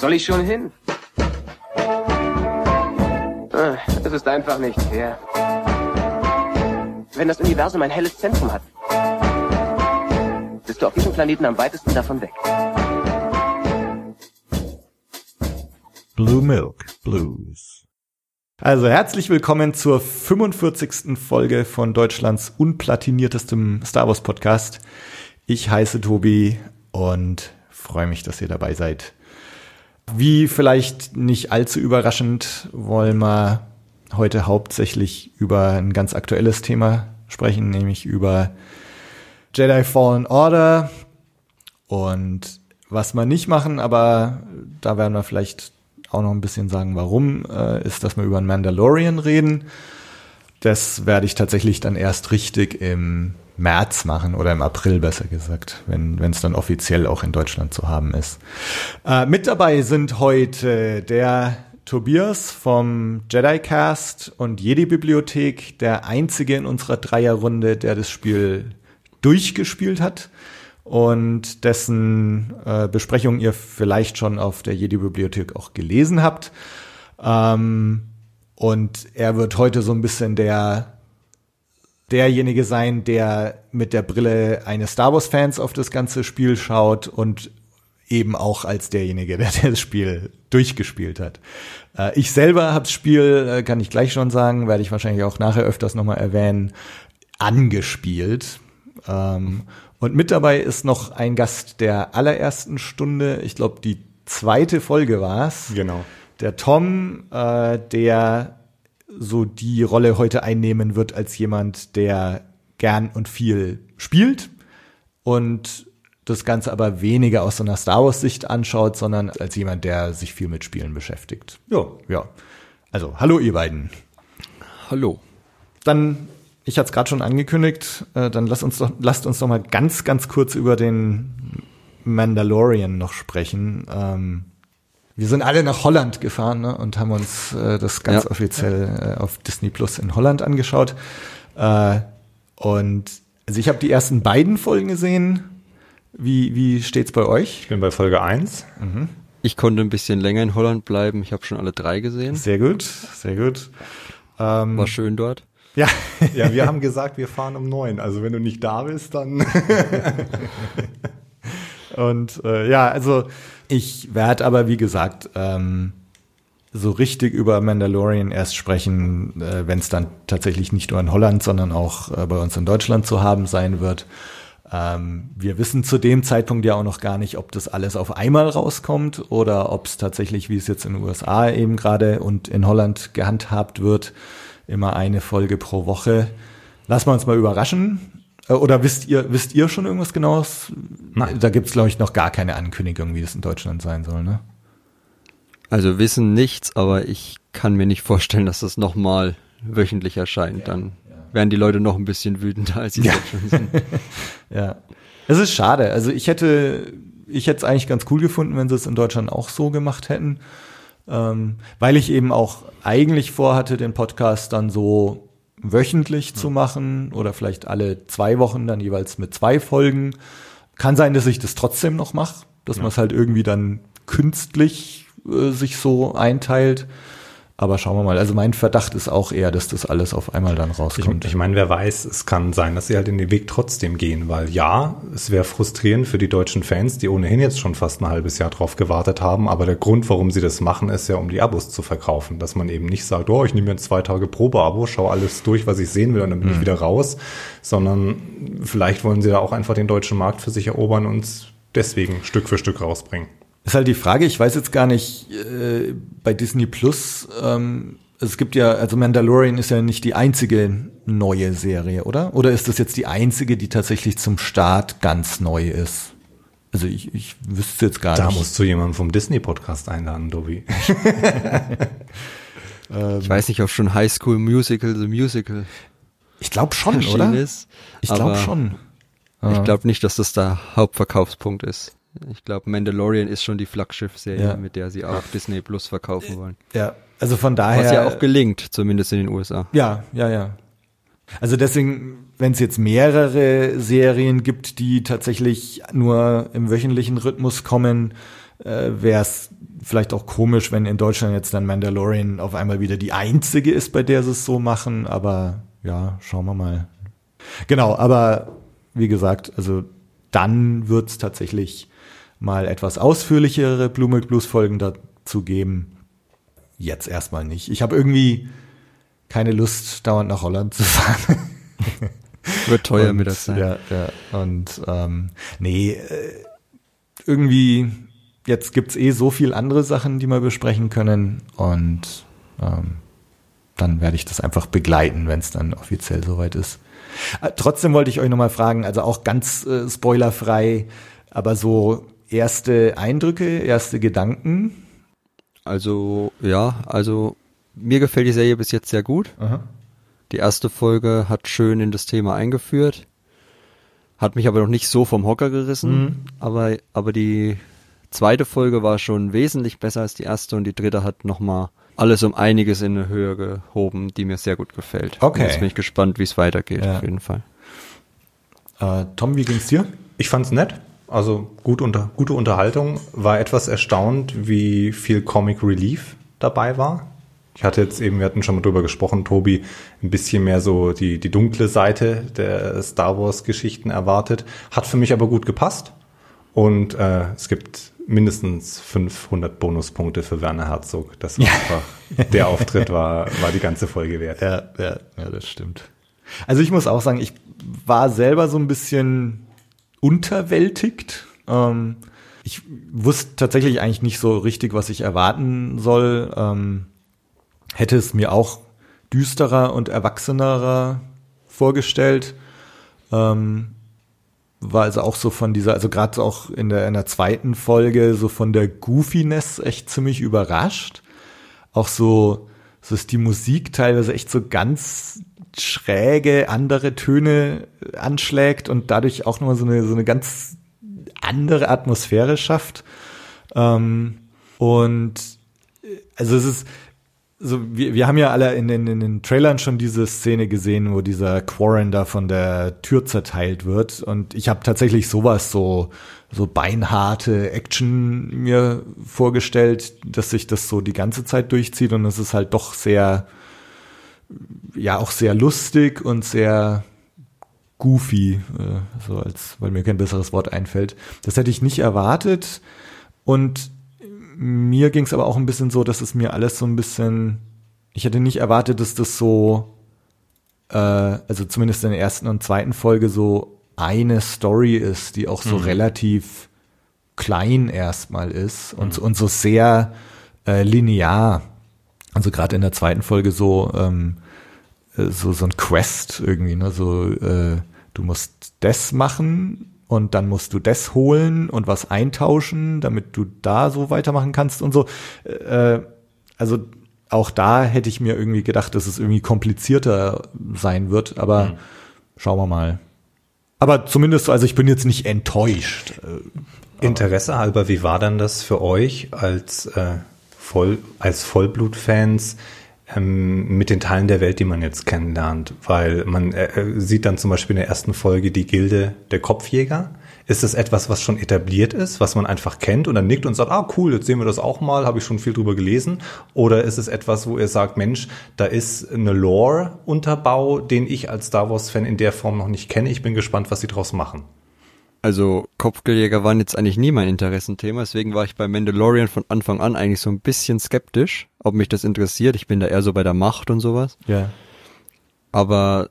soll ich schon hin? Ah, Es ist einfach nicht fair. Wenn das Universum ein helles Zentrum hat, bist du auf diesem Planeten am weitesten davon weg. Blue Milk Blues. Also herzlich willkommen zur 45. Folge von Deutschlands unplatiniertestem Star Wars Podcast. Ich heiße Tobi und freue mich, dass ihr dabei seid. Wie vielleicht nicht allzu überraschend wollen wir heute hauptsächlich über ein ganz aktuelles Thema sprechen, nämlich über Jedi Fallen Order und was wir nicht machen, aber da werden wir vielleicht auch noch ein bisschen sagen, warum, äh, ist, dass wir über einen Mandalorian reden. Das werde ich tatsächlich dann erst richtig im März machen oder im April besser gesagt, wenn es dann offiziell auch in Deutschland zu haben ist. Äh, mit dabei sind heute der Tobias vom JediCast und Jedi Bibliothek, der einzige in unserer Dreierrunde, der das Spiel durchgespielt hat und dessen äh, Besprechung ihr vielleicht schon auf der Jedi-Bibliothek auch gelesen habt. Ähm, und er wird heute so ein bisschen der derjenige sein, der mit der Brille eines Star Wars-Fans auf das ganze Spiel schaut und eben auch als derjenige, der das Spiel durchgespielt hat. Äh, ich selber habe das Spiel, äh, kann ich gleich schon sagen, werde ich wahrscheinlich auch nachher öfters nochmal erwähnen, angespielt. Ähm, und mit dabei ist noch ein Gast der allerersten Stunde, ich glaube die zweite Folge war's. Genau. Der Tom, äh, der so die Rolle heute einnehmen wird als jemand, der gern und viel spielt und das Ganze aber weniger aus so einer Star Wars Sicht anschaut, sondern als jemand, der sich viel mit Spielen beschäftigt. Ja. Ja. Also, hallo ihr beiden. Hallo. Dann, ich hatte es gerade schon angekündigt, äh, dann lasst uns doch, lasst uns doch mal ganz, ganz kurz über den Mandalorian noch sprechen. Ähm, wir sind alle nach Holland gefahren ne, und haben uns äh, das ganz Ja. offiziell äh, auf Disney Plus in Holland angeschaut. Äh, und also ich habe die ersten beiden Folgen gesehen. Wie, wie steht's bei euch? Ich bin bei Folge 1. Ich konnte ein bisschen länger in Holland bleiben. Ich habe schon alle drei gesehen. Sehr gut, sehr gut. Ähm, War schön dort. ja, Ja, wir haben gesagt, wir fahren um 9. Also wenn du nicht da bist, dann. Und äh, ja, also ich werde aber, wie gesagt, ähm, so richtig über Mandalorian erst sprechen, äh, wenn es dann tatsächlich nicht nur in Holland, sondern auch äh, bei uns in Deutschland zu haben sein wird. Ähm, wir wissen zu dem Zeitpunkt ja auch noch gar nicht, ob das alles auf einmal rauskommt oder ob es tatsächlich, wie es jetzt in den USA eben gerade und in Holland gehandhabt wird, immer eine Folge pro Woche. Lassen wir uns mal überraschen. Äh, Oder wisst ihr, wisst ihr schon irgendwas genaues? Nein. Da gibt's glaub glaube ich, noch gar keine Ankündigung, wie das in Deutschland sein soll, ne? Also wissen nichts, aber ich kann mir nicht vorstellen, dass das nochmal wöchentlich erscheint. Dann werden die Leute noch ein bisschen wütender, als sie Ja. jetzt schon sind. Ja. Es ist schade. Also ich hätte, ich hätte es eigentlich ganz cool gefunden, wenn sie es in Deutschland auch so gemacht hätten. Ähm, weil ich eben auch eigentlich vorhatte, den Podcast dann so wöchentlich zu machen oder vielleicht alle zwei Wochen dann jeweils mit zwei Folgen. Kann sein, dass ich das trotzdem noch mache, dass man es halt irgendwie dann künstlich äh, sich so einteilt. Aber schauen wir mal. Also mein Verdacht ist auch eher, dass das alles auf einmal dann Ich, rauskommt. ich meine, wer weiß, es kann sein, dass sie halt in den Weg trotzdem gehen, weil ja, es wäre frustrierend für die deutschen Fans, die ohnehin jetzt schon fast ein halbes Jahr drauf gewartet haben, aber der Grund, warum sie das machen, ist ja, um die Abos zu verkaufen, dass man eben nicht sagt, oh, ich nehme mir zwei Tage Probeabo, schau alles durch, was ich sehen will und dann bin ich wieder raus, sondern vielleicht wollen sie da auch einfach den deutschen Markt für sich erobern und deswegen Stück für Stück rausbringen. Ist halt die Frage, ich weiß jetzt gar nicht, äh, bei Disney Plus, ähm, es gibt ja, also Mandalorian ist ja nicht die einzige neue Serie, oder? Oder ist das jetzt die einzige, die tatsächlich zum Start ganz neu ist? Also ich, ich wüsste jetzt gar Da nicht. musst du jemanden vom Disney-Podcast einladen, Dobi. Ich weiß nicht, ob schon High School Musical, The Musical ich glaube schon, oder? ist. Ich glaube schon. Ich glaube nicht, dass das der Hauptverkaufspunkt ist. Ich glaube, Mandalorian ist schon die Flaggschiff-Serie, Ja. mit der sie auch Disney Plus verkaufen wollen. Ja, also von daher. Was ja auch gelingt, zumindest in den USA. Ja, ja, ja. Also deswegen, wenn es jetzt mehrere Serien gibt, die tatsächlich nur im wöchentlichen Rhythmus kommen, äh, wäre es vielleicht auch komisch, wenn in Deutschland jetzt dann Mandalorian auf einmal wieder die einzige ist, bei der sie es so machen, aber ja, schauen wir mal. Genau, aber wie gesagt, also dann wird's tatsächlich mal etwas ausführlichere Blue Milk Blues Folgen dazu geben. Jetzt erstmal nicht. Ich habe irgendwie keine Lust, dauernd nach Holland zu fahren. Wird teuer und, mit der Zeit. Ja, ja. Und ähm, nee, äh, irgendwie, jetzt gibt's eh so viel andere Sachen, die wir besprechen können. Und ähm, dann werde ich das einfach begleiten, wenn es dann offiziell soweit ist. Äh, trotzdem wollte ich euch nochmal fragen, also auch ganz äh, spoilerfrei, aber so erste Eindrücke, erste Gedanken. Also, ja, also mir gefällt die Serie bis jetzt sehr gut. Aha. Die erste Folge hat schön in das Thema eingeführt, hat mich aber noch nicht so vom Hocker gerissen, Mhm. aber, aber die zweite Folge war schon wesentlich besser als die erste und die dritte hat nochmal alles um einiges in eine Höhe gehoben, die mir sehr gut gefällt. Okay. Und Jetzt bin ich gespannt, wie es weitergeht, Ja. auf jeden Fall. Äh, Tom, wie ging's dir? Ich fand's nett. Also gut unter, gute Unterhaltung. War etwas erstaunt, wie viel Comic Relief dabei war. Ich hatte jetzt eben, wir hatten schon mal drüber gesprochen, Tobi, ein bisschen mehr so die, die dunkle Seite der Star Wars Geschichten erwartet. Hat für mich aber gut gepasst. Und äh, es gibt mindestens 500 Bonuspunkte für Werner Herzog. Das war einfach, der Auftritt war, war die ganze Folge wert. Ja, ja, ja, das stimmt. Also ich muss auch sagen, ich war selber so ein bisschen unterwältigt. Ähm, ich wusste tatsächlich eigentlich nicht so richtig, was ich erwarten soll. Ähm, hätte es mir auch düsterer und erwachsenerer vorgestellt. Ähm, war also auch so von dieser, also gerade auch in der, in der zweiten Folge so von der Goofiness echt ziemlich überrascht. Auch so, so ist die Musik teilweise echt so ganz schräge andere Töne anschlägt und dadurch auch nochmal so eine, so eine ganz andere Atmosphäre schafft. Ähm, und äh, also es ist, so, wir, wir haben ja alle in den, in den Trailern schon diese Szene gesehen, wo dieser Quarren da von der Tür zerteilt wird. Und ich habe tatsächlich sowas, so, so beinharte Action mir vorgestellt, dass sich das so die ganze Zeit durchzieht. Und es ist halt doch sehr, ja, auch sehr lustig und sehr goofy, äh, so als, weil mir kein besseres Wort einfällt. Das hätte ich nicht erwartet. Und mir ging es aber auch ein bisschen so, dass es mir alles so ein bisschen, ich hätte nicht erwartet, dass das so, äh, also zumindest in der ersten und zweiten Folge so eine Story ist, die auch so relativ klein erstmal ist und, und so sehr äh, linear. Also gerade in der zweiten Folge so, ähm, äh, so, so ein Quest irgendwie, ne? So, äh, du musst das machen und dann musst du das holen und was eintauschen, damit du da so weitermachen kannst und so. Äh, also auch da hätte ich mir irgendwie gedacht, dass es irgendwie komplizierter sein wird, aber schauen wir mal. Aber zumindest, also ich bin jetzt nicht enttäuscht. Äh, Interesse halber, wie war dann das für euch als, äh, Voll, als Vollblutfans ähm, mit den Teilen der Welt, die man jetzt kennenlernt? Weil man äh, äh, sieht dann zum Beispiel in der ersten Folge die Gilde der Kopfjäger. Ist es etwas, was schon etabliert ist, was man einfach kennt und dann nickt und sagt, ah cool, jetzt sehen wir das auch mal, habe ich schon viel drüber gelesen? Oder ist es etwas, wo ihr sagt, Mensch, da ist eine Lore-Unterbau, den ich als Star Wars-Fan in der Form noch nicht kenne. Ich bin gespannt, was sie draus machen. Also Kopfgeldjäger waren jetzt eigentlich nie mein Interessenthema, deswegen war ich bei Mandalorian von Anfang an eigentlich so ein bisschen skeptisch, ob mich das interessiert. Ich bin da eher so bei der Macht und sowas. ja. Aber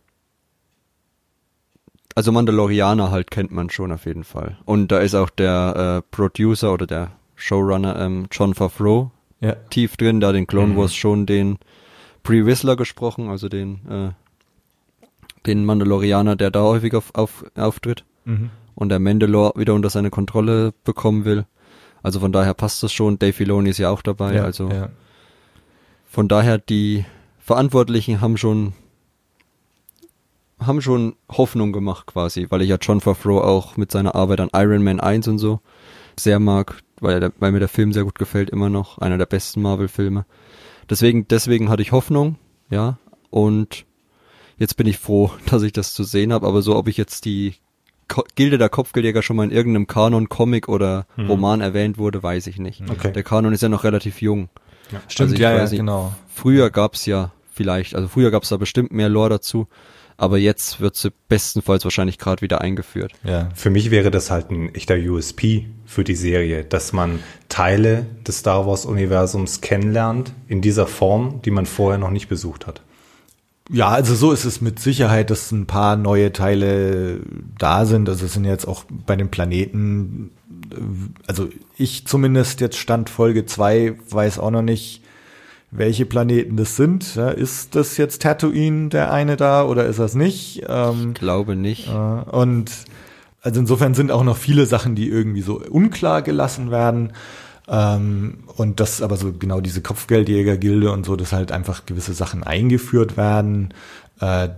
also Mandalorianer halt kennt man schon auf jeden Fall. Und da ist auch der äh, Producer oder der Showrunner ähm, John Favreau Ja. tief drin, da den Clone Wars schon den Pre Whistler gesprochen, also den äh, den Mandalorianer, der da häufig auf, auf, auftritt Mhm. Und der Mandalore wieder unter seine Kontrolle bekommen will. Also von daher passt das schon. Dave Filoni ist ja auch dabei. ja, also ja. von daher die Verantwortlichen haben schon haben schon Hoffnung gemacht quasi, weil ich ja John Favreau auch mit seiner Arbeit an Iron Man 1 und so sehr mag, weil, der, weil mir der Film sehr gut gefällt immer noch, einer der besten Marvel-Filme. Deswegen, deswegen hatte ich Hoffnung, ja, und jetzt bin ich froh, dass ich das zu sehen habe, aber so, ob ich jetzt die Ko Gilde der Kopfgeldjäger schon mal in irgendeinem Kanon, Comic oder Roman erwähnt wurde, weiß ich nicht. Okay. Der Kanon ist ja noch relativ jung. Stimmt, Also ich ja, ja, weiß nicht. genau. Früher gab's ja vielleicht, also früher gab's da bestimmt mehr Lore dazu, aber jetzt wird sie bestenfalls wahrscheinlich gerade wieder eingeführt. Ja. Für mich wäre das halt ein echter USP für die Serie, dass man Teile des Star Wars Universums kennenlernt in dieser Form, die man vorher noch nicht besucht hat. Ja, also so ist es mit Sicherheit, dass ein paar neue Teile da sind. Also es sind jetzt auch bei den Planeten, äh, also ich zumindest jetzt Stand Folge 2 weiß auch noch nicht, welche Planeten das sind. Ja, ist das jetzt Tatooine der eine da oder ist das nicht? Ähm, Glaube nicht. äh, und also insofern sind auch noch viele Sachen, die irgendwie so unklar gelassen werden. Ähm, und das aber so genau diese Kopfgeldjäger-Gilde und so, dass halt einfach gewisse Sachen eingeführt werden. Äh,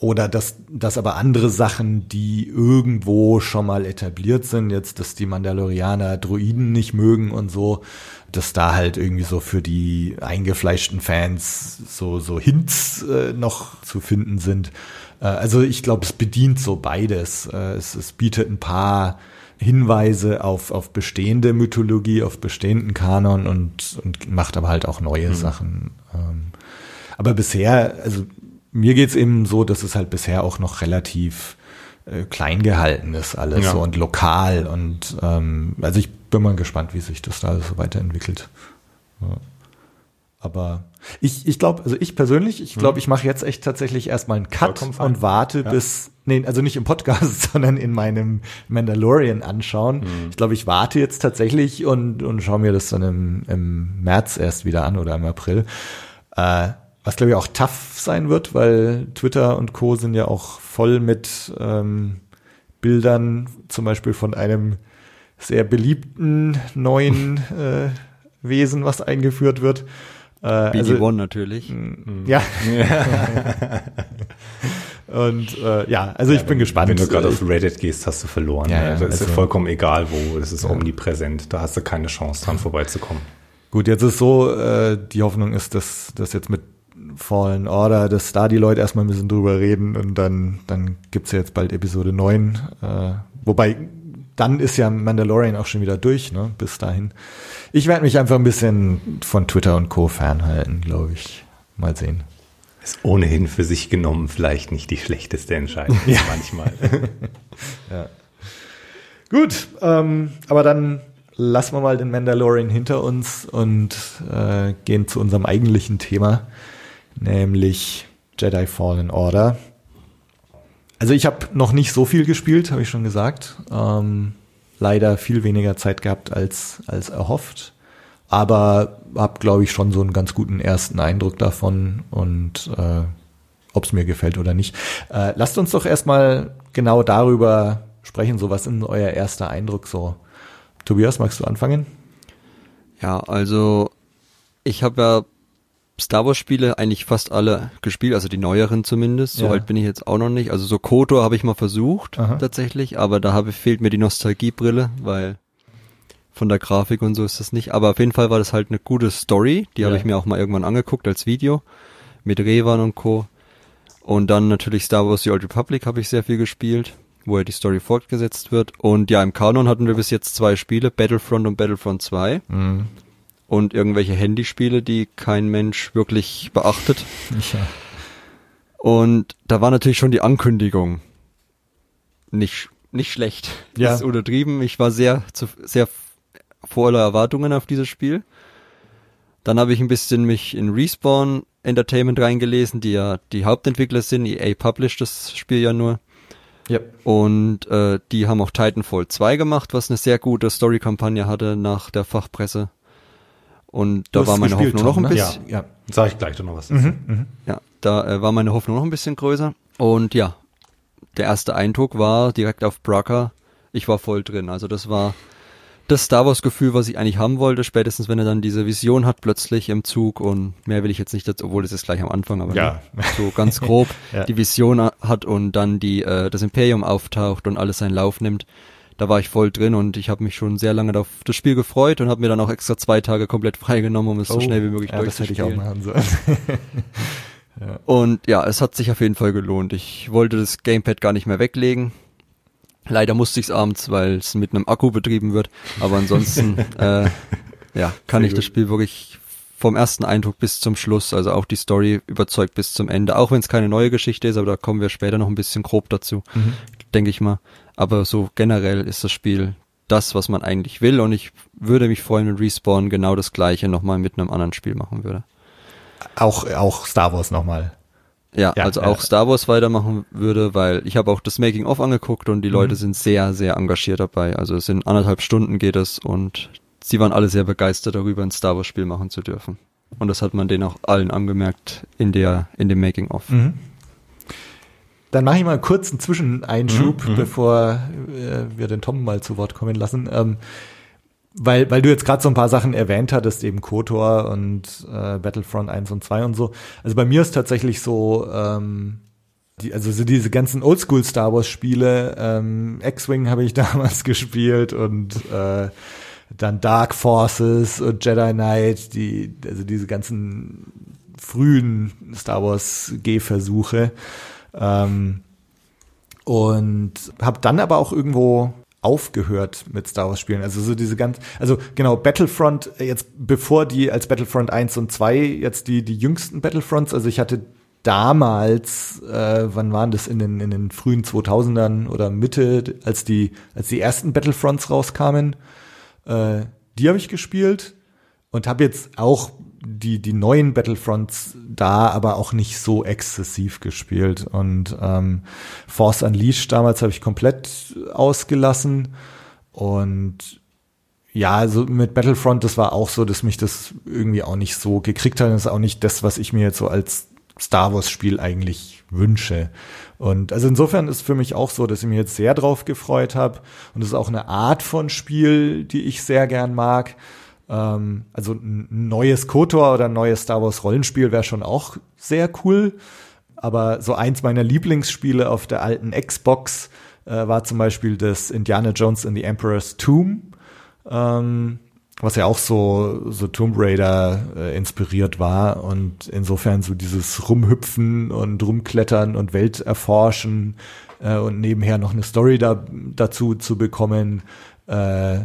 oder dass, dass aber andere Sachen, die irgendwo schon mal etabliert sind, jetzt, dass die Mandalorianer Droiden nicht mögen und so, dass da halt irgendwie so für die eingefleischten Fans so, so Hints äh, noch zu finden sind. Äh, also ich glaube, es bedient so beides. Äh, es, es bietet ein paar Hinweise auf, auf bestehende Mythologie, auf bestehenden Kanon und, und macht aber halt auch neue Sachen. Ähm, aber bisher, also mir geht's eben so, dass es halt bisher auch noch relativ äh, klein gehalten ist alles Ja. so und lokal und ähm, also ich bin mal gespannt, wie sich das da so weiterentwickelt. Ja. Aber ich, ich glaube, also ich persönlich, ich glaube, ich mache jetzt echt tatsächlich erstmal einen Cut und warte Ja. bis, nee, also nicht im Podcast, sondern in meinem Mandalorian anschauen. Ich glaube, ich warte jetzt tatsächlich und, und schaue mir das dann im, im März erst wieder an oder im April. Äh, was glaube ich auch tough sein wird, weil Twitter und Co. sind ja auch voll mit ähm, Bildern, zum Beispiel von einem sehr beliebten neuen äh, Wesen, was eingeführt wird. Äh, BD also, One natürlich. ja. Und äh, ja, also ich bin gespannt. Wenn du gerade auf Reddit gehst, hast du verloren. Ja, ja, das ist also- vollkommen egal wo, das ist omnipräsent. Da hast du keine Chance dran vorbeizukommen. Gut, jetzt ist so, äh, die Hoffnung ist, dass das jetzt mit Fallen Order, dass da die Leute erstmal ein bisschen drüber reden und dann, dann gibt's ja jetzt bald Episode 9. Äh, wobei, dann ist ja Mandalorian auch schon wieder durch, ne? Bis dahin. Ich werde mich einfach ein bisschen von Twitter und Co. fernhalten, glaube ich. Mal sehen. Ist ohnehin für sich genommen vielleicht nicht die schlechteste Entscheidung manchmal. Gut, ähm, aber dann lassen wir mal den Mandalorian hinter uns und äh, gehen zu unserem eigentlichen Thema, nämlich Jedi Fallen Order. Also ich habe noch nicht so viel gespielt, habe ich schon gesagt. Ähm, leider viel weniger Zeit gehabt als, als erhofft. Aber habe, glaube ich, schon so einen ganz guten ersten Eindruck davon und äh, ob es mir gefällt oder nicht. Äh, lasst uns doch erstmal genau darüber sprechen, so was ist euer erster Eindruck so. Tobias, magst du anfangen? Ja, also ich habe ja Star Wars Spiele eigentlich fast alle gespielt, also die neueren zumindest. So Ja. alt bin ich jetzt auch noch nicht. Also so Kotor habe ich mal versucht Aha. tatsächlich, aber da habe fehlt mir die Nostalgiebrille, weil von der Grafik und so ist das nicht. Aber auf jeden Fall war das halt eine gute Story. Die habe Ja. ich mir auch mal irgendwann angeguckt als Video mit Revan und Co. Und dann natürlich Star Wars The Old Republic habe ich sehr viel gespielt, wo ja die Story fortgesetzt wird. Und ja, im Kanon hatten wir bis jetzt zwei Spiele, Battlefront und Battlefront 2 und irgendwelche Handyspiele, die kein Mensch wirklich beachtet. Ja. Und da war natürlich schon die Ankündigung nicht, nicht schlecht. Ja. Das ist untertrieben. Ich war sehr, zu, sehr voller Erwartungen auf dieses Spiel. Dann habe ich ein bisschen mich in Respawn Entertainment reingelesen, die ja die Hauptentwickler sind. EA published das Spiel ja nur. Ja. Und äh, die haben auch Titanfall 2 gemacht, was eine sehr gute Story-Kampagne hatte nach der Fachpresse. Und da Du war meine gespielt, Hoffnung noch ein ne? bisschen. Ja. Sag ich gleich doch noch was dazu. Ja, da äh, war meine Hoffnung noch ein bisschen größer. Und ja, der erste Eindruck war direkt auf Braca, ich war voll drin. Also das war das Star Wars Gefühl, was ich eigentlich haben wollte, spätestens wenn er dann diese Vision hat plötzlich im Zug und mehr will ich jetzt nicht dazu, obwohl das ist gleich am Anfang, aber Ja. ne, so ganz grob Ja. die Vision hat und dann die äh, das Imperium auftaucht und alles seinen Lauf nimmt. Da war ich voll drin und ich habe mich schon sehr lange auf das Spiel gefreut und habe mir dann auch extra zwei Tage komplett freigenommen, um es so schnell wie möglich Oh, ja, das hätte ich auch durchzuspielen. machen sollen. Und ja, es hat sich auf jeden Fall gelohnt. Ich wollte das Gamepad gar nicht mehr weglegen. Leider musste ich es abends, weil es mit einem Akku betrieben wird. Aber ansonsten äh, ja, kann Sehr ich das gut. Spiel wirklich vom ersten Eindruck bis zum Schluss, also auch die Story überzeugt bis zum Ende. Auch wenn es keine neue Geschichte ist, aber da kommen wir später noch ein bisschen grob dazu, denke ich mal. Aber so generell ist das Spiel das, was man eigentlich will. Und ich würde mich freuen, wenn Respawn genau das gleiche nochmal mit einem anderen Spiel machen würde. Auch, auch Star Wars nochmal. Ja, Ja, also auch Star Wars weitermachen würde, weil ich habe auch das Making-of angeguckt und die Leute Mhm. sind sehr, sehr engagiert dabei. Also es sind anderthalb Stunden geht es und sie waren alle sehr begeistert darüber, ein Star Wars-Spiel machen zu dürfen. Und das hat man denen auch allen angemerkt in der, in dem Making-of. Mhm. Dann mache ich mal kurz einen Zwischeneinschub, Mhm, mhm. bevor äh, wir den Tom mal zu Wort kommen lassen. Ähm, weil, weil du jetzt gerade so ein paar Sachen erwähnt hattest, eben KOTOR und äh, Battlefront 1 und 2 und so. Also bei mir ist tatsächlich so, ähm, die, also so diese ganzen Oldschool Star Wars Spiele, ähm, X-Wing habe ich damals gespielt und äh, dann Dark Forces und Jedi Knight, die, also diese ganzen frühen Star Wars Gehversuche. Ähm, und habe dann aber auch irgendwo aufgehört mit Star Wars Spielen. Also so diese ganz, also genau, Battlefront, äh, jetzt bevor die als Battlefront 1 und 2 jetzt die, die jüngsten Battlefronts, also ich hatte damals, äh, wann waren das in den, in den frühen 2000ern oder Mitte, als die, als die ersten Battlefronts rauskamen, äh, die habe ich gespielt und habe jetzt auch die, die neuen Battlefronts da, aber auch nicht so exzessiv gespielt. Und ähm, Force Unleashed damals habe ich komplett ausgelassen. Und ja, also mit Battlefront, das war auch so, dass mich das irgendwie auch nicht so gekriegt hat. Das ist auch nicht das, was ich mir jetzt so als Star Wars Spiel eigentlich wünsche. Und also insofern ist für mich auch so, dass ich mich jetzt sehr drauf gefreut habe. Und es ist auch eine Art von Spiel, die ich sehr gern mag. Ähm, also ein neues KOTOR oder ein neues Star Wars Rollenspiel wäre schon auch sehr cool. Aber so eins meiner Lieblingsspiele auf der alten Xbox äh, war zum Beispiel das Indiana Jones in the Emperor's Tomb, ähm, was ja auch so, so Tomb Raider äh, inspiriert war. Und insofern so dieses Rumhüpfen und Rumklettern und Welt erforschen äh, und nebenher noch eine Story da, dazu zu bekommen, äh,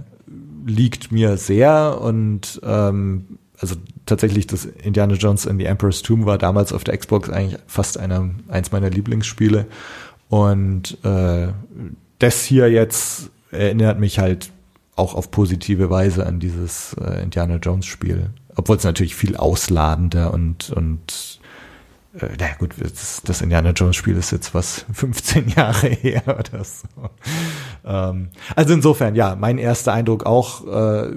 liegt mir sehr und ähm, also tatsächlich das Indiana Jones in the Emperor's Tomb war damals auf der Xbox eigentlich fast einer, eins meiner Lieblingsspiele und äh, das hier jetzt erinnert mich halt auch auf positive Weise an dieses äh, Indiana Jones Spiel, obwohl es natürlich viel ausladender und und äh, naja gut, das, das Indiana Jones Spiel ist jetzt was 15 Jahre her oder so. Ähm, also insofern, ja, mein erster Eindruck auch, äh,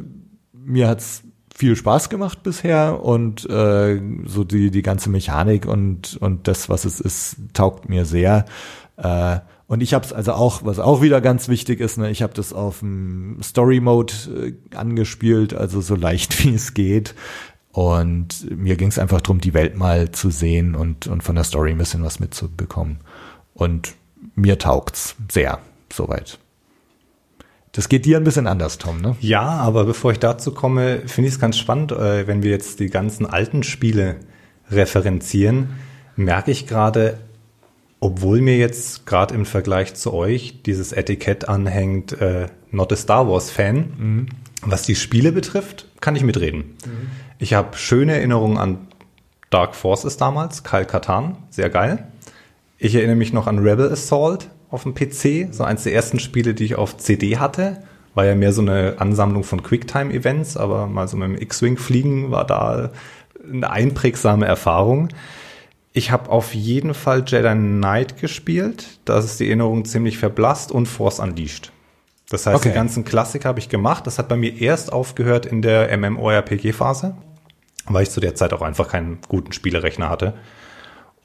mir hat's viel Spaß gemacht bisher und äh, so die, die ganze Mechanik und, und das, was es ist, taugt mir sehr. Äh, und ich habe es also auch, was auch wieder ganz wichtig ist, ne, ich habe das auf dem Story Mode äh, angespielt, also so leicht wie es geht. Und mir ging es einfach darum, die Welt mal zu sehen und, und von der Story ein bisschen was mitzubekommen. Und mir taugt's sehr, soweit. Das geht dir ein bisschen anders, Tom, ne? Ja, aber bevor ich dazu komme, finde ich es ganz spannend, äh, wenn wir jetzt die ganzen alten Spiele referenzieren, merke ich gerade, obwohl mir jetzt gerade im Vergleich zu euch dieses Etikett anhängt, äh, not a Star Wars Fan, was die Spiele betrifft, kann ich mitreden. Ich habe schöne Erinnerungen an Dark Forces damals, Kyle Katan, sehr geil. Ich erinnere mich noch an Rebel Assault auf dem PC, so eins der ersten Spiele, die ich auf CD hatte. War ja mehr so eine Ansammlung von Quicktime-Events, aber mal so mit dem X-Wing fliegen war da eine einprägsame Erfahrung. Ich habe auf jeden Fall Jedi Knight gespielt. Da ist die Erinnerung ziemlich verblasst und Force Unleashed. Das heißt, Okay. die ganzen Klassiker habe ich gemacht. Das hat bei mir erst aufgehört in der MMORPG-Phase, weil ich zu der Zeit auch einfach keinen guten Spielerechner hatte.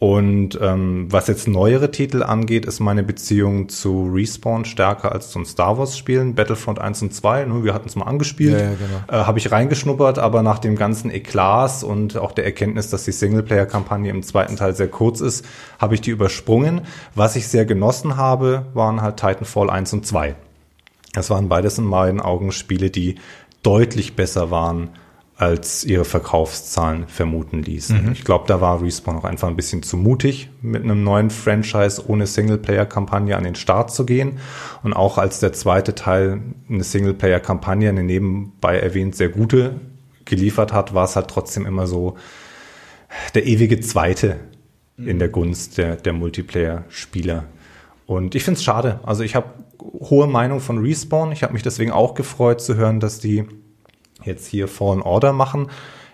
Und ähm, was jetzt neuere Titel angeht, ist meine Beziehung zu Respawn stärker als zum Star Wars Spielen. Battlefront 1 und 2, ne, wir hatten es mal angespielt, Ja, ja, genau. äh, habe ich reingeschnuppert, aber nach dem ganzen Eklas und auch der Erkenntnis, dass die Singleplayer-Kampagne im zweiten Teil sehr kurz ist, habe ich die übersprungen. Was ich sehr genossen habe, waren halt Titanfall 1 und 2. Das waren beides in meinen Augen Spiele, die deutlich besser waren als ihre Verkaufszahlen vermuten ließen. Ich glaube, da war Respawn auch einfach ein bisschen zu mutig, mit einem neuen Franchise ohne Singleplayer-Kampagne an den Start zu gehen. Und auch als der zweite Teil eine Singleplayer-Kampagne, eine nebenbei erwähnt sehr gute, geliefert hat, war es halt trotzdem immer so der ewige Zweite in der Gunst der, der Multiplayer-Spieler. Und ich finde es schade. Also ich habe hohe Meinung von Respawn. Ich habe mich deswegen auch gefreut zu hören, dass die jetzt hier Fallen Order machen.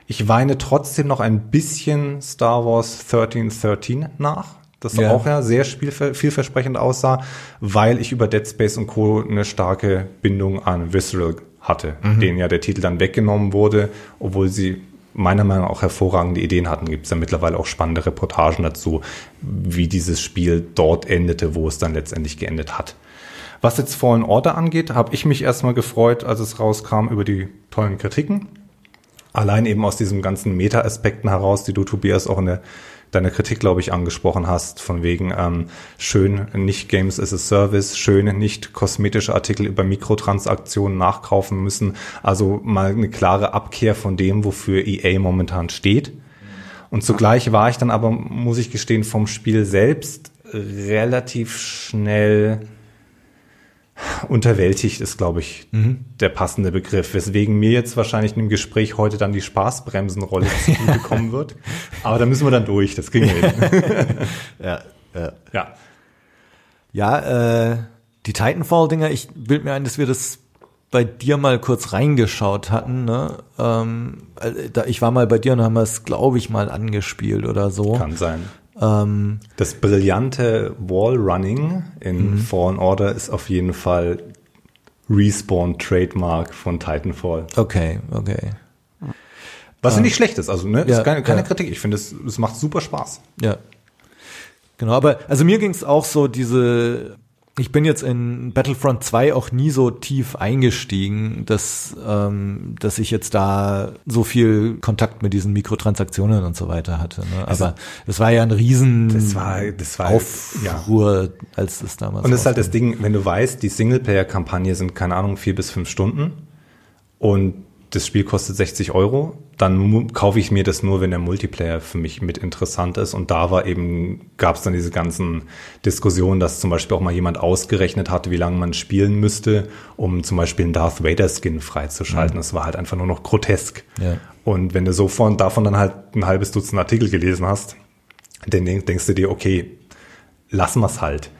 Ich weine trotzdem noch ein bisschen Star Wars 1313 nach. Das Ja. auch ja sehr vielversprechend aussah, weil ich über Dead Space und Co. eine starke Bindung an Visceral hatte, denen ja der Titel dann weggenommen wurde, obwohl sie meiner Meinung nach auch hervorragende Ideen hatten. Gibt es ja mittlerweile auch spannende Reportagen dazu, wie dieses Spiel dort endete, wo es dann letztendlich geendet hat. Was jetzt Fallen Order angeht, habe ich mich erstmal gefreut, als es rauskam, über die tollen Kritiken. Allein eben aus diesen ganzen Meta-Aspekten heraus, die du, Tobias, auch in der, deiner Kritik, glaube ich, angesprochen hast, von wegen ähm, schön nicht Games as a Service, schön nicht kosmetische Artikel über Mikrotransaktionen nachkaufen müssen. Also mal eine klare Abkehr von dem, wofür EA momentan steht. Und zugleich war ich dann aber, muss ich gestehen, vom Spiel selbst relativ schnell unterwältigt ist, glaube ich, der passende Begriff, weswegen mir jetzt wahrscheinlich in dem Gespräch heute dann die Spaßbremsenrolle zugekommen wird. Aber da müssen wir dann durch, das ging. Ja, ja. ja. Ja, äh, die Titanfall-Dinger, ich bild mir ein, dass wir das bei dir mal kurz reingeschaut hatten. Ne? Ähm, äh, ich war mal bei dir und haben wir es, glaube ich, mal angespielt oder so. Kann sein. Ähm, Das brillante Wallrunning in Fallen Order ist auf jeden Fall Respawn Trademark von Titanfall. okay, okay. Was ja nicht schlecht ist, also ne, Ja, ist keine, keine ja. Kritik. Ich finde, es, es macht super Spaß. Ja. Genau, aber also mir ging es auch so, diese, ich bin jetzt in Battlefront 2 auch nie so tief eingestiegen, dass, ähm, dass ich jetzt da so viel Kontakt mit diesen Mikrotransaktionen und so weiter hatte. Ne? Aber das war ja ein riesen Das war- das war- Aufruhr, als das damals Und das ist halt das. Ding, wenn du weißt, die Singleplayer-Kampagne sind, keine Ahnung, vier bis fünf Stunden und das Spiel kostet 60 Euro, dann kaufe ich mir das nur, wenn der Multiplayer für mich mit interessant ist. Und da war eben, gab es dann diese ganzen Diskussionen, dass zum Beispiel auch mal jemand ausgerechnet hatte, wie lange man spielen müsste, um zum Beispiel einen Darth Vader-Skin freizuschalten. Das war halt einfach nur noch grotesk. Ja. Und wenn du so von, davon dann halt ein halbes Dutzend Artikel gelesen hast, dann denk- denkst du dir, okay, lassen wir es halt.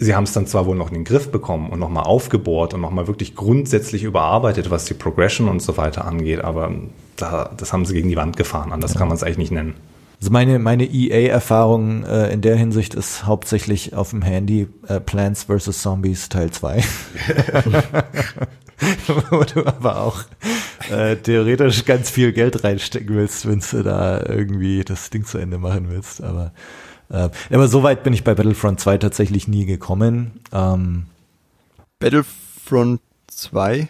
Sie haben es dann zwar wohl noch in den Griff bekommen und nochmal aufgebohrt und nochmal wirklich grundsätzlich überarbeitet, was die Progression und so weiter angeht, aber da, das haben sie gegen die Wand gefahren. Anders kann man es eigentlich nicht nennen. Also meine, meine EA-Erfahrung äh, in der Hinsicht ist hauptsächlich auf dem Handy äh, Plants vs. Zombies Teil 2. Wo du aber auch äh, theoretisch ganz viel Geld reinstecken willst, wenn du da irgendwie das Ding zu Ende machen willst. Aber, äh, aber so weit bin ich bei Battlefront 2 tatsächlich nie gekommen. Ähm, Battlefront 2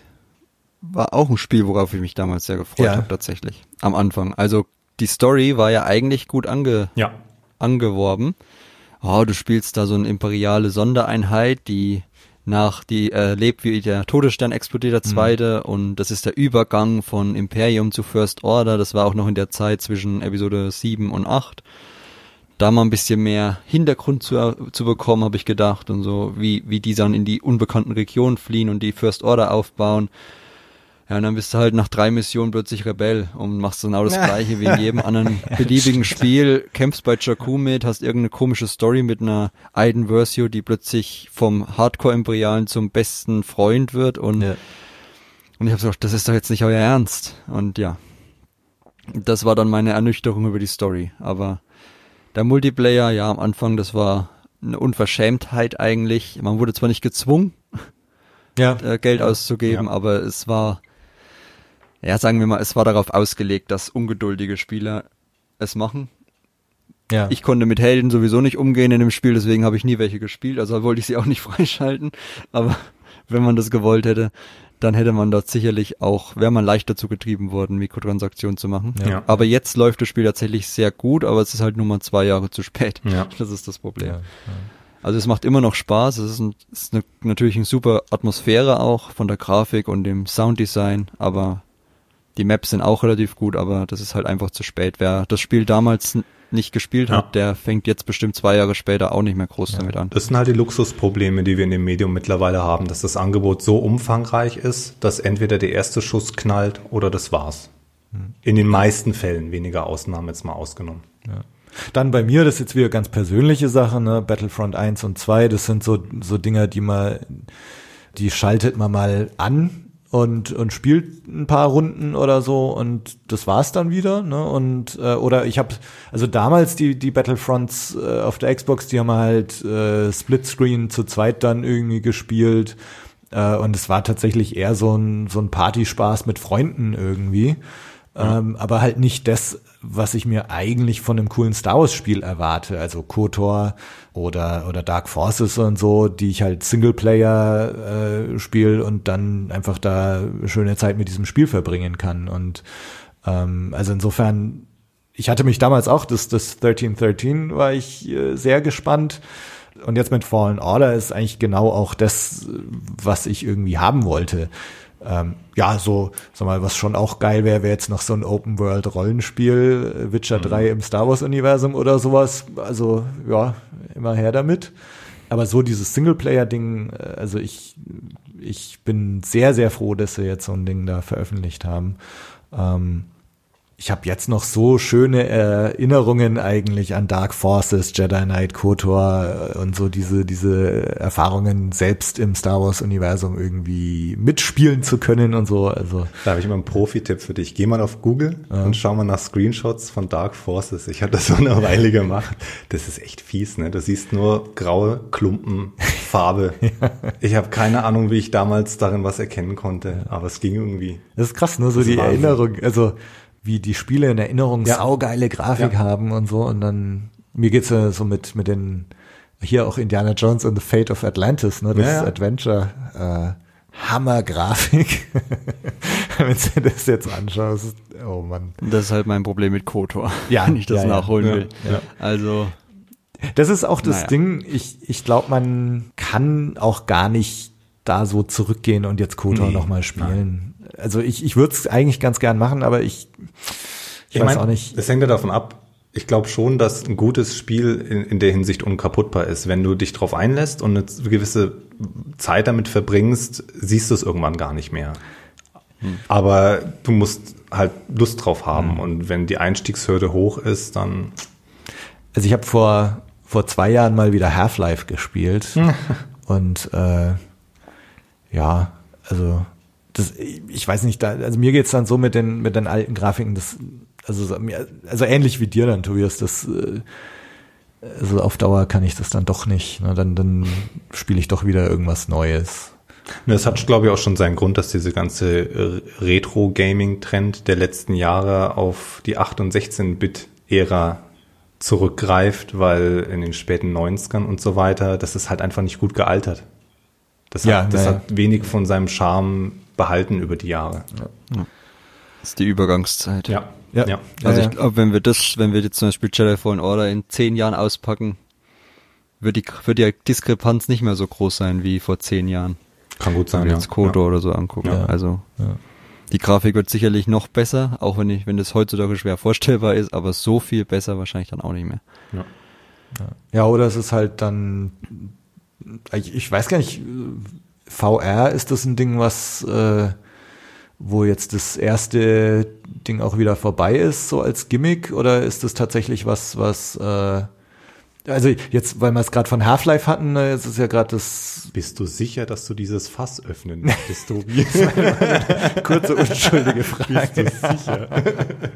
war auch ein Spiel, worauf ich mich damals sehr gefreut Ja. habe, tatsächlich. Am Anfang. Also die Story war ja eigentlich gut ange Ja. angeworben. Oh, du spielst da so eine imperiale Sondereinheit, die nach, die erlebt, wie der Todesstern explodiert, der zweite, und das ist der Übergang von Imperium zu First Order. Das war auch noch in der Zeit zwischen Episode 7 und 8. Da mal ein bisschen mehr Hintergrund zu, zu bekommen, habe ich gedacht, und so, wie, wie die dann in die unbekannten Regionen fliehen und die First Order aufbauen. Ja, und dann bist du halt nach drei Missionen plötzlich Rebell und machst genau das gleiche wie in jedem anderen beliebigen Spiel. Kämpfst bei Jakku mit, hast irgendeine komische Story mit einer Aiden Versio, die plötzlich vom Hardcore-Imperialen zum besten Freund wird und, ja. und ich habe gesagt, das ist doch jetzt nicht euer Ernst. Und ja, das war dann meine Ernüchterung über die Story. Aber der Multiplayer, ja, am Anfang, das war eine Unverschämtheit eigentlich. Man wurde zwar nicht gezwungen, ja. äh, Geld auszugeben, Ja. aber es war, ja, sagen wir mal, es war darauf ausgelegt, dass ungeduldige Spieler es machen. ja. Ich konnte mit Helden sowieso nicht umgehen in dem Spiel, deswegen habe ich nie welche gespielt, also wollte ich sie auch nicht freischalten, aber wenn man das gewollt hätte, dann hätte man dort sicherlich auch, wäre man leicht dazu getrieben worden, Mikrotransaktionen zu machen. Ja. Aber jetzt läuft das Spiel tatsächlich sehr gut, aber es ist halt nur mal zwei Jahre zu spät. Ja. Das ist das Problem. Ja, Also es macht immer noch Spaß. Es ist, ein, ist eine, natürlich eine super Atmosphäre auch von der Grafik und dem Sounddesign, aber Die Maps sind auch relativ gut, aber das ist halt einfach zu spät. Wer das Spiel damals nicht gespielt hat, der fängt jetzt bestimmt zwei Jahre später auch nicht mehr groß damit an. Das sind halt die Luxusprobleme, die wir in dem Medium mittlerweile haben, dass das Angebot so umfangreich ist, dass entweder der erste Schuss knallt oder das war's. In den meisten Fällen, weniger Ausnahmen jetzt mal ausgenommen. Dann bei mir, das ist jetzt wieder ganz persönliche Sache, ne? Battlefront 1 und 2, das sind so, so Dinger, die man, die schaltet man mal an und, und spielt ein paar Runden oder so und das war's dann wieder, ne? Und äh, oder ich habe also damals die die Battlefronts äh, auf der Xbox, die haben halt äh, Splitscreen zu zweit dann irgendwie gespielt äh, und es war tatsächlich eher so ein so ein Partyspaß mit Freunden irgendwie. Ähm, aber halt nicht das, was ich mir eigentlich von einem coolen Star Wars Spiel erwarte, also KOTOR oder oder Dark Forces und so, die ich halt Singleplayer äh, spiele und dann einfach da schöne Zeit mit diesem Spiel verbringen kann und ähm, also insofern ich hatte mich damals auch, das, das 1313 war ich äh, sehr gespannt. Und jetzt mit Fallen Order ist eigentlich genau auch das, was ich irgendwie haben wollte. Ähm, ja, so, sag mal, was schon auch geil wäre, wäre jetzt noch so ein Open-World-Rollenspiel, äh, Witcher 3 im Star Wars-Universum oder sowas. Also, ja, immer her damit. Aber so dieses Singleplayer-Ding, äh, also ich, ich bin sehr, sehr froh, dass sie jetzt so ein Ding da veröffentlicht haben. Ähm, ich habe jetzt noch so schöne Erinnerungen eigentlich an Dark Forces, Jedi Knight, KOTOR und so diese diese Erfahrungen selbst im Star Wars Universum irgendwie mitspielen zu können und so. Also Da habe ich mal einen Profi-Tipp für dich. Geh mal auf Google und schau mal nach Screenshots von Dark Forces. Ich habe das so eine Weile gemacht. Das ist echt fies, ne? Du siehst nur graue Klumpen, Farbe. Ich habe keine Ahnung, wie ich damals darin was erkennen konnte, aber es ging irgendwie. das ist krass, ne? So Das die. Erinnerung, also wie die Spiele in Erinnerung Ja. saugeile Grafik Ja. haben und so. Und dann mir geht's ja so mit mit den hier auch Indiana Jones and the Fate of Atlantis, ne? Das Ja, ja. Adventure. Äh, Hammergrafik. Wenn du das jetzt anschaust, oh Mann. Das ist halt mein Problem mit KOTOR, Ja, wenn ich das nachholen Ja, will. ja. Also, Das ist auch das Naja. Ding. Ich, ich glaube, man kann auch gar nicht da so zurückgehen und jetzt KOTOR Nee, nochmal spielen. Also ich, ich würde es eigentlich ganz gern machen, aber ich, ich, weiß mein, auch nicht. Es hängt ja davon ab. Ich glaube schon, dass ein gutes Spiel in, in der Hinsicht unkaputtbar ist. Wenn du dich drauf einlässt und eine gewisse Zeit damit verbringst, siehst du es irgendwann gar nicht mehr. Aber du musst halt Lust drauf haben. Und wenn die Einstiegshürde hoch ist, dann Also ich habe vor, vor zwei Jahren mal wieder Half-Life gespielt und äh, ja, also das, ich weiß nicht, da, also mir geht's dann so mit den mit den alten Grafiken, das also also ähnlich wie dir dann, Tobias, das äh, also auf Dauer kann ich das dann doch nicht. Ne? Dann dann spiele ich doch wieder irgendwas Neues. Das hat, glaube ich, auch schon seinen Grund, dass diese ganze äh, Retro-Gaming-Trend der letzten Jahre auf die 8- und 16-Bit-Ära zurückgreift, weil in den späten 90ern und so weiter, das ist halt einfach nicht gut gealtert. Das, Ja, hat, das naja. hat wenig von seinem Charme behalten über die Jahre. das ist die Übergangszeit. Ja, Ja. ja. Also Ja, ich glaube, wenn wir das, wenn wir jetzt zum Beispiel Jedi Fallen Order in zehn Jahren auspacken, wird die, wird die Diskrepanz nicht mehr so groß sein wie vor zehn Jahren. Kann gut Wenn sein. wir Ja. jetzt Kodo oder so angucken. Ja. Also Ja. die Grafik wird sicherlich noch besser, auch wenn ich, wenn das heutzutage schwer vorstellbar ist, aber so viel besser wahrscheinlich dann auch nicht mehr. Ja. Ja, oder es ist halt dann, ich, ich weiß gar nicht, VR ist das ein Ding, was, äh, wo jetzt das erste Ding auch wieder vorbei ist, so als Gimmick, oder ist das tatsächlich was, was, äh, also jetzt, weil wir es gerade von Half-Life hatten, ne, jetzt ist ja gerade das Bist du sicher, dass du dieses Fass öffnen möchtest, Tobi? kurze, unschuldige Frage. Bist du sicher?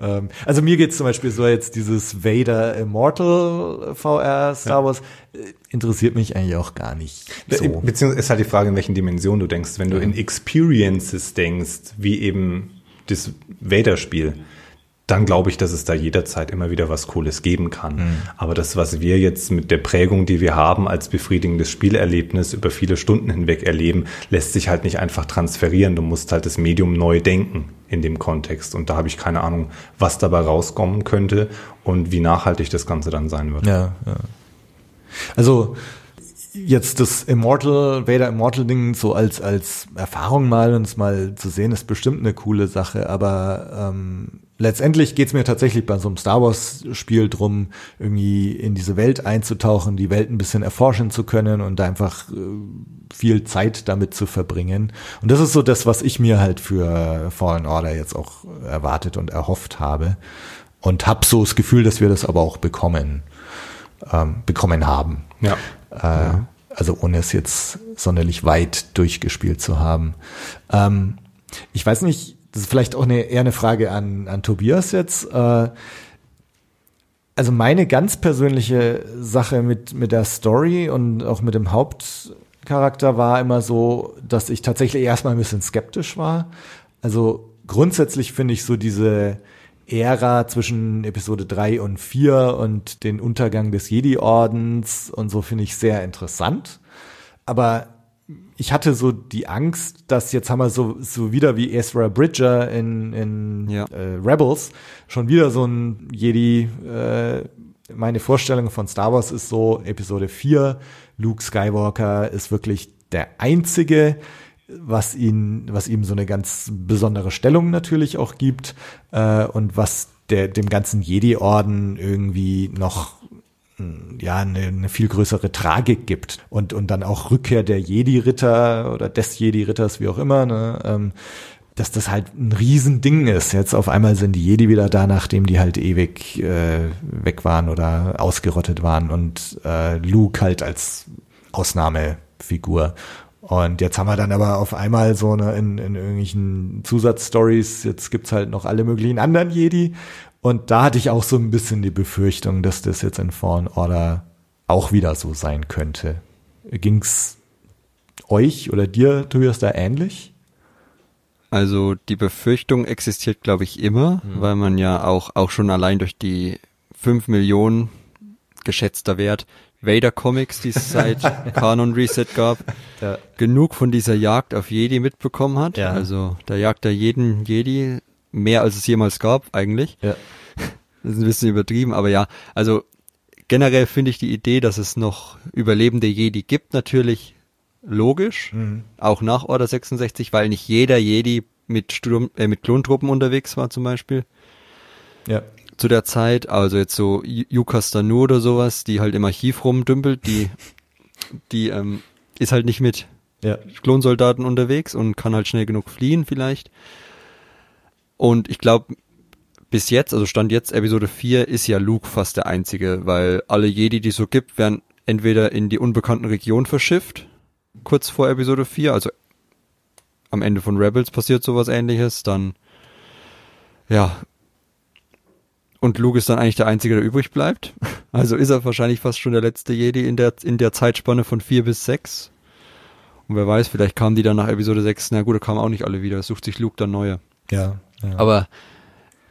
Ähm, also mir geht's zum Beispiel so jetzt dieses Vader Immortal VR Star Wars äh, interessiert mich eigentlich auch gar nicht so. Beziehungsweise ist halt die Frage, in welchen Dimensionen du denkst. Wenn du in Experiences denkst, wie eben das Vader-Spiel, dann glaube ich, dass es da jederzeit immer wieder was Cooles geben kann. Mhm. Aber das, was wir jetzt mit der Prägung, die wir haben, als befriedigendes Spielerlebnis über viele Stunden hinweg erleben, lässt sich halt nicht einfach transferieren. Du musst halt das Medium neu denken in dem Kontext. Und da habe ich keine Ahnung, was dabei rauskommen könnte und wie nachhaltig das Ganze dann sein wird. Ja, ja. Also jetzt das Immortal, Vader Immortal Ding so als, als Erfahrung mal uns mal zu sehen, ist bestimmt eine coole Sache, aber ähm, letztendlich geht's mir tatsächlich bei so einem Star Wars Spiel drum, irgendwie in diese Welt einzutauchen, die Welt ein bisschen erforschen zu können und einfach äh, viel Zeit damit zu verbringen. Und das ist so das, was ich mir halt für Fallen Order jetzt auch erwartet und erhofft habe. Und hab so das Gefühl, dass wir das aber auch bekommen, ähm, bekommen haben. Ja. Äh, ja. Also ohne es jetzt sonderlich weit durchgespielt zu haben. Ähm, ich weiß nicht, das ist vielleicht auch eine, eher eine Frage an, an Tobias jetzt. Äh, also meine ganz persönliche Sache mit, mit der Story und auch mit dem Hauptcharakter war immer so, dass ich tatsächlich erstmal ein bisschen skeptisch war. Also grundsätzlich finde ich so diese Ära zwischen Episode 3 und 4 und den Untergang des Jedi-Ordens und so finde ich sehr interessant. Aber ich hatte so die Angst, dass jetzt haben wir so, so wieder wie Ezra Bridger in, in ja. äh, Rebels schon wieder so ein Jedi. Äh, meine Vorstellung von Star Wars ist so Episode 4, Luke Skywalker ist wirklich der einzige, was ihn, was ihm so eine ganz besondere Stellung natürlich auch gibt äh, und was der dem ganzen Jedi-Orden irgendwie noch hm, ja eine, eine viel größere Tragik gibt und und dann auch Rückkehr der Jedi-Ritter oder des Jedi-Ritters wie auch immer ne, ähm, dass das halt ein Riesending ist. Jetzt auf einmal sind die Jedi wieder da, nachdem die halt ewig äh, weg waren oder ausgerottet waren und äh, Luke halt als Ausnahmefigur. Und jetzt haben wir dann aber auf einmal so eine in, in irgendwelchen Zusatzstories, jetzt gibt's halt noch alle möglichen anderen Jedi. Und da hatte ich auch so ein bisschen die Befürchtung, dass das jetzt in Fallen Order auch wieder so sein könnte. Ging's euch oder dir, Tobias, da ähnlich? Also die Befürchtung existiert, glaube ich, immer, mhm. weil man ja auch, auch schon allein durch die fünf Millionen geschätzter Wert Vader Comics, die es seit Canon Reset gab, ja. genug von dieser Jagd auf Jedi mitbekommen hat. Ja. Also da jagt er jeden Jedi mehr als es jemals gab eigentlich. Ja. Das ist ein bisschen übertrieben, aber ja, also generell finde ich die Idee, dass es noch überlebende Jedi gibt, natürlich logisch, mhm. auch nach Order 66, weil nicht jeder Jedi mit Sturm, äh, mit Klontruppen unterwegs war zum Beispiel. Ja zu der Zeit, also jetzt so Yuka Stanu oder sowas, die halt im Archiv rumdümpelt, die, die ähm, ist halt nicht mit ja. Klonsoldaten unterwegs und kann halt schnell genug fliehen vielleicht. Und ich glaube, bis jetzt, also Stand jetzt, Episode 4, ist ja Luke fast der einzige, weil alle Jedi, die es so gibt, werden entweder in die unbekannten Regionen verschifft, kurz vor Episode 4, also am Ende von Rebels passiert sowas ähnliches, dann ja, und Luke ist dann eigentlich der Einzige, der übrig bleibt. Also ist er wahrscheinlich fast schon der letzte Jedi in der, in der Zeitspanne von vier bis sechs. Und wer weiß, vielleicht kamen die dann nach Episode 6. Na gut, da kamen auch nicht alle wieder. Sucht sich Luke dann neue. Ja, ja. Aber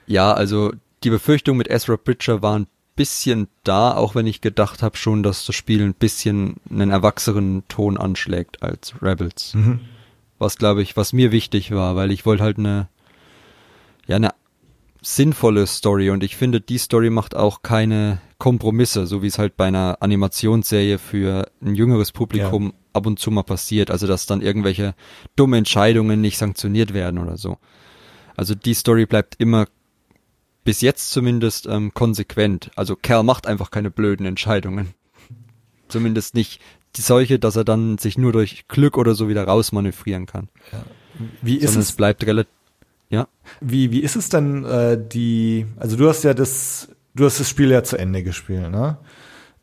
ja, also die Befürchtung mit Ezra Bridger war ein bisschen da, auch wenn ich gedacht habe schon, dass das Spiel ein bisschen einen erwachsenen Ton anschlägt als Rebels. Mhm. Was glaube ich, was mir wichtig war, weil ich wollte halt eine sinnvolle Story und ich finde, die Story macht auch keine Kompromisse, so wie es halt bei einer Animationsserie für ein jüngeres Publikum ja. ab und zu mal passiert, also dass dann irgendwelche dumme Entscheidungen nicht sanktioniert werden oder so. Also die Story bleibt immer bis jetzt zumindest ähm, konsequent. Also Kerl macht einfach keine blöden Entscheidungen. Zumindest nicht die solche, dass er dann sich nur durch Glück oder so wieder rausmanövrieren kann. Ja. Wie ist Sondern es? es bleibt relativ ja. Wie, wie ist es dann, äh, die, also du hast ja das, du hast das Spiel ja zu Ende gespielt, ne?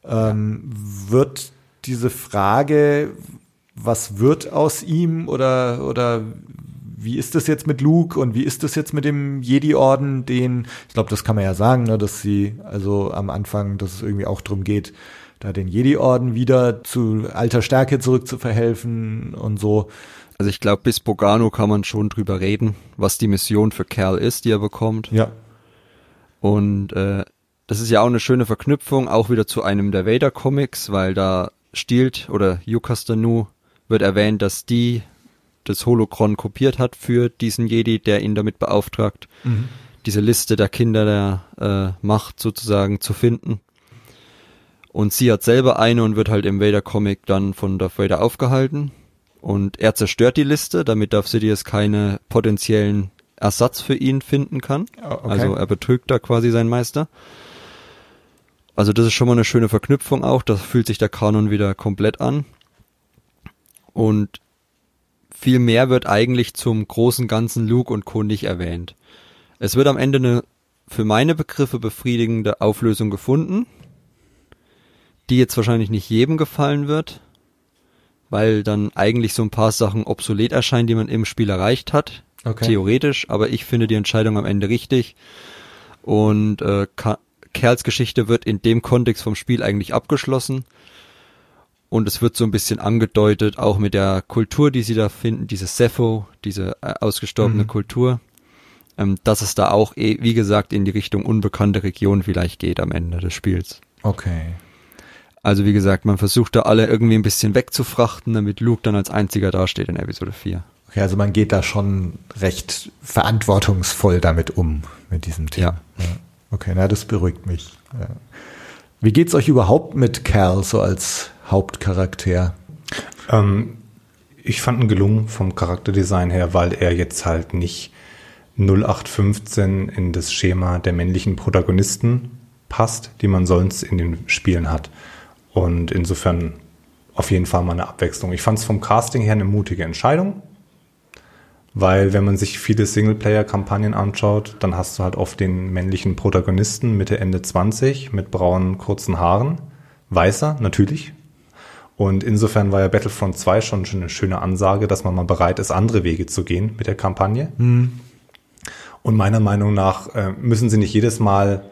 Ähm, wird diese Frage, was wird aus ihm oder, oder wie ist das jetzt mit Luke und wie ist das jetzt mit dem Jedi-Orden, den, ich glaube, das kann man ja sagen, ne, dass sie also am Anfang, dass es irgendwie auch drum geht, da den Jedi-Orden wieder zu alter Stärke zurückzuverhelfen und so. Also ich glaube, bis Bogano kann man schon drüber reden, was die Mission für Kerl ist, die er bekommt. Ja. Und äh, das ist ja auch eine schöne Verknüpfung, auch wieder zu einem der Vader Comics, weil da stiehlt oder Yukastanu wird erwähnt, dass die das Holocron kopiert hat für diesen Jedi, der ihn damit beauftragt, mhm. diese Liste der Kinder der äh, Macht sozusagen zu finden. Und sie hat selber eine und wird halt im Vader-Comic dann von Darth Vader aufgehalten. Und er zerstört die Liste, damit Darth Sidious keine potenziellen Ersatz für ihn finden kann. Oh, okay. Also er betrügt da quasi seinen Meister. Also das ist schon mal eine schöne Verknüpfung auch. Da fühlt sich der Kanon wieder komplett an. Und viel mehr wird eigentlich zum großen ganzen Luke und Co. nicht erwähnt. Es wird am Ende eine für meine Begriffe befriedigende Auflösung gefunden, die jetzt wahrscheinlich nicht jedem gefallen wird, weil dann eigentlich so ein paar Sachen obsolet erscheinen, die man im Spiel erreicht hat, Okay. theoretisch, aber ich finde die Entscheidung am Ende richtig und äh, Ka Kerls Geschichte wird in dem Kontext vom Spiel eigentlich abgeschlossen und es wird so ein bisschen angedeutet, auch mit der Kultur, die sie da finden, diese Sepho, diese äh, ausgestorbene Mhm. Kultur, ähm, dass es da auch, eh, wie gesagt, in die Richtung unbekannte Region vielleicht geht am Ende des Spiels. Okay. Also wie gesagt, man versucht da alle irgendwie ein bisschen wegzufrachten, damit Luke dann als einziger dasteht in Episode 4. Okay, also man geht da schon recht verantwortungsvoll damit um, mit diesem Thema. Ja. Okay, na, das beruhigt mich. Ja. Wie geht's euch überhaupt mit Cal so als Hauptcharakter? Ähm, ich fand ihn gelungen vom Charakterdesign her, weil er jetzt halt nicht 0815 in das Schema der männlichen Protagonisten passt, die man sonst in den Spielen hat. Und insofern auf jeden Fall mal eine Abwechslung. Ich fand es vom Casting her eine mutige Entscheidung, weil wenn man sich viele Singleplayer-Kampagnen anschaut, dann hast du halt oft den männlichen Protagonisten Mitte, Ende 20 mit braunen, kurzen Haaren. Weißer, natürlich. Und insofern war ja Battlefront 2 schon eine schöne Ansage, dass man mal bereit ist, andere Wege zu gehen mit der Kampagne. Und meiner Meinung nach äh, müssen sie nicht jedes Mal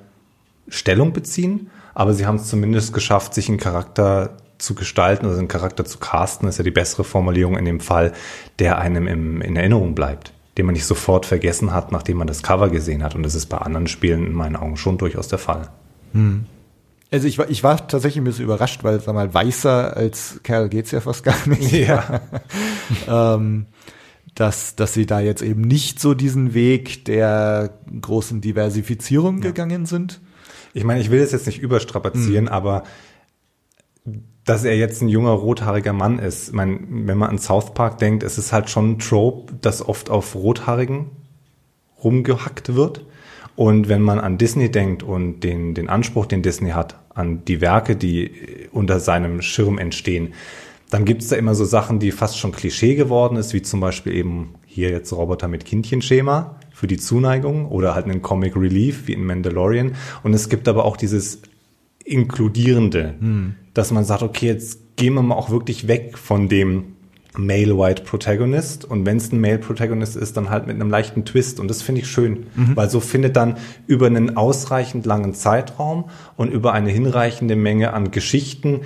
Stellung beziehen, aber sie haben es zumindest geschafft, sich einen Charakter zu gestalten oder einen Charakter zu casten, ist ja die bessere Formulierung in dem Fall, der einem im, in Erinnerung bleibt, den man nicht sofort vergessen hat, nachdem man das Cover gesehen hat. Und das ist bei anderen Spielen in meinen Augen schon durchaus der Fall. Also ich war, ich war tatsächlich ein bisschen überrascht, weil, sag mal, weißer als Kerl geht's ja fast gar nicht. Ja. ähm, dass, dass sie da jetzt eben nicht so diesen Weg der großen Diversifizierung gegangen sind. Ich meine, ich will es jetzt nicht überstrapazieren, aber dass er jetzt ein junger rothaariger Mann ist. Ich meine, wenn man an South Park denkt, es ist halt schon ein Trope, das oft auf Rothaarigen rumgehackt wird. Und wenn man an Disney denkt und den, den Anspruch, den Disney hat, an die Werke, die unter seinem Schirm entstehen, dann gibt es da immer so Sachen, die fast schon Klischee geworden ist, wie zum Beispiel eben hier jetzt Roboter mit Kindchenschema für die Zuneigung oder halt einen Comic Relief wie in Mandalorian. Und es gibt aber auch dieses Inkludierende, dass man sagt, okay, jetzt gehen wir mal auch wirklich weg von dem Male White Protagonist und wenn es ein Male Protagonist ist, dann halt mit einem leichten Twist und das finde ich schön, weil so findet dann über einen ausreichend langen Zeitraum und über eine hinreichende Menge an Geschichten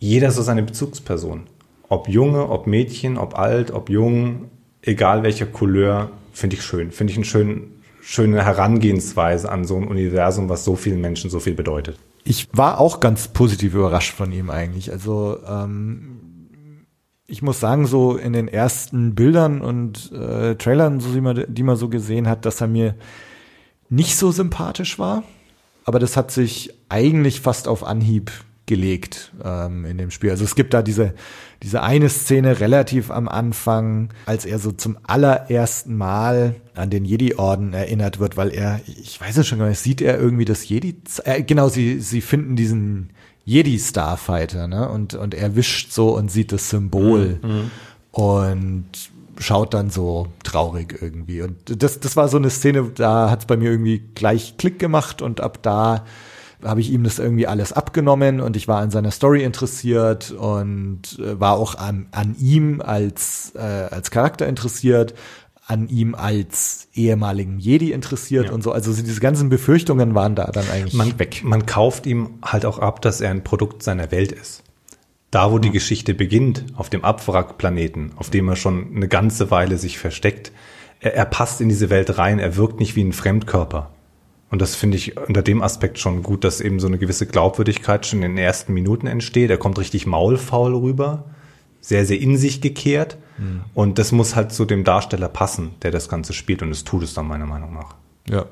jeder so seine Bezugsperson. Ob Junge, ob Mädchen, ob alt, ob jung, egal welcher Couleur, finde ich schön. Finde ich eine schön, schöne Herangehensweise an so ein Universum, was so vielen Menschen so viel bedeutet. Ich war auch ganz positiv überrascht von ihm eigentlich. Also ähm, ich muss sagen, so in den ersten Bildern und äh, Trailern, so die man, die man so gesehen hat, dass er mir nicht so sympathisch war. Aber das hat sich eigentlich fast auf Anhieb gelegt ähm, in dem Spiel. Also es gibt da diese, diese eine Szene relativ am Anfang, als er so zum allerersten Mal an den Jedi-Orden erinnert wird, weil er, ich weiß es schon gar nicht, sieht er irgendwie das Jedi, äh, genau, sie, sie finden diesen Jedi-Starfighter, ne, und, und er wischt so und sieht das Symbol und schaut dann so traurig irgendwie. Und das, das war so eine Szene, da hat es bei mir irgendwie gleich Klick gemacht und ab da habe ich ihm das irgendwie alles abgenommen und ich war an seiner Story interessiert und äh, war auch an, an ihm als, äh, als Charakter interessiert, an ihm als ehemaligen Jedi interessiert Ja. und so. Also so diese ganzen Befürchtungen waren da dann eigentlich man, weg. Man kauft ihm halt auch ab, dass er ein Produkt seiner Welt ist. Da, wo die Geschichte beginnt, auf dem Abwrackplaneten, auf dem er schon eine ganze Weile sich versteckt, er, er passt in diese Welt rein, er wirkt nicht wie ein Fremdkörper. Und das finde ich unter dem Aspekt schon gut, dass eben so eine gewisse Glaubwürdigkeit schon in den ersten Minuten entsteht. Er kommt richtig maulfaul rüber, sehr, sehr in sich gekehrt. Und das muss halt zu dem Darsteller passen, der das Ganze spielt. Und es tut es dann meiner Meinung nach. Ja.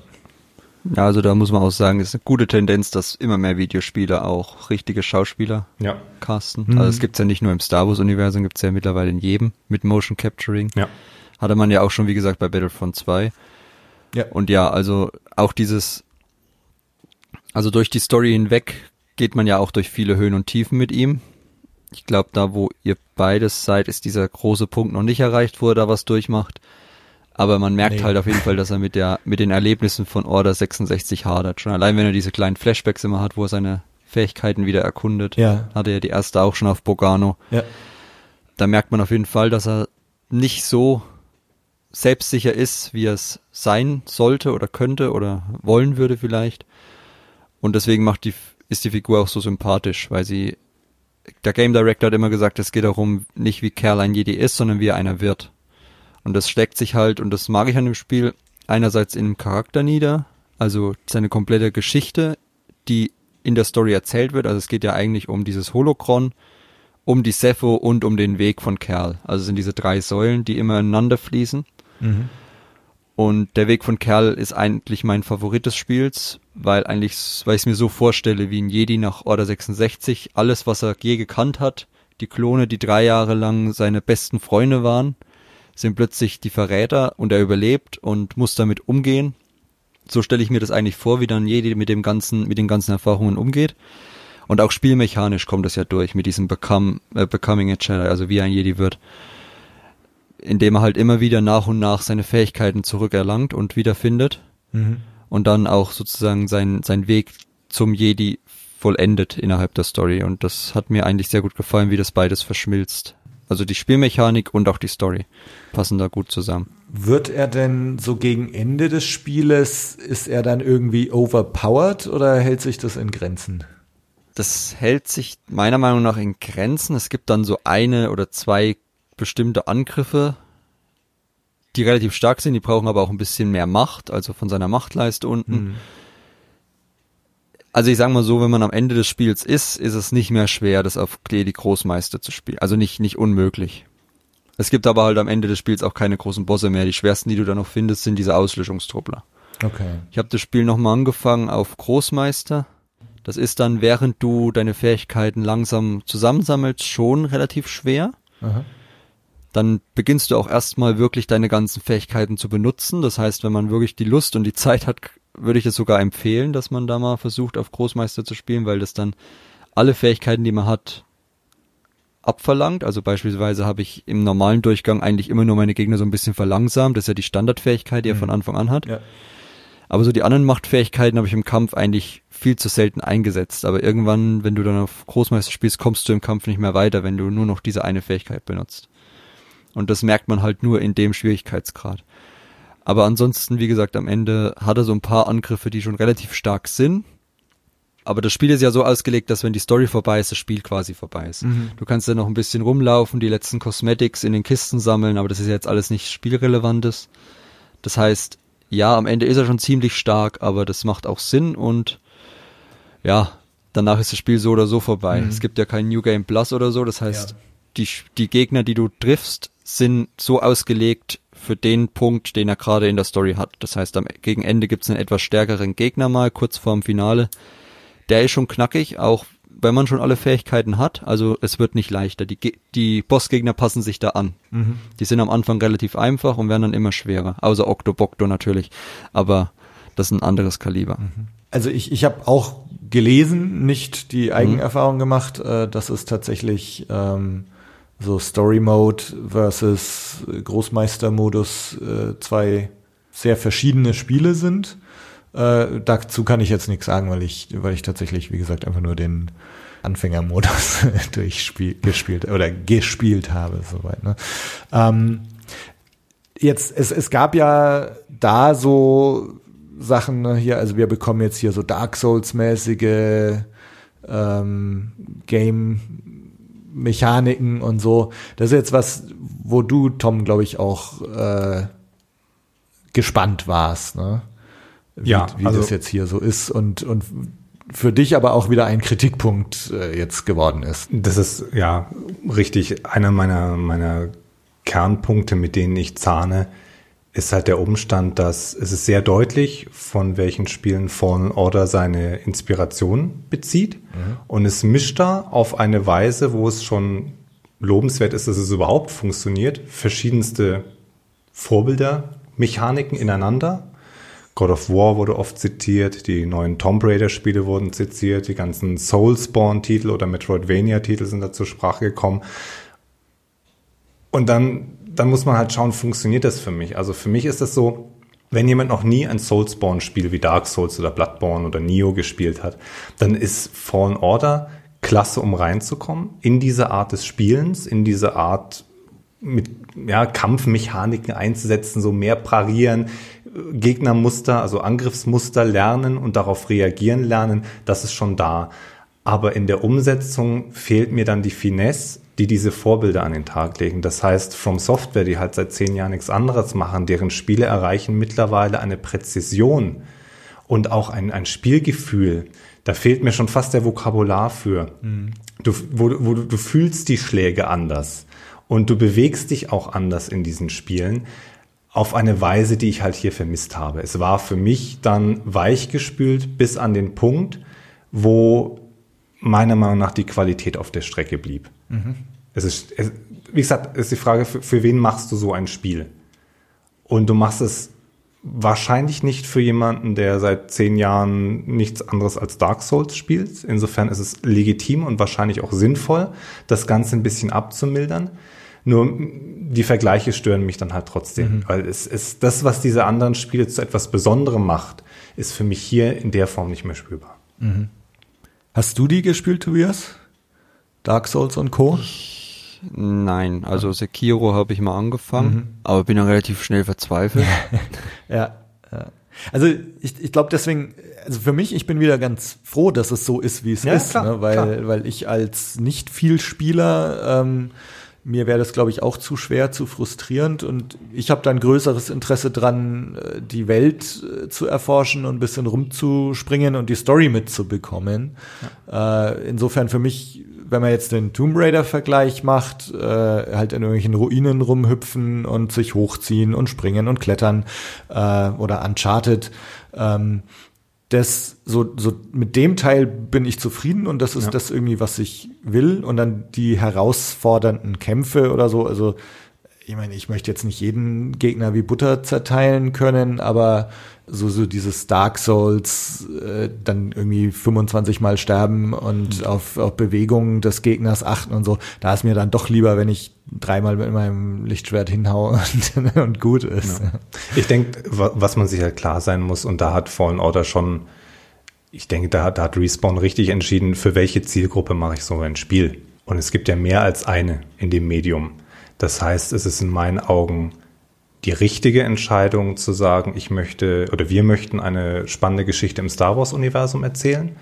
Ja, also da muss man auch sagen, es ist eine gute Tendenz, dass immer mehr Videospieler auch richtige Schauspieler Ja. casten. Mhm. Also es gibt's ja nicht nur im Star Wars Universum, gibt's ja mittlerweile in jedem mit Motion Capturing. Ja. Hatte man ja auch schon, wie gesagt, bei Battlefront 2. Ja. Und ja, also auch dieses, also durch die Story hinweg geht man ja auch durch viele Höhen und Tiefen mit ihm. Ich glaube, da wo ihr beides seid, ist dieser große Punkt noch nicht erreicht, wo er da was durchmacht. Aber man merkt Nee. halt auf jeden Fall, dass er mit der, mit den Erlebnissen von Order 66 hadert. Schon allein wenn er diese kleinen Flashbacks immer hat, wo er seine Fähigkeiten wieder erkundet. Ja. Hatte er die erste auch schon auf Bogano. Ja. Da merkt man auf jeden Fall, dass er nicht so selbstsicher ist, wie er es sein sollte oder könnte oder wollen würde vielleicht. Und deswegen macht die, ist die Figur auch so sympathisch, weil sie, der Game Director hat immer gesagt, es geht darum, nicht wie Kerl ein Jedi ist, sondern wie er einer wird. Und das schlägt sich halt, und das mag ich an dem Spiel, einerseits in dem Charakter nieder, also seine komplette Geschichte, die in der Story erzählt wird. Also es geht ja eigentlich um dieses Holocron, um die Sepho und um den Weg von Kerl. Also es sind diese drei Säulen, die immer ineinander fließen. Mhm. Und der Weg von Kerl ist eigentlich mein Favorit des Spiels, weil eigentlich, weil ich es mir so vorstelle, wie ein Jedi nach Order 66, alles, was er je gekannt hat, die Klone, die drei Jahre lang seine besten Freunde waren, sind plötzlich die Verräter und er überlebt und muss damit umgehen. So stelle ich mir das eigentlich vor, wie dann Jedi mit dem ganzen, mit den ganzen Erfahrungen umgeht. Und auch spielmechanisch kommt es ja durch mit diesem Become, äh, Becoming a Jedi, also wie ein Jedi wird indem er halt immer wieder nach und nach seine Fähigkeiten zurückerlangt und wiederfindet Mhm. und dann auch sozusagen sein, sein Weg zum Jedi vollendet innerhalb der Story. Und das hat mir eigentlich sehr gut gefallen, wie das beides verschmilzt. Also die Spielmechanik und auch die Story passen da gut zusammen. Wird er denn so gegen Ende des Spieles, ist er dann irgendwie overpowered oder hält sich das in Grenzen? Das hält sich meiner Meinung nach in Grenzen. Es gibt dann so eine oder zwei bestimmte Angriffe, die relativ stark sind, die brauchen aber auch ein bisschen mehr Macht, also von seiner Machtleiste unten. Also ich sag mal so, wenn man am Ende des Spiels ist, ist es nicht mehr schwer, das auf die Großmeister zu spielen. Also nicht, nicht unmöglich. Es gibt aber halt am Ende des Spiels auch keine großen Bosse mehr. Die schwersten, die du da noch findest, sind diese Auslöschungstruppler. Okay. Ich habe das Spiel nochmal angefangen auf Großmeister. Das ist dann, während du deine Fähigkeiten langsam zusammensammelst, schon relativ schwer. Aha. Dann beginnst du auch erstmal wirklich deine ganzen Fähigkeiten zu benutzen. Das heißt, wenn man wirklich die Lust und die Zeit hat, würde ich es sogar empfehlen, dass man da mal versucht, auf Großmeister zu spielen, weil das dann alle Fähigkeiten, die man hat, abverlangt. Also beispielsweise habe ich im normalen Durchgang eigentlich immer nur meine Gegner so ein bisschen verlangsamt. Das ist ja die Standardfähigkeit, die er von Anfang an hat. Ja. Aber so die anderen Machtfähigkeiten habe ich im Kampf eigentlich viel zu selten eingesetzt. Aber irgendwann, wenn du dann auf Großmeister spielst, kommst du im Kampf nicht mehr weiter, wenn du nur noch diese eine Fähigkeit benutzt. Und das merkt man halt nur in dem Schwierigkeitsgrad. Aber ansonsten, wie gesagt, am Ende hat er so ein paar Angriffe, die schon relativ stark sind. Aber das Spiel ist ja so ausgelegt, dass wenn die Story vorbei ist, das Spiel quasi vorbei ist. Du kannst dann noch ein bisschen rumlaufen, die letzten Cosmetics in den Kisten sammeln, aber das ist jetzt alles nicht spielrelevantes. Das heißt, ja, am Ende ist er schon ziemlich stark, aber das macht auch Sinn und ja, danach ist das Spiel so oder so vorbei. Es gibt ja kein New Game Plus oder so, das heißt, Ja. die, die Gegner, die du triffst, sind so ausgelegt für den Punkt, den er gerade in der Story hat. Das heißt, am gegen Ende gibt es einen etwas stärkeren Gegner mal, kurz vorm Finale. Der ist schon knackig, auch wenn man schon alle Fähigkeiten hat. Also es wird nicht leichter. Die, die Bossgegner passen sich da an. Die sind am Anfang relativ einfach und werden dann immer schwerer. Außer Octobocto natürlich. Aber das ist ein anderes Kaliber. Also ich, ich habe auch gelesen, nicht die Eigenerfahrung gemacht, äh, dass es tatsächlich ähm, so Story Mode versus Großmeister-Modus äh, zwei sehr verschiedene Spiele sind. Äh, dazu kann ich jetzt nichts sagen, weil ich, weil ich tatsächlich, wie gesagt, einfach nur den Anfängermodus durchspiel, gespielt oder gespielt habe, soweit. Ne? Ähm, jetzt, es, es gab ja da so Sachen ne, hier, also wir bekommen jetzt hier so Dark Souls-mäßige ähm, Game-Mechaniken und so. Das ist jetzt was, wo du, Tom, glaube ich, auch äh, gespannt warst, ne? Wie, Ja, wie also- das jetzt hier so ist und, und für dich aber auch wieder ein Kritikpunkt äh, jetzt geworden ist. Das ist ja richtig einer meiner, meiner Kernpunkte, mit denen ich zahne, ist halt der Umstand, dass es ist sehr deutlich, von welchen Spielen Fallen Order seine Inspiration bezieht. Mhm. Und es mischt da auf eine Weise, wo es schon lobenswert ist, dass es überhaupt funktioniert, verschiedenste Vorbilder, Mechaniken ineinander. God of War wurde oft zitiert, die neuen Tomb Raider Spiele wurden zitiert, die ganzen Soulspawn Titel oder Metroidvania Titel sind da zur Sprache gekommen. Und dann dann muss man halt schauen, funktioniert das für mich? Also für mich ist das so, wenn jemand noch nie ein Soulspawn-Spiel wie Dark Souls oder Bloodborne oder Neo gespielt hat, dann ist Fallen Order klasse, um reinzukommen in diese Art des Spielens, in diese Art mit ja, Kampfmechaniken einzusetzen, so mehr parieren, Gegnermuster, also Angriffsmuster lernen und darauf reagieren lernen, das ist schon da. Aber in der Umsetzung fehlt mir dann die Finesse die diese Vorbilder an den Tag legen. Das heißt, From Software, die halt seit zehn Jahren nichts anderes machen, deren Spiele erreichen mittlerweile eine Präzision und auch ein, ein Spielgefühl. Da fehlt mir schon fast der Vokabular für. Mhm. Du, wo, wo du, du fühlst die Schläge anders und du bewegst dich auch anders in diesen Spielen auf eine Weise, die ich halt hier vermisst habe. Es war für mich dann weichgespült bis an den Punkt, wo meiner Meinung nach die Qualität auf der Strecke blieb. Mhm. Es ist, es, wie gesagt, ist die Frage, für, für wen machst du so ein Spiel? Und du machst es wahrscheinlich nicht für jemanden, der seit zehn Jahren nichts anderes als Dark Souls spielt. Insofern ist es legitim und wahrscheinlich auch sinnvoll, das Ganze ein bisschen abzumildern. Nur die Vergleiche stören mich dann halt trotzdem, mhm. weil es ist das, was diese anderen Spiele zu etwas Besonderem macht, ist für mich hier in der Form nicht mehr spürbar. Mhm. Hast du die gespielt, Tobias? Dark Souls und Co.? Nein, also Sekiro habe ich mal angefangen, mhm. aber bin dann relativ schnell verzweifelt. ja, ja. Also ich, ich glaube deswegen, also für mich, ich bin wieder ganz froh, dass es so ist, wie es ja, ist, klar, ne? weil, klar. weil ich als nicht viel Spieler ähm, mir wäre das, glaube ich, auch zu schwer, zu frustrierend. Und ich habe dann größeres Interesse dran, äh, die Welt äh, zu erforschen und ein bisschen rumzuspringen und die Story mitzubekommen. Ja. Äh, insofern für mich, wenn man jetzt den Tomb Raider-Vergleich macht, äh, halt in irgendwelchen Ruinen rumhüpfen und sich hochziehen und springen und klettern äh, oder Uncharted. Ähm, das so so mit dem Teil bin ich zufrieden und das ist ja. das irgendwie was ich will und dann die herausfordernden Kämpfe oder so also ich meine ich möchte jetzt nicht jeden Gegner wie Butter zerteilen können aber so so dieses Dark Souls äh, dann irgendwie 25 mal sterben und mhm. auf, auf Bewegungen des Gegners achten und so da ist mir dann doch lieber wenn ich dreimal mit meinem Lichtschwert hinhaue und, und gut ist. Ja. Ich denke, was man sich halt klar sein muss, und da hat Fallen Order schon, ich denke, da, da hat Respawn richtig entschieden, für welche Zielgruppe mache ich so ein Spiel. Und es gibt ja mehr als eine in dem Medium. Das heißt, es ist in meinen Augen die richtige Entscheidung zu sagen, ich möchte oder wir möchten eine spannende Geschichte im Star Wars Universum erzählen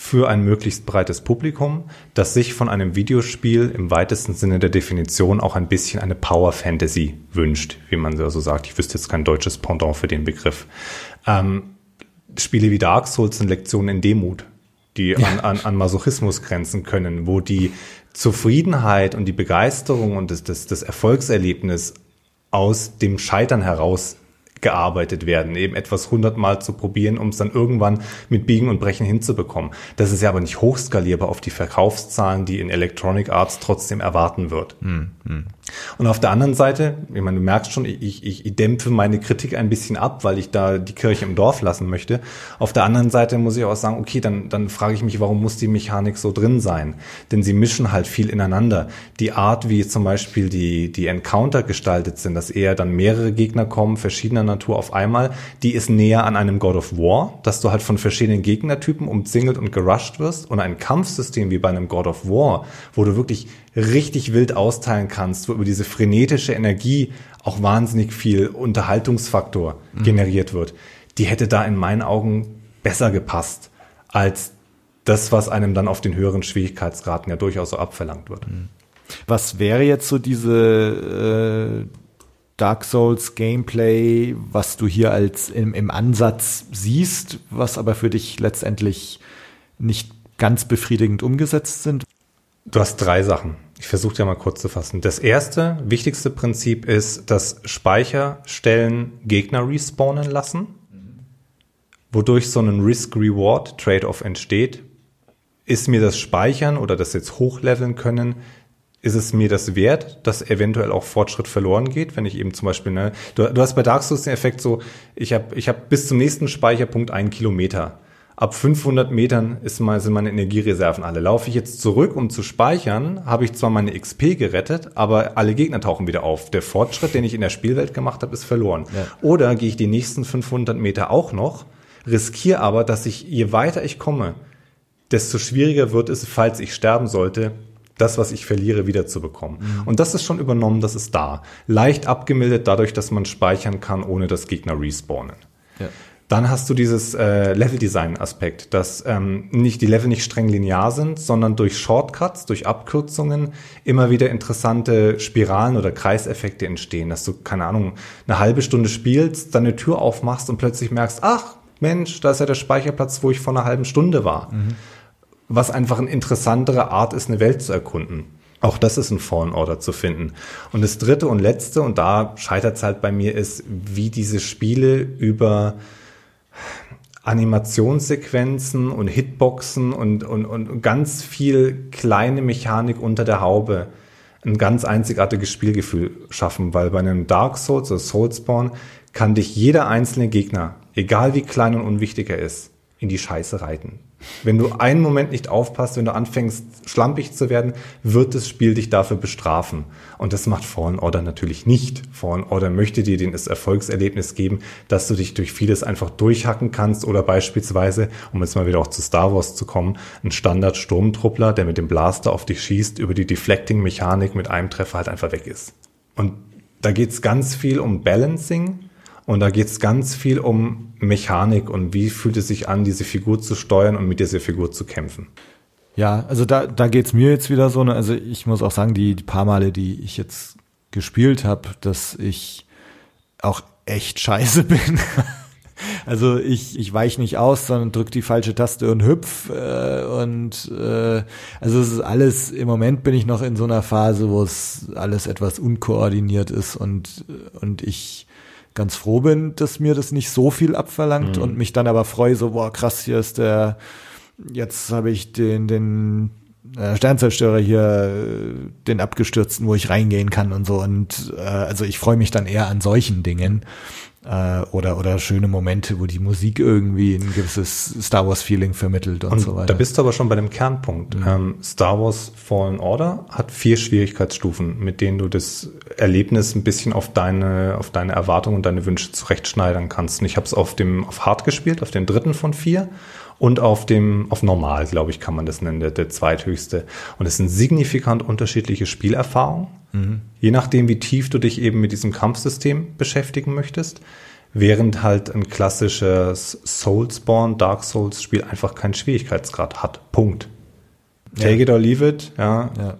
für ein möglichst breites Publikum, das sich von einem Videospiel im weitesten Sinne der Definition auch ein bisschen eine Power Fantasy wünscht, wie man so sagt. Ich wüsste jetzt kein deutsches Pendant für den Begriff. Ähm, Spiele wie Dark Souls sind Lektionen in Demut, die an, an, an Masochismus grenzen können, wo die Zufriedenheit und die Begeisterung und das, das, das Erfolgserlebnis aus dem Scheitern heraus gearbeitet werden, eben etwas hundertmal zu probieren, um es dann irgendwann mit Biegen und Brechen hinzubekommen. Das ist ja aber nicht hochskalierbar auf die Verkaufszahlen, die in Electronic Arts trotzdem erwarten wird. Hm, hm. Und auf der anderen Seite, ich meine, du merkst schon, ich, ich, ich dämpfe meine Kritik ein bisschen ab, weil ich da die Kirche im Dorf lassen möchte. Auf der anderen Seite muss ich auch sagen, okay, dann, dann frage ich mich, warum muss die Mechanik so drin sein? Denn sie mischen halt viel ineinander. Die Art, wie zum Beispiel die, die Encounter gestaltet sind, dass eher dann mehrere Gegner kommen, verschiedener Natur auf einmal, die ist näher an einem God of War, dass du halt von verschiedenen Gegnertypen umzingelt und gerusht wirst und ein Kampfsystem wie bei einem God of War, wo du wirklich richtig wild austeilen kannst, wo über diese frenetische Energie auch wahnsinnig viel Unterhaltungsfaktor mhm. generiert wird, die hätte da in meinen Augen besser gepasst als das, was einem dann auf den höheren Schwierigkeitsgraden ja durchaus so abverlangt wird. Mhm. Was wäre jetzt so diese äh, Dark Souls Gameplay, was du hier als im, im Ansatz siehst, was aber für dich letztendlich nicht ganz befriedigend umgesetzt sind? Du hast drei Sachen. Ich versuche ja mal kurz zu fassen. Das erste, wichtigste Prinzip ist, dass Speicherstellen Gegner respawnen lassen, wodurch so ein Risk-Reward-Trade-off entsteht. Ist mir das Speichern oder das jetzt hochleveln können, ist es mir das wert, dass eventuell auch Fortschritt verloren geht, wenn ich eben zum Beispiel, ne, du, du hast bei Dark Souls den Effekt so, ich habe ich hab bis zum nächsten Speicherpunkt einen Kilometer. Ab 500 Metern ist mal, sind meine Energiereserven alle. Laufe ich jetzt zurück, um zu speichern, habe ich zwar meine XP gerettet, aber alle Gegner tauchen wieder auf. Der Fortschritt, den ich in der Spielwelt gemacht habe, ist verloren. Ja. Oder gehe ich die nächsten 500 Meter auch noch, riskiere aber, dass ich, je weiter ich komme, desto schwieriger wird es, falls ich sterben sollte, das, was ich verliere, wiederzubekommen. Mhm. Und das ist schon übernommen, das ist da. Leicht abgemildert dadurch, dass man speichern kann, ohne dass Gegner respawnen. Ja. Dann hast du dieses äh, Level-Design-Aspekt, dass ähm, nicht die Level nicht streng linear sind, sondern durch Shortcuts, durch Abkürzungen immer wieder interessante Spiralen oder Kreiseffekte entstehen, dass du, keine Ahnung, eine halbe Stunde spielst, dann eine Tür aufmachst und plötzlich merkst, ach Mensch, da ist ja der Speicherplatz, wo ich vor einer halben Stunde war. Mhm. Was einfach eine interessantere Art ist, eine Welt zu erkunden. Auch das ist ein Fallen Order zu finden. Und das dritte und letzte, und da scheitert es halt bei mir, ist, wie diese Spiele über Animationssequenzen und Hitboxen und, und, und ganz viel kleine Mechanik unter der Haube ein ganz einzigartiges Spielgefühl schaffen, weil bei einem Dark Souls oder Soulspawn kann dich jeder einzelne Gegner, egal wie klein und unwichtig er ist, in die Scheiße reiten. Wenn du einen Moment nicht aufpasst, wenn du anfängst, schlampig zu werden, wird das Spiel dich dafür bestrafen. Und das macht Fallen Order natürlich nicht. Fallen Order möchte dir das Erfolgserlebnis geben, dass du dich durch vieles einfach durchhacken kannst oder beispielsweise, um jetzt mal wieder auch zu Star Wars zu kommen, ein Standard-Sturmtruppler, der mit dem Blaster auf dich schießt, über die Deflecting-Mechanik mit einem Treffer halt einfach weg ist. Und da geht's ganz viel um Balancing, und da geht es ganz viel um Mechanik und wie fühlt es sich an, diese Figur zu steuern und mit dieser Figur zu kämpfen. Ja, also da, da geht's mir jetzt wieder so. Ne, also ich muss auch sagen, die, die paar Male, die ich jetzt gespielt habe, dass ich auch echt scheiße bin. Also ich, ich weich nicht aus, sondern drück die falsche Taste und hüpf. Äh, und äh, also es ist alles, im Moment bin ich noch in so einer Phase, wo es alles etwas unkoordiniert ist und, und ich ganz froh bin, dass mir das nicht so viel abverlangt mhm. und mich dann aber freue, so, boah, krass, hier ist der, jetzt habe ich den, den äh, Sternzerstörer hier, äh, den abgestürzten, wo ich reingehen kann und so. Und äh, also ich freue mich dann eher an solchen Dingen äh, oder oder schöne Momente, wo die Musik irgendwie ein gewisses Star Wars Feeling vermittelt und, und so weiter. Da bist du aber schon bei dem Kernpunkt. Mhm. Ähm, Star Wars Fallen Order hat vier Schwierigkeitsstufen, mit denen du das Erlebnis ein bisschen auf deine auf deine Erwartungen und deine Wünsche zurechtschneidern kannst. Und ich habe es auf dem auf Hard gespielt, auf den dritten von vier und auf dem, auf normal, glaube ich, kann man das nennen, der, der zweithöchste. Und es sind signifikant unterschiedliche Spielerfahrungen, mhm. je nachdem, wie tief du dich eben mit diesem Kampfsystem beschäftigen möchtest. Während halt ein klassisches Soulsborne, Dark Souls Spiel einfach keinen Schwierigkeitsgrad hat. Punkt. Take ja. it or leave it, ja. ja.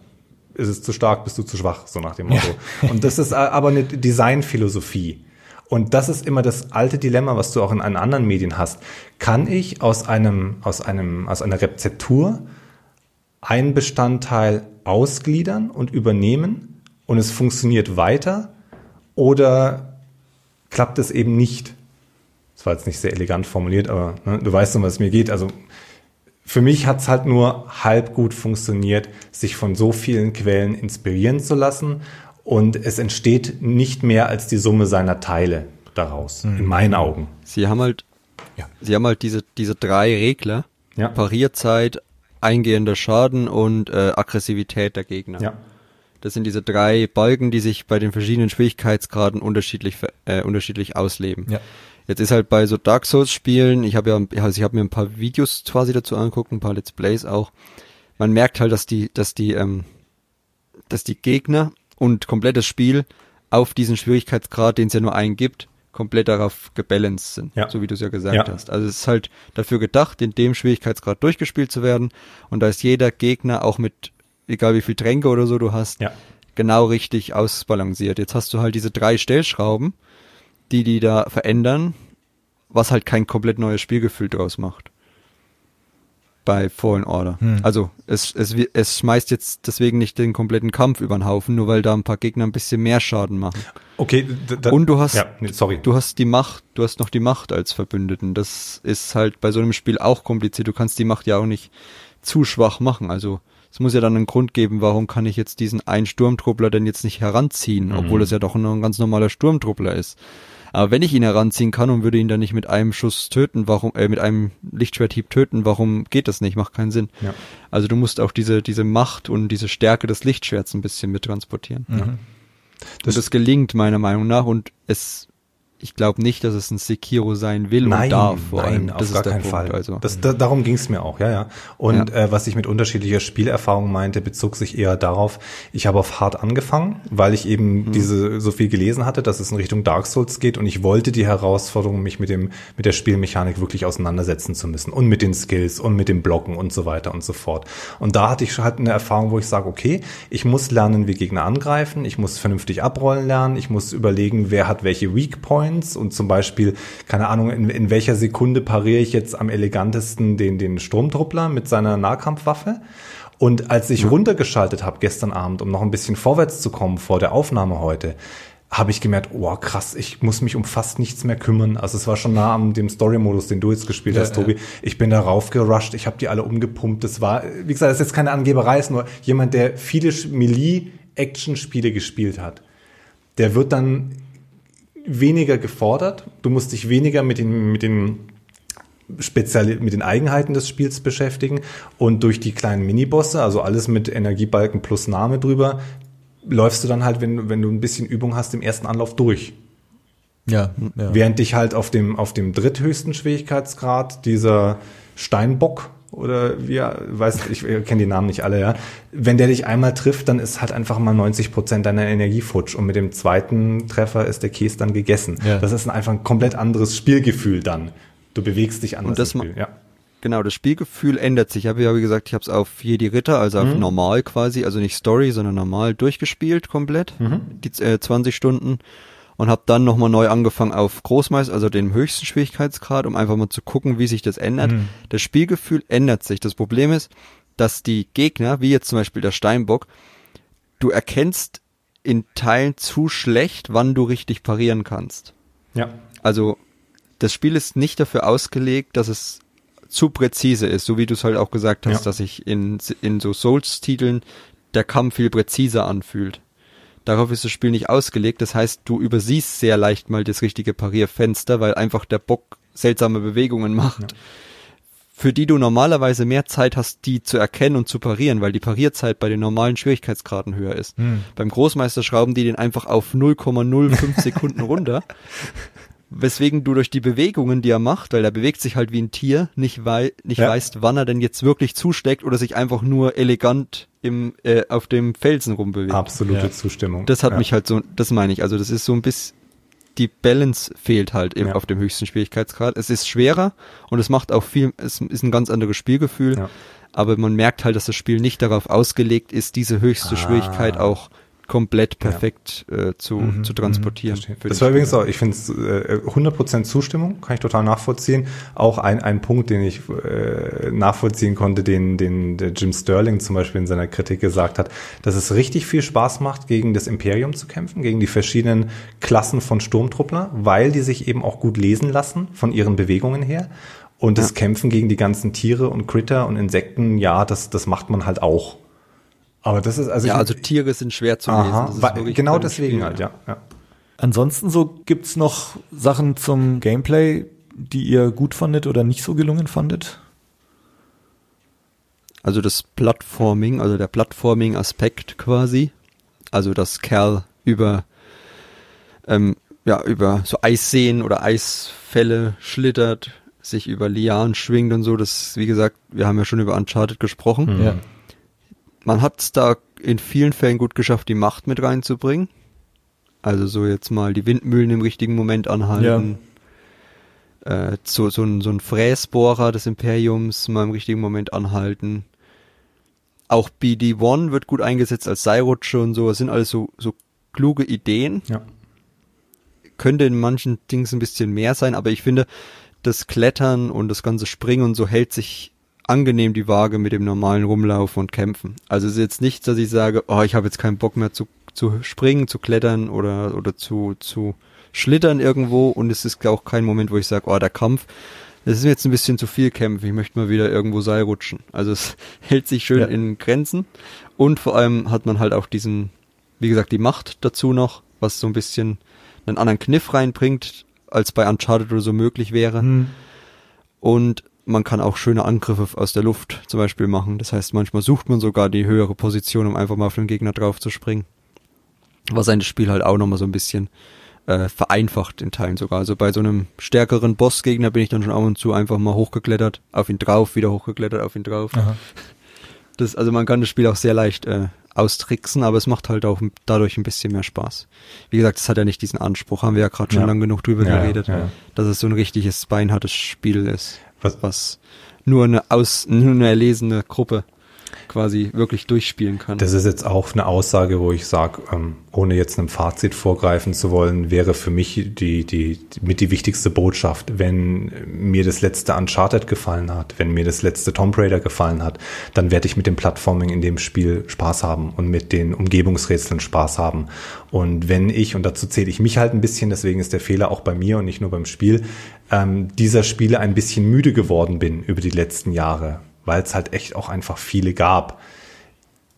Ist es zu stark, bist du zu schwach, so nach dem Motto. Ja. Und das ist aber eine Designphilosophie. Und das ist immer das alte Dilemma, was du auch in anderen Medien hast. Kann ich aus einem, aus einem, aus einer Rezeptur einen Bestandteil ausgliedern und übernehmen und es funktioniert weiter oder klappt es eben nicht? Das war jetzt nicht sehr elegant formuliert, aber ne, du weißt, um was es mir geht. Also für mich hat es halt nur halb gut funktioniert, sich von so vielen Quellen inspirieren zu lassen und es entsteht nicht mehr als die Summe seiner Teile daraus, mhm. in meinen Augen. Sie haben halt, ja. sie haben halt diese, diese drei Regler, ja. Parierzeit, eingehender Schaden und äh, Aggressivität der Gegner. Ja. Das sind diese drei Balken, die sich bei den verschiedenen Schwierigkeitsgraden unterschiedlich, äh, unterschiedlich ausleben. Ja. Jetzt ist halt bei so Dark Souls Spielen, ich habe ja, also ich habe mir ein paar Videos quasi dazu angeguckt, ein paar Let's Plays auch. Man merkt halt, dass die, dass die, ähm, dass die Gegner und komplettes Spiel auf diesen Schwierigkeitsgrad, den es ja nur einen gibt, komplett darauf gebalanced sind, ja. so wie du es ja gesagt ja. hast. Also es ist halt dafür gedacht, in dem Schwierigkeitsgrad durchgespielt zu werden und da ist jeder Gegner auch mit, egal wie viel Tränke oder so du hast, ja. genau richtig ausbalanciert. Jetzt hast du halt diese drei Stellschrauben, die die da verändern, was halt kein komplett neues Spielgefühl draus macht. Bei Fallen Order. Hm. Also es, es, es schmeißt jetzt deswegen nicht den kompletten Kampf über den Haufen, nur weil da ein paar Gegner ein bisschen mehr Schaden machen. Okay, und du hast, ja, sorry. du hast die Macht, du hast noch die Macht als Verbündeten. Das ist halt bei so einem Spiel auch kompliziert. Du kannst die Macht ja auch nicht zu schwach machen. Also es muss ja dann einen Grund geben, warum kann ich jetzt diesen einen Sturmtruppler denn jetzt nicht heranziehen, mhm. obwohl es ja doch ein ganz normaler Sturmtruppler ist. Aber wenn ich ihn heranziehen kann und würde ihn dann nicht mit einem Schuss töten, warum, äh, mit einem Lichtschwerthieb töten, warum geht das nicht? Macht keinen Sinn. Ja. Also du musst auch diese, diese Macht und diese Stärke des Lichtschwerts ein bisschen mittransportieren. Mhm. Ja. Das, und das gelingt meiner Meinung nach und es ich glaube nicht, dass es ein Sekiro sein will nein, und darf. Vor nein, allem. auf gar keinen Punkt, Fall. Also. Das, da, darum ging es mir auch, ja, ja. Und ja. Äh, was ich mit unterschiedlicher Spielerfahrung meinte, bezog sich eher darauf, ich habe auf hart angefangen, weil ich eben mhm. diese so viel gelesen hatte, dass es in Richtung Dark Souls geht und ich wollte die Herausforderung, mich mit dem mit der Spielmechanik wirklich auseinandersetzen zu müssen und mit den Skills und mit dem Blocken und so weiter und so fort. Und da hatte ich halt eine Erfahrung, wo ich sage, okay, ich muss lernen, wie Gegner angreifen, ich muss vernünftig abrollen lernen, ich muss überlegen, wer hat welche Weak Points Points und zum Beispiel, keine Ahnung, in, in welcher Sekunde pariere ich jetzt am elegantesten den, den Sturmtruppler mit seiner Nahkampfwaffe. Und als ich ja. runtergeschaltet habe gestern Abend, um noch ein bisschen vorwärts zu kommen vor der Aufnahme heute, habe ich gemerkt, oh krass, ich muss mich um fast nichts mehr kümmern. Also es war schon nah an dem Story-Modus, den du jetzt gespielt ja, hast, Tobi. Ja. Ich bin da raufgerusht, ich habe die alle umgepumpt. Das war, wie gesagt, das ist jetzt keine Angeberei, ist nur jemand, der viele Melee-Action-Spiele gespielt hat. Der wird dann weniger gefordert. Du musst dich weniger mit den, mit den speziell mit den Eigenheiten des Spiels beschäftigen und durch die kleinen Minibosse, also alles mit Energiebalken plus Name drüber, läufst du dann halt, wenn, wenn du ein bisschen Übung hast, im ersten Anlauf durch. Ja, ja. Während dich halt auf dem, auf dem dritthöchsten Schwierigkeitsgrad dieser Steinbock oder wie, weiß ich kenne die Namen nicht alle, ja. Wenn der dich einmal trifft, dann ist halt einfach mal 90 Prozent deiner Energie futsch und mit dem zweiten Treffer ist der Käse dann gegessen. Ja. Das ist einfach ein komplett anderes Spielgefühl dann. Du bewegst dich anders. Und das, Spiel, ja. Genau, das Spielgefühl ändert sich. Ich habe ja, wie gesagt, ich habe es auf Jedi Ritter, also auf mhm. normal quasi, also nicht Story, sondern normal durchgespielt komplett, mhm. die äh, 20 Stunden und habe dann nochmal neu angefangen auf Großmeister, also den höchsten Schwierigkeitsgrad, um einfach mal zu gucken, wie sich das ändert. Mhm. Das Spielgefühl ändert sich. Das Problem ist, dass die Gegner, wie jetzt zum Beispiel der Steinbock, du erkennst in Teilen zu schlecht, wann du richtig parieren kannst. Ja. Also das Spiel ist nicht dafür ausgelegt, dass es zu präzise ist, so wie du es halt auch gesagt hast, ja. dass sich in, in so Souls-Titeln der Kampf viel präziser anfühlt. Darauf ist das Spiel nicht ausgelegt. Das heißt, du übersiehst sehr leicht mal das richtige Parierfenster, weil einfach der Bock seltsame Bewegungen macht. Ja. Für die du normalerweise mehr Zeit hast, die zu erkennen und zu parieren, weil die Parierzeit bei den normalen Schwierigkeitsgraden höher ist. Hm. Beim Großmeister schrauben die den einfach auf 0,05 Sekunden runter. Weswegen du durch die Bewegungen, die er macht, weil er bewegt sich halt wie ein Tier, nicht, wei nicht ja. weißt, wann er denn jetzt wirklich zusteckt oder sich einfach nur elegant im, äh, auf dem Felsen rumbewegt. Absolute ja. Zustimmung. Das hat ja. mich halt so, das meine ich, also das ist so ein bisschen, die Balance fehlt halt eben auf dem höchsten Schwierigkeitsgrad. Es ist schwerer und es macht auch viel, es ist ein ganz anderes Spielgefühl, aber man merkt halt, dass das Spiel nicht darauf ausgelegt ist, diese höchste ah. Schwierigkeit auch komplett perfekt ja. äh, zu, mhm, zu transportieren. Mhm, das war übrigens auch, ich finde es äh, 100% Zustimmung, kann ich total nachvollziehen. Auch ein, ein Punkt, den ich äh, nachvollziehen konnte, den, den der Jim Sterling zum Beispiel in seiner Kritik gesagt hat, dass es richtig viel Spaß macht, gegen das Imperium zu kämpfen, gegen die verschiedenen Klassen von Sturmtruppler, weil die sich eben auch gut lesen lassen von ihren Bewegungen her. Und das ja. Kämpfen gegen die ganzen Tiere und Critter und Insekten, ja, das, das macht man halt auch. Aber das ist also. Ja, also Tiere sind schwer zu aha, lesen. genau deswegen Spiel, halt, ja. ja. Ansonsten so gibt's noch Sachen zum Gameplay, die ihr gut fandet oder nicht so gelungen fandet? Also das Plattforming, also der Plattforming-Aspekt quasi. Also dass Kerl über ähm, ja, über so Eisseen oder Eisfälle schlittert, sich über Lianen schwingt und so. Das, wie gesagt, wir haben ja schon über Uncharted gesprochen. Ja. Man hat es da in vielen Fällen gut geschafft, die Macht mit reinzubringen. Also so jetzt mal die Windmühlen im richtigen Moment anhalten. Ja. Äh, so, so, ein, so ein Fräsbohrer des Imperiums mal im richtigen Moment anhalten. Auch BD-1 wird gut eingesetzt als Seilrutsche und so. Das sind alles so, so kluge Ideen. Ja. Könnte in manchen Dings ein bisschen mehr sein, aber ich finde, das Klettern und das ganze Springen und so hält sich angenehm die Waage mit dem normalen Rumlaufen und Kämpfen. Also es ist jetzt nicht, dass ich sage, oh, ich habe jetzt keinen Bock mehr zu, zu springen, zu klettern oder, oder zu, zu schlittern irgendwo und es ist auch kein Moment, wo ich sage, oh, der Kampf, das ist mir jetzt ein bisschen zu viel kämpfen, ich möchte mal wieder irgendwo Seil rutschen. Also es hält sich schön Ja. in Grenzen und vor allem hat man halt auch diesen, wie gesagt, die Macht dazu noch, was so ein bisschen einen anderen Kniff reinbringt, als bei Uncharted oder so möglich wäre. Hm. Und man kann auch schöne Angriffe aus der Luft zum Beispiel machen. Das heißt, manchmal sucht man sogar die höhere Position, um einfach mal auf den Gegner drauf zu springen. Was ein Spiel halt auch nochmal so ein bisschen äh, vereinfacht in Teilen sogar. Also bei so einem stärkeren Bossgegner bin ich dann schon ab und zu einfach mal hochgeklettert, auf ihn drauf, wieder hochgeklettert, auf ihn drauf. Aha. Das, also man kann das Spiel auch sehr leicht äh, austricksen, aber es macht halt auch dadurch ein bisschen mehr Spaß. Wie gesagt, es hat ja nicht diesen Anspruch, haben wir ja gerade schon Ja. lang genug drüber Ja, geredet, ja. dass es so ein richtiges beinhartes Spiel ist, Was- was nur eine aus nur eine erlesene Gruppe quasi wirklich durchspielen kann. Das ist jetzt auch eine Aussage, wo ich sage, ähm, ohne jetzt einem Fazit vorgreifen zu wollen, wäre für mich die, die, mit die wichtigste Botschaft. Wenn mir das letzte Uncharted gefallen hat, wenn mir das letzte Tomb Raider gefallen hat, dann werde ich mit dem Plattforming in dem Spiel Spaß haben und mit den Umgebungsrätseln Spaß haben. Und wenn ich, und dazu zähle ich mich halt ein bisschen, deswegen ist der Fehler auch bei mir und nicht nur beim Spiel, ähm, dieser Spiele ein bisschen müde geworden bin über die letzten Jahre, weil es halt echt auch einfach viele gab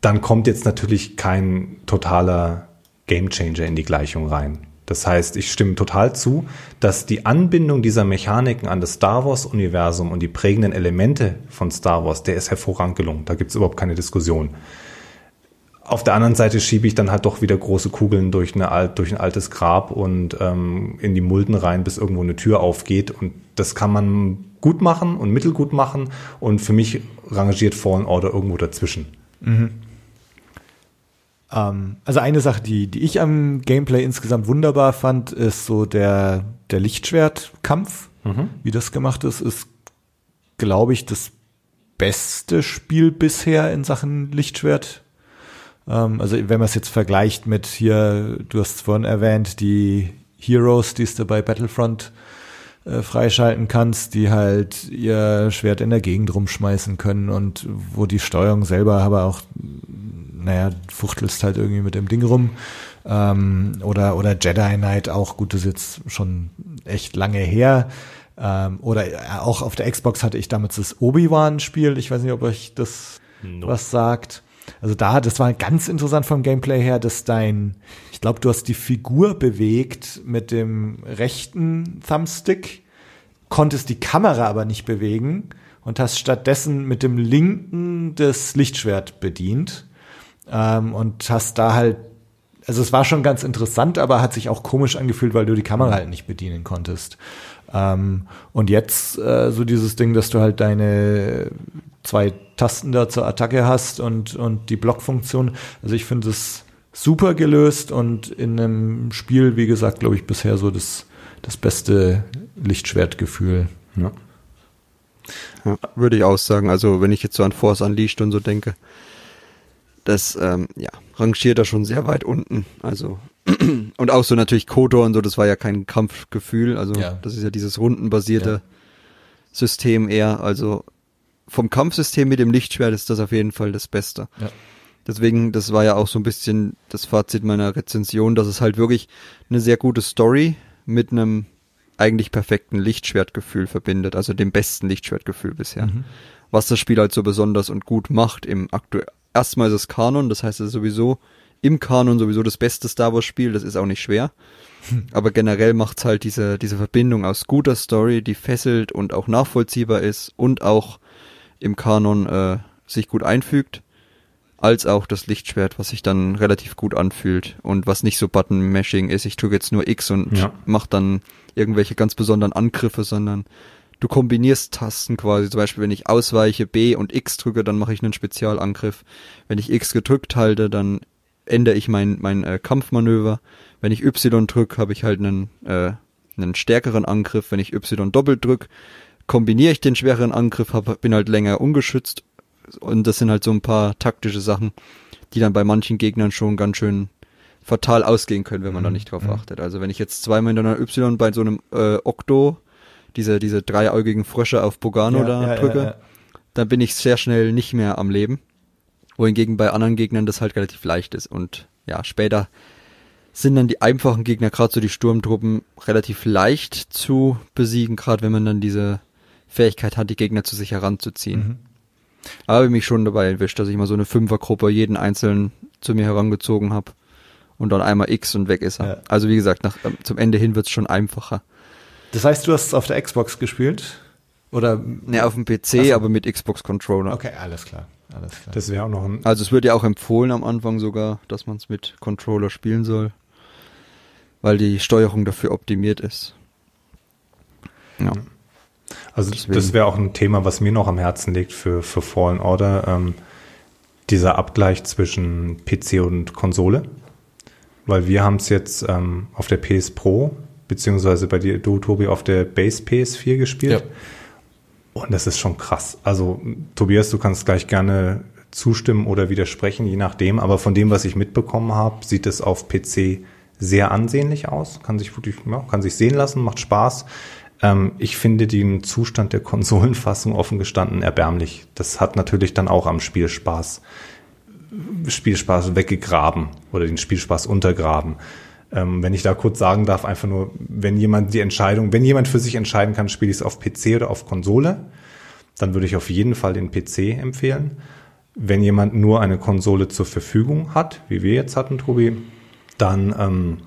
dann kommt jetzt natürlich kein totaler Gamechanger in die Gleichung rein. Das heißt, ich stimme total zu, dass die Anbindung dieser Mechaniken an das Star Wars-Universum und die prägenden Elemente von Star Wars, der ist hervorragend gelungen. Da gibt es überhaupt keine Diskussion. Auf der anderen Seite schiebe ich dann halt doch wieder große Kugeln durch, eine, durch ein altes Grab und ähm, in die Mulden rein, bis irgendwo eine Tür aufgeht. Und das kann man gut machen und mittelgut machen. Und für mich rangiert Fallen Order irgendwo dazwischen. Ähm, also eine Sache, die, die ich am Gameplay insgesamt wunderbar fand, ist so der, der Lichtschwertkampf. Wie das gemacht ist, ist, glaube ich, das beste Spiel bisher in Sachen Lichtschwert. Ähm, also wenn man es jetzt vergleicht mit hier, du hast es vorhin erwähnt, die Heroes, die du bei Battlefront äh, freischalten kannst, die halt ihr Schwert in der Gegend rumschmeißen können und wo die Steuerung selber aber auch naja, fuchtelst halt irgendwie mit dem Ding rum. Ähm, oder, oder Jedi Knight auch, gut, das ist jetzt schon echt lange her. Ähm, oder auch auf der Xbox hatte ich damals das Obi-Wan-Spiel. Ich weiß nicht, ob euch das was sagt. Also da, das war ganz interessant vom Gameplay her, dass dein, ich glaube, du hast die Figur bewegt mit dem rechten Thumbstick, konntest die Kamera aber nicht bewegen und hast stattdessen mit dem linken das Lichtschwert bedient ähm, und hast da halt, also es war schon ganz interessant, aber hat sich auch komisch angefühlt, weil du die Kamera halt nicht bedienen konntest. Ähm, und jetzt äh, so dieses Ding, dass du halt deine zwei Tasten da zur Attacke hast und, und die Blockfunktion. Also ich finde es super gelöst und in einem Spiel, wie gesagt, glaube ich, bisher so das, das beste Lichtschwertgefühl. Ja. Ja, würde ich auch sagen. Also wenn ich jetzt so an Force Unleashed und so denke, das ähm, ja, rangiert da schon sehr weit unten. Also und auch so natürlich Kotor und so, das war ja kein Kampfgefühl. Also Ja. das ist ja dieses rundenbasierte System eher. Also vom Kampfsystem mit dem Lichtschwert ist das auf jeden Fall das Beste. Ja. Deswegen, das war ja auch so ein bisschen das Fazit meiner Rezension, dass es halt wirklich eine sehr gute Story mit einem eigentlich perfekten Lichtschwertgefühl verbindet, also dem besten Lichtschwertgefühl bisher. Was das Spiel halt so besonders und gut macht im aktuell. Erstmal ist es Kanon, das heißt es ist sowieso im Kanon sowieso das beste Star Wars Spiel, das ist auch nicht schwer. Aber generell macht's halt diese, diese Verbindung aus guter Story, die fesselt und auch nachvollziehbar ist und auch im Kanon äh, sich gut einfügt, als auch das Lichtschwert, was sich dann relativ gut anfühlt und was nicht so Button-Mashing ist. Ich drücke jetzt nur X und Ja. mach dann irgendwelche ganz besonderen Angriffe, sondern du kombinierst Tasten quasi. Zum Beispiel, wenn ich ausweiche B und X drücke, dann mache ich einen Spezialangriff. Wenn ich X gedrückt halte, dann ändere ich mein, mein äh, Kampfmanöver. Wenn ich Y drücke, habe ich halt einen, äh, einen stärkeren Angriff. Wenn ich Y doppelt drücke, kombiniere ich den schwereren Angriff, hab, bin halt länger ungeschützt. Und das sind halt so ein paar taktische Sachen, die dann bei manchen Gegnern schon ganz schön fatal ausgehen können, wenn man da nicht drauf achtet. Also wenn ich jetzt zweimal hintereinander Y bei so einem äh, Okto, diese, diese dreiaugigen Frösche auf Bogano da drücke, dann bin ich sehr schnell nicht mehr am Leben. Wohingegen bei anderen Gegnern das halt relativ leicht ist. Und ja, später sind dann die einfachen Gegner, gerade so die Sturmtruppen, relativ leicht zu besiegen, gerade wenn man dann diese Fähigkeit hat, die Gegner zu sich heranzuziehen. Mhm. Aber habe ich mich schon dabei erwischt, dass ich mal so eine Fünfergruppe jeden einzelnen zu mir herangezogen habe und dann einmal X und weg ist er. Ja. Also wie gesagt, nach, ähm, zum Ende hin wird es schon einfacher. Das heißt, du hast es auf der Xbox gespielt? Oder? Ne, auf dem PC, so. aber mit Xbox Controller. Okay, alles klar. Alles klar. Das wäre auch noch ein. Also es wird ja auch empfohlen am Anfang sogar, dass man es mit Controller spielen soll. Weil die Steuerung dafür optimiert ist. Ja. Also Deswegen. das wäre auch ein Thema, was mir noch am Herzen liegt für, für Fallen Order. Ähm, dieser Abgleich zwischen PC und Konsole. Weil wir haben es jetzt ähm, auf der PS Pro, beziehungsweise bei dir, du, Tobi, auf der Base PS4 gespielt. Ja. Und das ist schon krass. Also, Tobias, du kannst gleich gerne zustimmen oder widersprechen, je nachdem. Aber von dem, was ich mitbekommen habe, sieht es auf PC sehr ansehnlich aus. Kann sich wirklich, ja, kann sich sehen lassen, macht Spaß. Ähm, ich finde den Zustand der Konsolenfassung offen gestanden erbärmlich. Das hat natürlich dann auch am Spielspaß, Spielspaß weggegraben oder den Spielspaß untergraben. Ähm, wenn ich da kurz sagen darf, einfach nur, wenn jemand die Entscheidung, wenn jemand für sich entscheiden kann, spiele ich es auf PC oder auf Konsole, dann würde ich auf jeden Fall den PC empfehlen. Wenn jemand nur eine Konsole zur Verfügung hat, wie wir jetzt hatten, Tobi, dann ähm,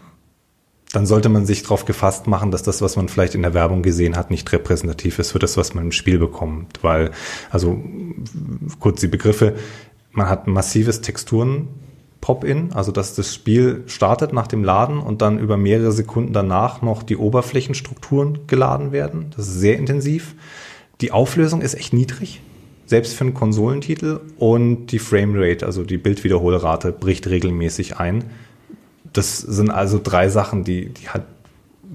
dann sollte man sich darauf gefasst machen, dass das, was man vielleicht in der Werbung gesehen hat, nicht repräsentativ ist für das, was man im Spiel bekommt. Weil, also kurz die Begriffe, man hat massives Texturen. Pop-in, also dass das Spiel startet nach dem Laden und dann über mehrere Sekunden danach noch die Oberflächenstrukturen geladen werden. Das ist sehr intensiv. Die Auflösung ist echt niedrig, selbst für einen Konsolentitel und die Framerate, also die Bildwiederholrate, bricht regelmäßig ein das sind also drei Sachen, die, die hat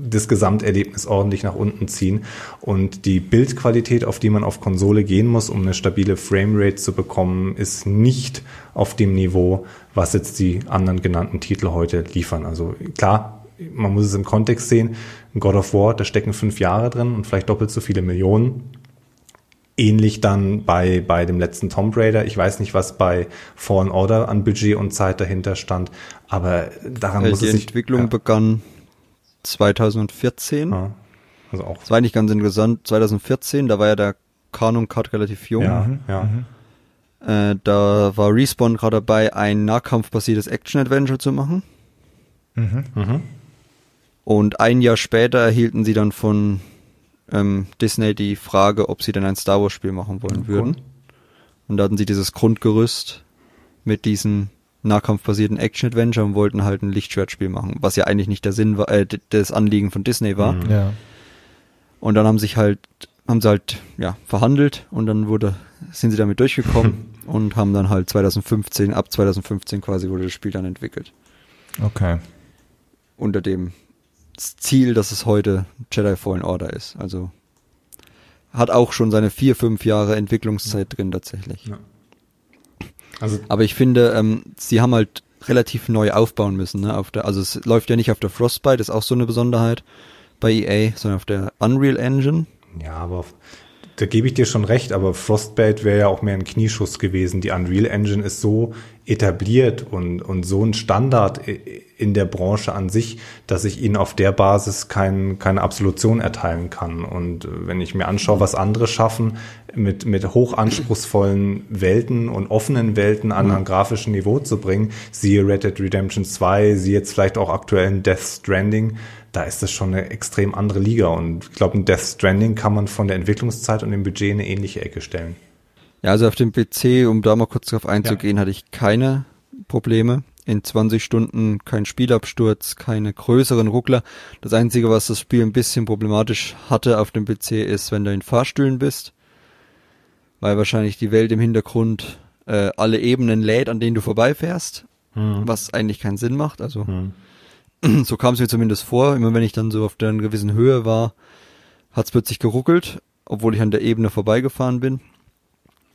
das Gesamterlebnis ordentlich nach unten ziehen. Und die Bildqualität, auf die man auf Konsole gehen muss, um eine stabile Framerate zu bekommen, ist nicht auf dem Niveau, was jetzt die anderen genannten Titel heute liefern. Also klar, man muss es im Kontext sehen. God of War, da stecken fünf Jahre drin und vielleicht doppelt so viele Millionen. Ähnlich dann bei, bei dem letzten Tomb Raider. Ich weiß nicht, was bei Fallen Order an Budget und Zeit dahinter stand, aber daran äh, muss es sich... Die Entwicklung ja. begann 2014. Ja, also auch. Das war eigentlich ganz interessant. 2014, da war ja der Canon Cut relativ jung. Ja, mhm. ja. Äh, da war Respawn gerade dabei, ein nahkampfbasiertes Action-Adventure zu machen. Mhm. Mhm. Und ein Jahr später erhielten sie dann von ähm, Disney die Frage, ob sie denn ein Star Wars Spiel machen wollen ja, würden. Und da hatten sie dieses Grundgerüst mit diesem nahkampfbasierten Action-Adventure und wollten halt ein Lichtschwertspiel machen, was ja eigentlich nicht der Sinn war, äh, das Anliegen von Disney war. Mhm. Ja. Und dann haben sich halt, haben sie halt, ja, verhandelt und dann wurde, sind sie damit durchgekommen und haben dann halt 2015, ab 2015 quasi wurde das Spiel dann entwickelt. Okay. Unter dem Ziel, dass es heute Jedi Fallen Order ist. Also hat auch schon seine vier, fünf Jahre Entwicklungszeit drin tatsächlich. Ja. Also Aber ich finde, ähm, sie haben halt relativ neu aufbauen müssen. Ne? Auf der, also es läuft ja nicht auf der Frostbite, ist auch so eine Besonderheit bei EA, sondern auf der Unreal Engine. Ja, aber da gebe ich dir schon recht, aber Frostbite wäre ja auch mehr ein Knieschuss gewesen. Die Unreal Engine ist so etabliert und, und so ein Standard in der Branche an sich, dass ich ihnen auf der Basis kein, keine Absolution erteilen kann. Und wenn ich mir anschaue, was andere schaffen, mit, mit hochanspruchsvollen Welten und offenen Welten an ein grafischen Niveau zu bringen, siehe Red Dead Redemption 2, siehe jetzt vielleicht auch aktuellen Death Stranding, da ist das schon eine extrem andere Liga. Und ich glaube, ein Death Stranding kann man von der Entwicklungszeit und dem Budget in eine ähnliche Ecke stellen. Ja, also auf dem PC, um da mal kurz drauf einzugehen, ja. hatte ich keine Probleme. In 20 Stunden kein Spielabsturz, keine größeren Ruckler. Das Einzige, was das Spiel ein bisschen problematisch hatte auf dem PC, ist, wenn du in Fahrstühlen bist. Weil wahrscheinlich die Welt im Hintergrund äh, alle Ebenen lädt, an denen du vorbeifährst. Hm. Was eigentlich keinen Sinn macht. Also hm so kam es mir zumindest vor. Immer wenn ich dann so auf einer gewissen Höhe war, hat es plötzlich geruckelt, obwohl ich an der Ebene vorbeigefahren bin.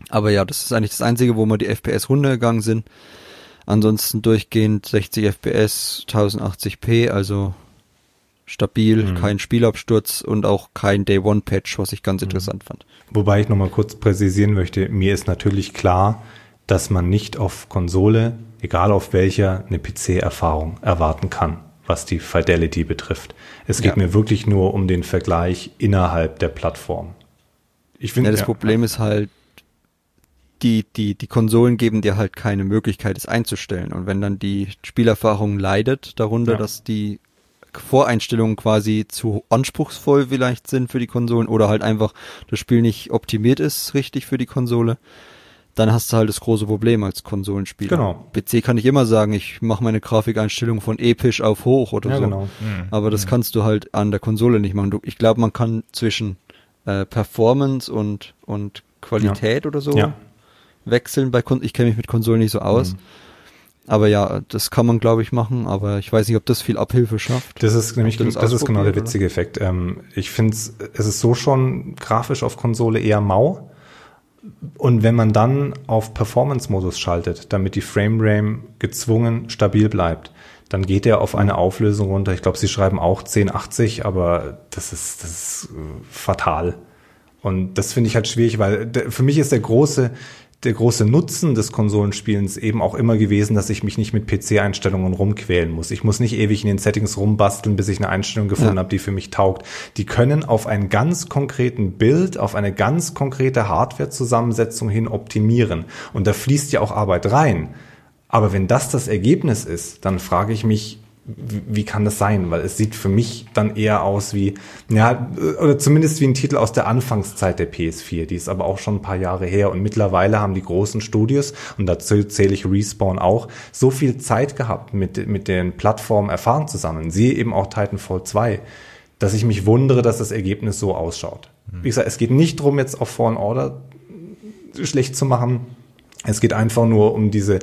Aber ja, das ist eigentlich das Einzige, wo wir die FPS runtergegangen sind. Ansonsten durchgehend 60 FPS, 1080p, also stabil, mhm. kein Spielabsturz und auch kein Day One Patch, was ich ganz mhm. interessant fand. Wobei ich nochmal kurz präzisieren möchte, mir ist natürlich klar, dass man nicht auf Konsole, egal auf welcher, eine PC-Erfahrung erwarten kann, was die Fidelity betrifft. Es geht ja. mir wirklich nur um den Vergleich innerhalb der Plattform. Ich finde, ja, das ja, Problem ist halt, die, die, die Konsolen geben dir halt keine Möglichkeit, es einzustellen. Und wenn dann die Spielerfahrung leidet darunter, dass die Voreinstellungen quasi zu anspruchsvoll vielleicht sind für die Konsolen oder halt einfach das Spiel nicht optimiert ist richtig für die Konsole, dann hast du halt das große Problem als Konsolenspieler. Genau. PC kann ich immer sagen, ich mache meine Grafikeinstellung von episch auf hoch oder ja, so. Genau. Mhm. Aber das mhm. kannst du halt an der Konsole nicht machen. Du, ich glaube, man kann zwischen äh, Performance und, und Qualität ja. oder so ja. wechseln bei Kon Ich kenne mich mit Konsolen nicht so aus. Mhm. Aber ja, das kann man, glaube ich, machen, aber ich weiß nicht, ob das viel Abhilfe schafft. Das ist nämlich, das, das ist genau der witzige oder? Effekt. Ähm, ich finde es, es ist so schon grafisch auf Konsole eher mau. Und wenn man dann auf Performance-Modus schaltet, damit die Framerate gezwungen stabil bleibt, dann geht er auf eine Auflösung runter. Ich glaube, sie schreiben auch 1080, aber das ist, das ist äh, fatal. Und das finde ich halt schwierig, weil für mich ist der große, der große Nutzen des Konsolenspielens eben auch immer gewesen, dass ich mich nicht mit PC-Einstellungen rumquälen muss. Ich muss nicht ewig in den Settings rumbasteln, bis ich eine Einstellung gefunden ja. habe, die für mich taugt. Die können auf einen ganz konkreten Bild, auf eine ganz konkrete Hardware-Zusammensetzung hin optimieren. Und da fließt ja auch Arbeit rein. Aber wenn das das Ergebnis ist, dann frage ich mich, wie kann das sein? Weil es sieht für mich dann eher aus wie, ja, oder zumindest wie ein Titel aus der Anfangszeit der PS4. Die ist aber auch schon ein paar Jahre her und mittlerweile haben die großen Studios, und dazu zähle ich Respawn auch, so viel Zeit gehabt, mit, mit den Plattformen Erfahrung zusammen. Siehe eben auch Titanfall 2, dass ich mich wundere, dass das Ergebnis so ausschaut. Wie gesagt, es geht nicht drum, jetzt auf Fallen Order schlecht zu machen. Es geht einfach nur um diese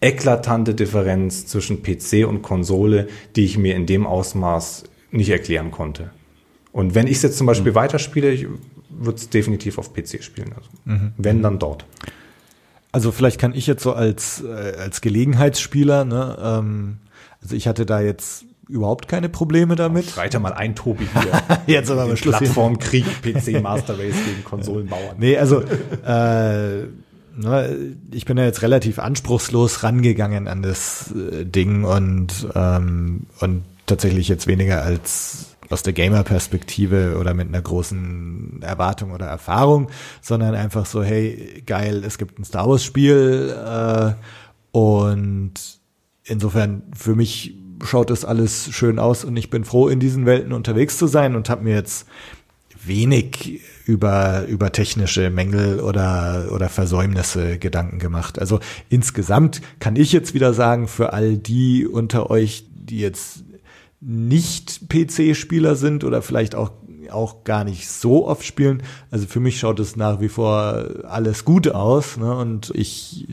eklatante Differenz zwischen PC und Konsole, die ich mir in dem Ausmaß nicht erklären konnte. Und wenn ich es jetzt zum Beispiel mhm. weiterspiele, ich würde es definitiv auf PC spielen. Also mhm. Wenn, dann dort. Also vielleicht kann ich jetzt so als, äh, als Gelegenheitsspieler, ne, ähm, also ich hatte da jetzt überhaupt keine Probleme damit. Schreit mal ein Tobi hier. jetzt aber Schluss. Plattformkrieg, PC Master Race gegen Konsolenbauern. Nee, also äh, ne, ich bin ja jetzt relativ anspruchslos rangegangen an das äh, Ding und, ähm, und tatsächlich jetzt weniger als aus der Gamer-Perspektive oder mit einer großen Erwartung oder Erfahrung, sondern einfach so, hey, geil, es gibt ein Star Wars-Spiel äh, und insofern für mich schaut das alles schön aus und ich bin froh, in diesen Welten unterwegs zu sein und habe mir jetzt wenig über, über technische Mängel oder, oder Versäumnisse Gedanken gemacht. Also insgesamt kann ich jetzt wieder sagen, für all die unter euch, die jetzt nicht PC-Spieler sind oder vielleicht auch auch gar nicht so oft spielen. Also für mich schaut es nach wie vor alles gut aus. Ne? Und ich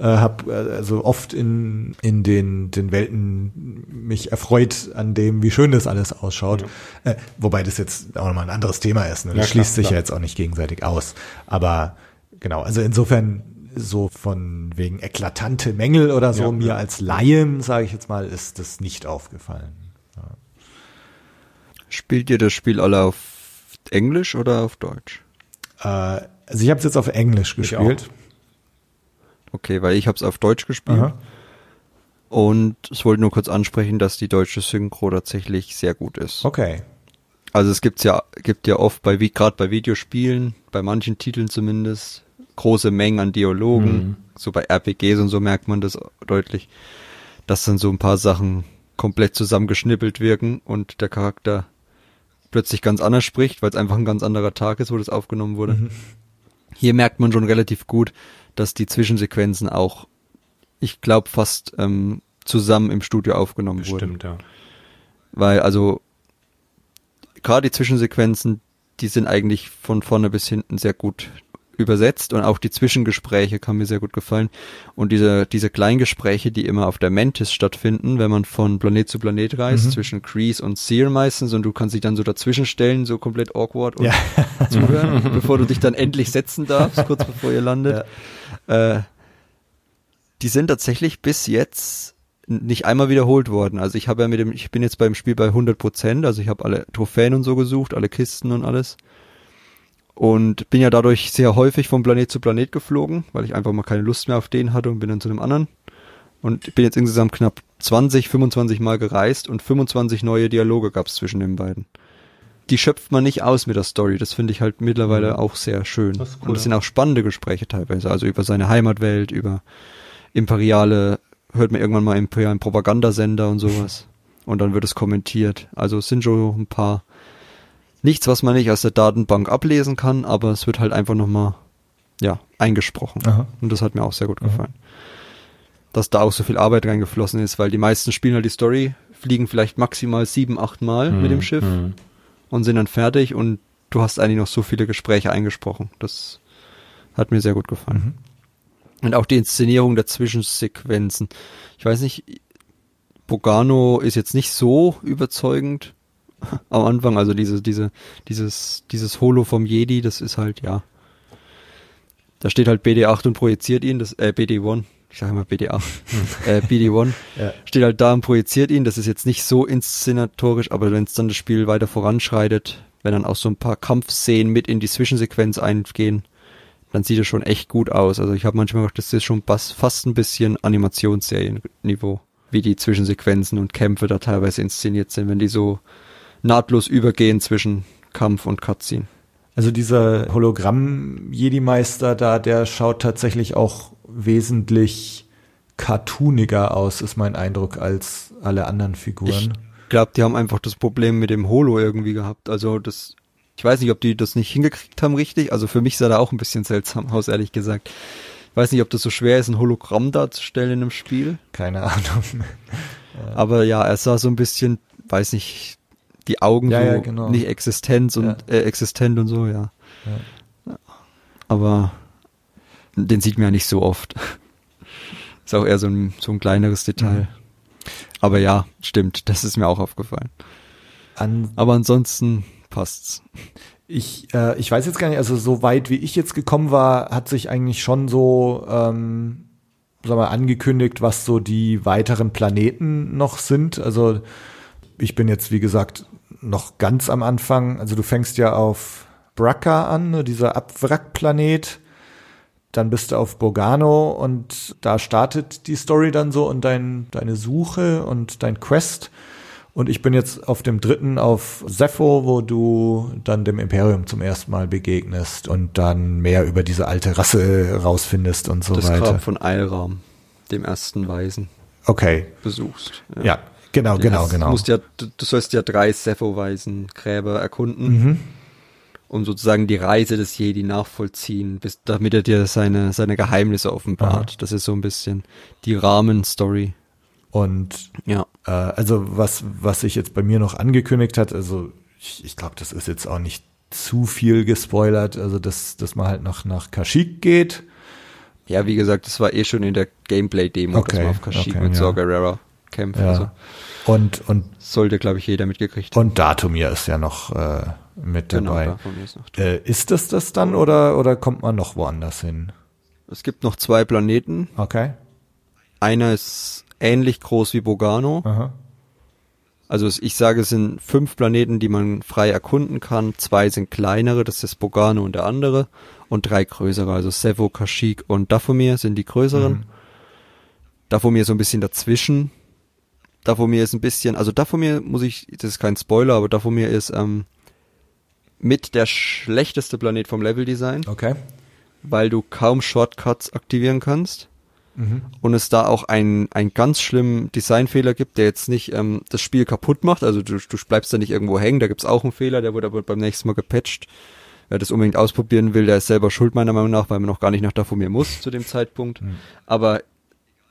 äh, habe äh, also oft in, in den, den Welten mich erfreut an dem, wie schön das alles ausschaut. Ja. Äh, wobei das jetzt auch nochmal ein anderes Thema ist. Ne? Das ja, schließt klar, sich klar. ja jetzt auch nicht gegenseitig aus. Aber genau, also insofern so von wegen eklatante Mängel oder so, ja, mir als Laien, sage ich jetzt mal, ist das nicht aufgefallen. Spielt ihr das Spiel alle auf Englisch oder auf Deutsch? Äh, also ich habe es jetzt auf Englisch gespielt. Okay, weil ich habe es auf Deutsch gespielt. Aha. Und ich wollte nur kurz ansprechen, dass die deutsche Synchro tatsächlich sehr gut ist. Okay. Also es gibt's ja, gibt ja oft bei, gerade bei Videospielen, bei manchen Titeln zumindest, große Mengen an Dialogen. Mhm. So bei RPGs und so merkt man das deutlich, dass dann so ein paar Sachen komplett zusammengeschnippelt wirken und der Charakter plötzlich ganz anders spricht, weil es einfach ein ganz anderer Tag ist, wo das aufgenommen wurde. Mhm. Hier merkt man schon relativ gut, dass die Zwischensequenzen auch, ich glaube, fast ähm, zusammen im Studio aufgenommen Bestimmt, wurden. Stimmt, ja. Weil also gerade die Zwischensequenzen, die sind eigentlich von vorne bis hinten sehr gut übersetzt und auch die Zwischengespräche kann mir sehr gut gefallen. Und diese, diese Kleingespräche, die immer auf der Mantis stattfinden, wenn man von Planet zu Planet reist, mhm. zwischen Crease und Seer meistens und du kannst dich dann so dazwischen stellen, so komplett awkward und ja. zuhören, bevor du dich dann endlich setzen darfst, kurz bevor ihr landet. Ja. Äh, die sind tatsächlich bis jetzt nicht einmal wiederholt worden. Also ich habe ja mit dem, ich bin jetzt beim Spiel bei 100 Prozent, also ich habe alle Trophäen und so gesucht, alle Kisten und alles. Und bin ja dadurch sehr häufig vom Planet zu Planet geflogen, weil ich einfach mal keine Lust mehr auf den hatte und bin dann zu einem anderen. Und bin jetzt insgesamt knapp 20, 25 Mal gereist und 25 neue Dialoge gab es zwischen den beiden. Die schöpft man nicht aus mit der Story. Das finde ich halt mittlerweile Mhm. auch sehr schön. Das cool, und es sind auch spannende Gespräche teilweise. Also über seine Heimatwelt, über imperiale, hört man irgendwann mal imperialen Propagandasender und sowas. Und dann wird es kommentiert. Also es sind schon ein paar, nichts, was man nicht aus der Datenbank ablesen kann, aber es wird halt einfach nochmal, ja, eingesprochen. Aha. Und das hat mir auch sehr gut gefallen. Dass da auch so viel Arbeit reingeflossen ist, weil die meisten spielen halt die Story, fliegen vielleicht maximal sieben, acht Mal mit dem Schiff Mhm. und sind dann fertig und du hast eigentlich noch so viele Gespräche eingesprochen. Das hat mir sehr gut gefallen. Und auch die Inszenierung der Zwischensequenzen. Ich weiß nicht, Bogano ist jetzt nicht so überzeugend am Anfang, also diese, diese, dieses, dieses Holo vom Jedi, das ist halt, ja. Da steht halt BD8 und projiziert ihn, das, äh, BD1, ich sage immer BD8, äh, BD1, Ja. steht halt da und projiziert ihn, das ist jetzt nicht so inszenatorisch, aber wenn es dann das Spiel weiter voranschreitet, wenn dann auch so ein paar Kampfszenen mit in die Zwischensequenz eingehen, dann sieht es schon echt gut aus. Also ich habe manchmal gedacht, das ist schon fast ein bisschen Animationsserienniveau, wie die Zwischensequenzen und Kämpfe da teilweise inszeniert sind, wenn die so nahtlos übergehen zwischen Kampf und Cutscene. Also dieser Hologramm-Jedi-Meister da, der schaut tatsächlich auch wesentlich cartooniger aus, ist mein Eindruck, als alle anderen Figuren. Ich glaube, die haben einfach das Problem mit dem Holo irgendwie gehabt. Also das, ich weiß nicht, ob die das nicht hingekriegt haben richtig. Also für mich sah da auch ein bisschen seltsam aus, ehrlich gesagt. Ich weiß nicht, ob das so schwer ist, ein Hologramm darzustellen in einem Spiel. Keine Ahnung. Aber ja, er sah so ein bisschen, weiß nicht, die Augen Ja, so ja, genau. nicht Existenz und äh, existent und so, ja. Aber den sieht man ja nicht so oft. Ist auch eher so ein, so ein kleineres Detail. Mhm. Aber ja, stimmt, das ist mir auch aufgefallen. An, Aber ansonsten passt's. ich, äh, ich weiß jetzt gar nicht, also so weit wie ich jetzt gekommen war, hat sich eigentlich schon so, ähm, sag mal, angekündigt, was so die weiteren Planeten noch sind. Also ich bin jetzt, wie gesagt, noch ganz am Anfang. Also du fängst ja auf Bracca an, ne, dieser Abwrackplanet. Dann bist du auf Bogano und da startet die Story dann so und dein, deine Suche und dein Quest. Und ich bin jetzt auf dem dritten auf Sepho, wo du dann dem Imperium zum ersten Mal begegnest und dann mehr über diese alte Rasse rausfindest und so das weiter. Grab von Eilram, dem ersten Weisen, Okay, besuchst. ja, genau, Den genau, genau. Du, musst ja, du, sollst ja drei Sepho-Weisen-Gräber erkunden. Mhm. um sozusagen die Reise des Jedi nachvollziehen, bis, damit er dir seine, seine Geheimnisse offenbart. Das ist so ein bisschen die Rahmenstory. Und Ja. äh, also was, was sich jetzt bei mir noch angekündigt hat, also ich, ich glaube, das ist jetzt auch nicht zu viel gespoilert, also dass, dass man halt nach, nach Kashyyyk geht. Ja, wie gesagt, das war eh schon in der Gameplay-Demo, dass Okay, man auf Kashyyyk okay, mit ja. Saw Kämpft. Ja. Also Und, und, sollte, glaube ich, jeder mitgekriegt haben. und Datumir ist ja noch äh, mit Genau, dabei. davon ist noch. Äh, ist das das dann oder, oder kommt man noch woanders hin? Es gibt noch zwei Planeten. Okay. Einer ist ähnlich groß wie Bogano. Aha. Also ich sage, es sind fünf Planeten, die man frei erkunden kann. Zwei sind kleinere, das ist Bogano und der andere. Und drei größere, also Sevo, Kashyyyk und Dathomir sind die größeren. Mhm. Dathomir so ein bisschen dazwischen. Dathomir ist ein bisschen, also Dathomir muss ich, das ist kein Spoiler, aber Dathomir ist ähm, mit der schlechteste Planet vom Leveldesign, Okay. weil du kaum Shortcuts aktivieren kannst Mhm. und es da auch einen, einen ganz schlimmen Designfehler gibt, der jetzt nicht ähm, das Spiel kaputt macht. Also du, du bleibst da nicht irgendwo hängen, da gibt's auch einen Fehler, der wurde aber beim nächsten Mal gepatcht. Wer das unbedingt ausprobieren will, der ist selber schuld meiner Meinung nach, weil man noch gar nicht nach Dathomir muss zu dem Zeitpunkt. Aber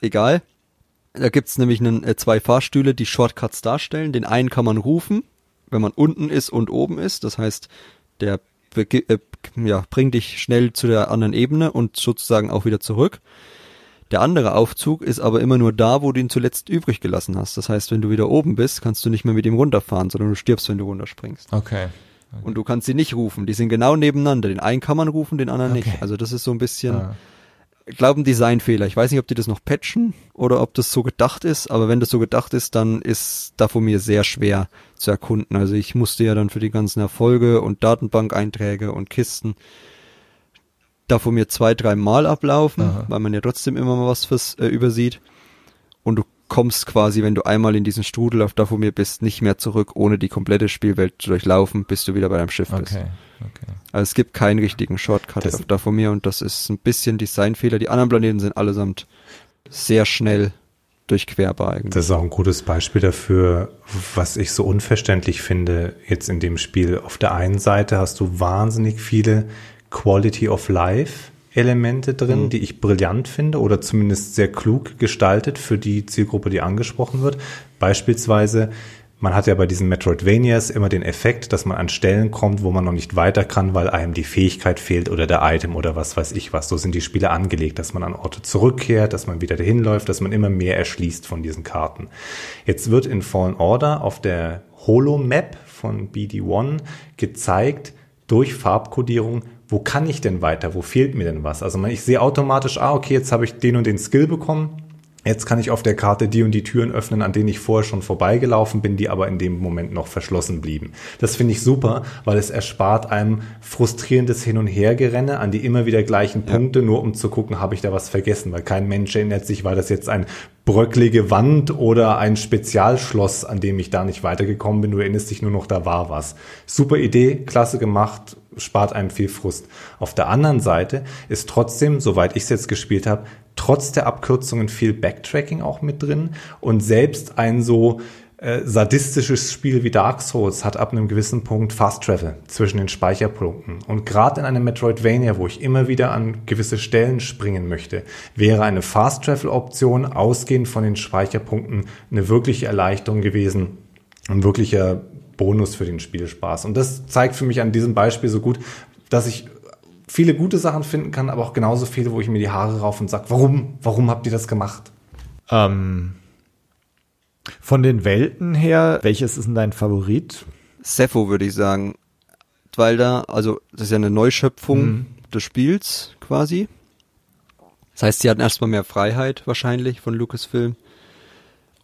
egal. Da gibt's nämlich einen, äh, zwei Fahrstühle, die Shortcuts darstellen. Den einen kann man rufen, wenn man unten ist und oben ist. Das heißt, der äh, ja, bringt dich schnell zu der anderen Ebene und sozusagen auch wieder zurück. Der andere Aufzug ist aber immer nur da, wo du ihn zuletzt übrig gelassen hast. Das heißt, wenn du wieder oben bist, kannst du nicht mehr mit ihm runterfahren, sondern du stirbst, wenn du runterspringst. Okay. Und du kannst sie nicht rufen. Die sind genau nebeneinander. Den einen kann man rufen, den anderen Okay. nicht. Also das ist so ein bisschen Ah. Glaube ein Designfehler. Ich weiß nicht, ob die das noch patchen oder ob das so gedacht ist, aber wenn das so gedacht ist, dann ist da von mir sehr schwer zu erkunden. Also ich musste ja dann für die ganzen Erfolge und Datenbank-Einträge und Kisten da von mir zwei, drei Mal ablaufen, Aha. weil man ja trotzdem immer mal was fürs, äh, übersieht. Und du kommst quasi, wenn du einmal in diesen Strudel auf Dafomir bist, nicht mehr zurück, ohne die komplette Spielwelt zu durchlaufen, bis du wieder bei deinem Schiff bist. Okay, okay. Also es gibt keinen richtigen Shortcut Das- auf Dafomir und das ist ein bisschen Designfehler. Die anderen Planeten sind allesamt sehr schnell durchquerbar eigentlich. Das ist auch ein gutes Beispiel dafür, was ich so unverständlich finde jetzt in dem Spiel. Auf der einen Seite hast du wahnsinnig viele Quality of Life Elemente drin, die ich brillant finde oder zumindest sehr klug gestaltet für die Zielgruppe, die angesprochen wird. Beispielsweise, man hat ja bei diesen Metroidvanias immer den Effekt, dass man an Stellen kommt, wo man noch nicht weiter kann, weil einem die Fähigkeit fehlt oder der Item oder was weiß ich was. So sind die Spiele angelegt, dass man an Orte zurückkehrt, dass man wieder dahin läuft, dass man immer mehr erschließt von diesen Karten. Jetzt wird in Fallen Order auf der Holo-Map von BD1 gezeigt, durch Farbkodierung, wo kann ich denn weiter, wo fehlt mir denn was? Also ich sehe automatisch, ah, okay, jetzt habe ich den und den Skill bekommen, Jetzt kann ich auf der Karte die und die Türen öffnen, an denen ich vorher schon vorbeigelaufen bin, die aber in dem Moment noch verschlossen blieben. Das finde ich super, weil es erspart einem frustrierendes Hin- und Hergerenne an die immer wieder gleichen Punkte, nur um zu gucken, habe ich da was vergessen, weil kein Mensch erinnert sich, war das jetzt ein bröcklige Wand oder ein Spezialschloss, an dem ich da nicht weitergekommen bin. Du erinnerst dich nur noch, da war was. Super Idee, klasse gemacht, spart einem viel Frust. Auf der anderen Seite ist trotzdem, soweit ich es jetzt gespielt habe, trotz der Abkürzungen viel Backtracking auch mit drin und selbst ein so äh, sadistisches Spiel wie Dark Souls hat ab einem gewissen Punkt Fast Travel zwischen den Speicherpunkten. Und gerade in einem Metroidvania, wo ich immer wieder an gewisse Stellen springen möchte, wäre eine Fast Travel Option ausgehend von den Speicherpunkten eine wirkliche Erleichterung gewesen, ein wirklicher Bonus für den Spielspaß. Und das zeigt für mich an diesem Beispiel so gut, dass ich viele gute Sachen finden kann, aber auch genauso viele, wo ich mir die Haare rauf und sage, warum, warum habt ihr das gemacht? Ähm, von den Welten her, welches ist denn dein Favorit? Sepho würde ich sagen, weil da, also das ist ja eine Neuschöpfung des Spiels quasi. Das heißt, sie hatten erstmal mehr Freiheit wahrscheinlich von Lucasfilm.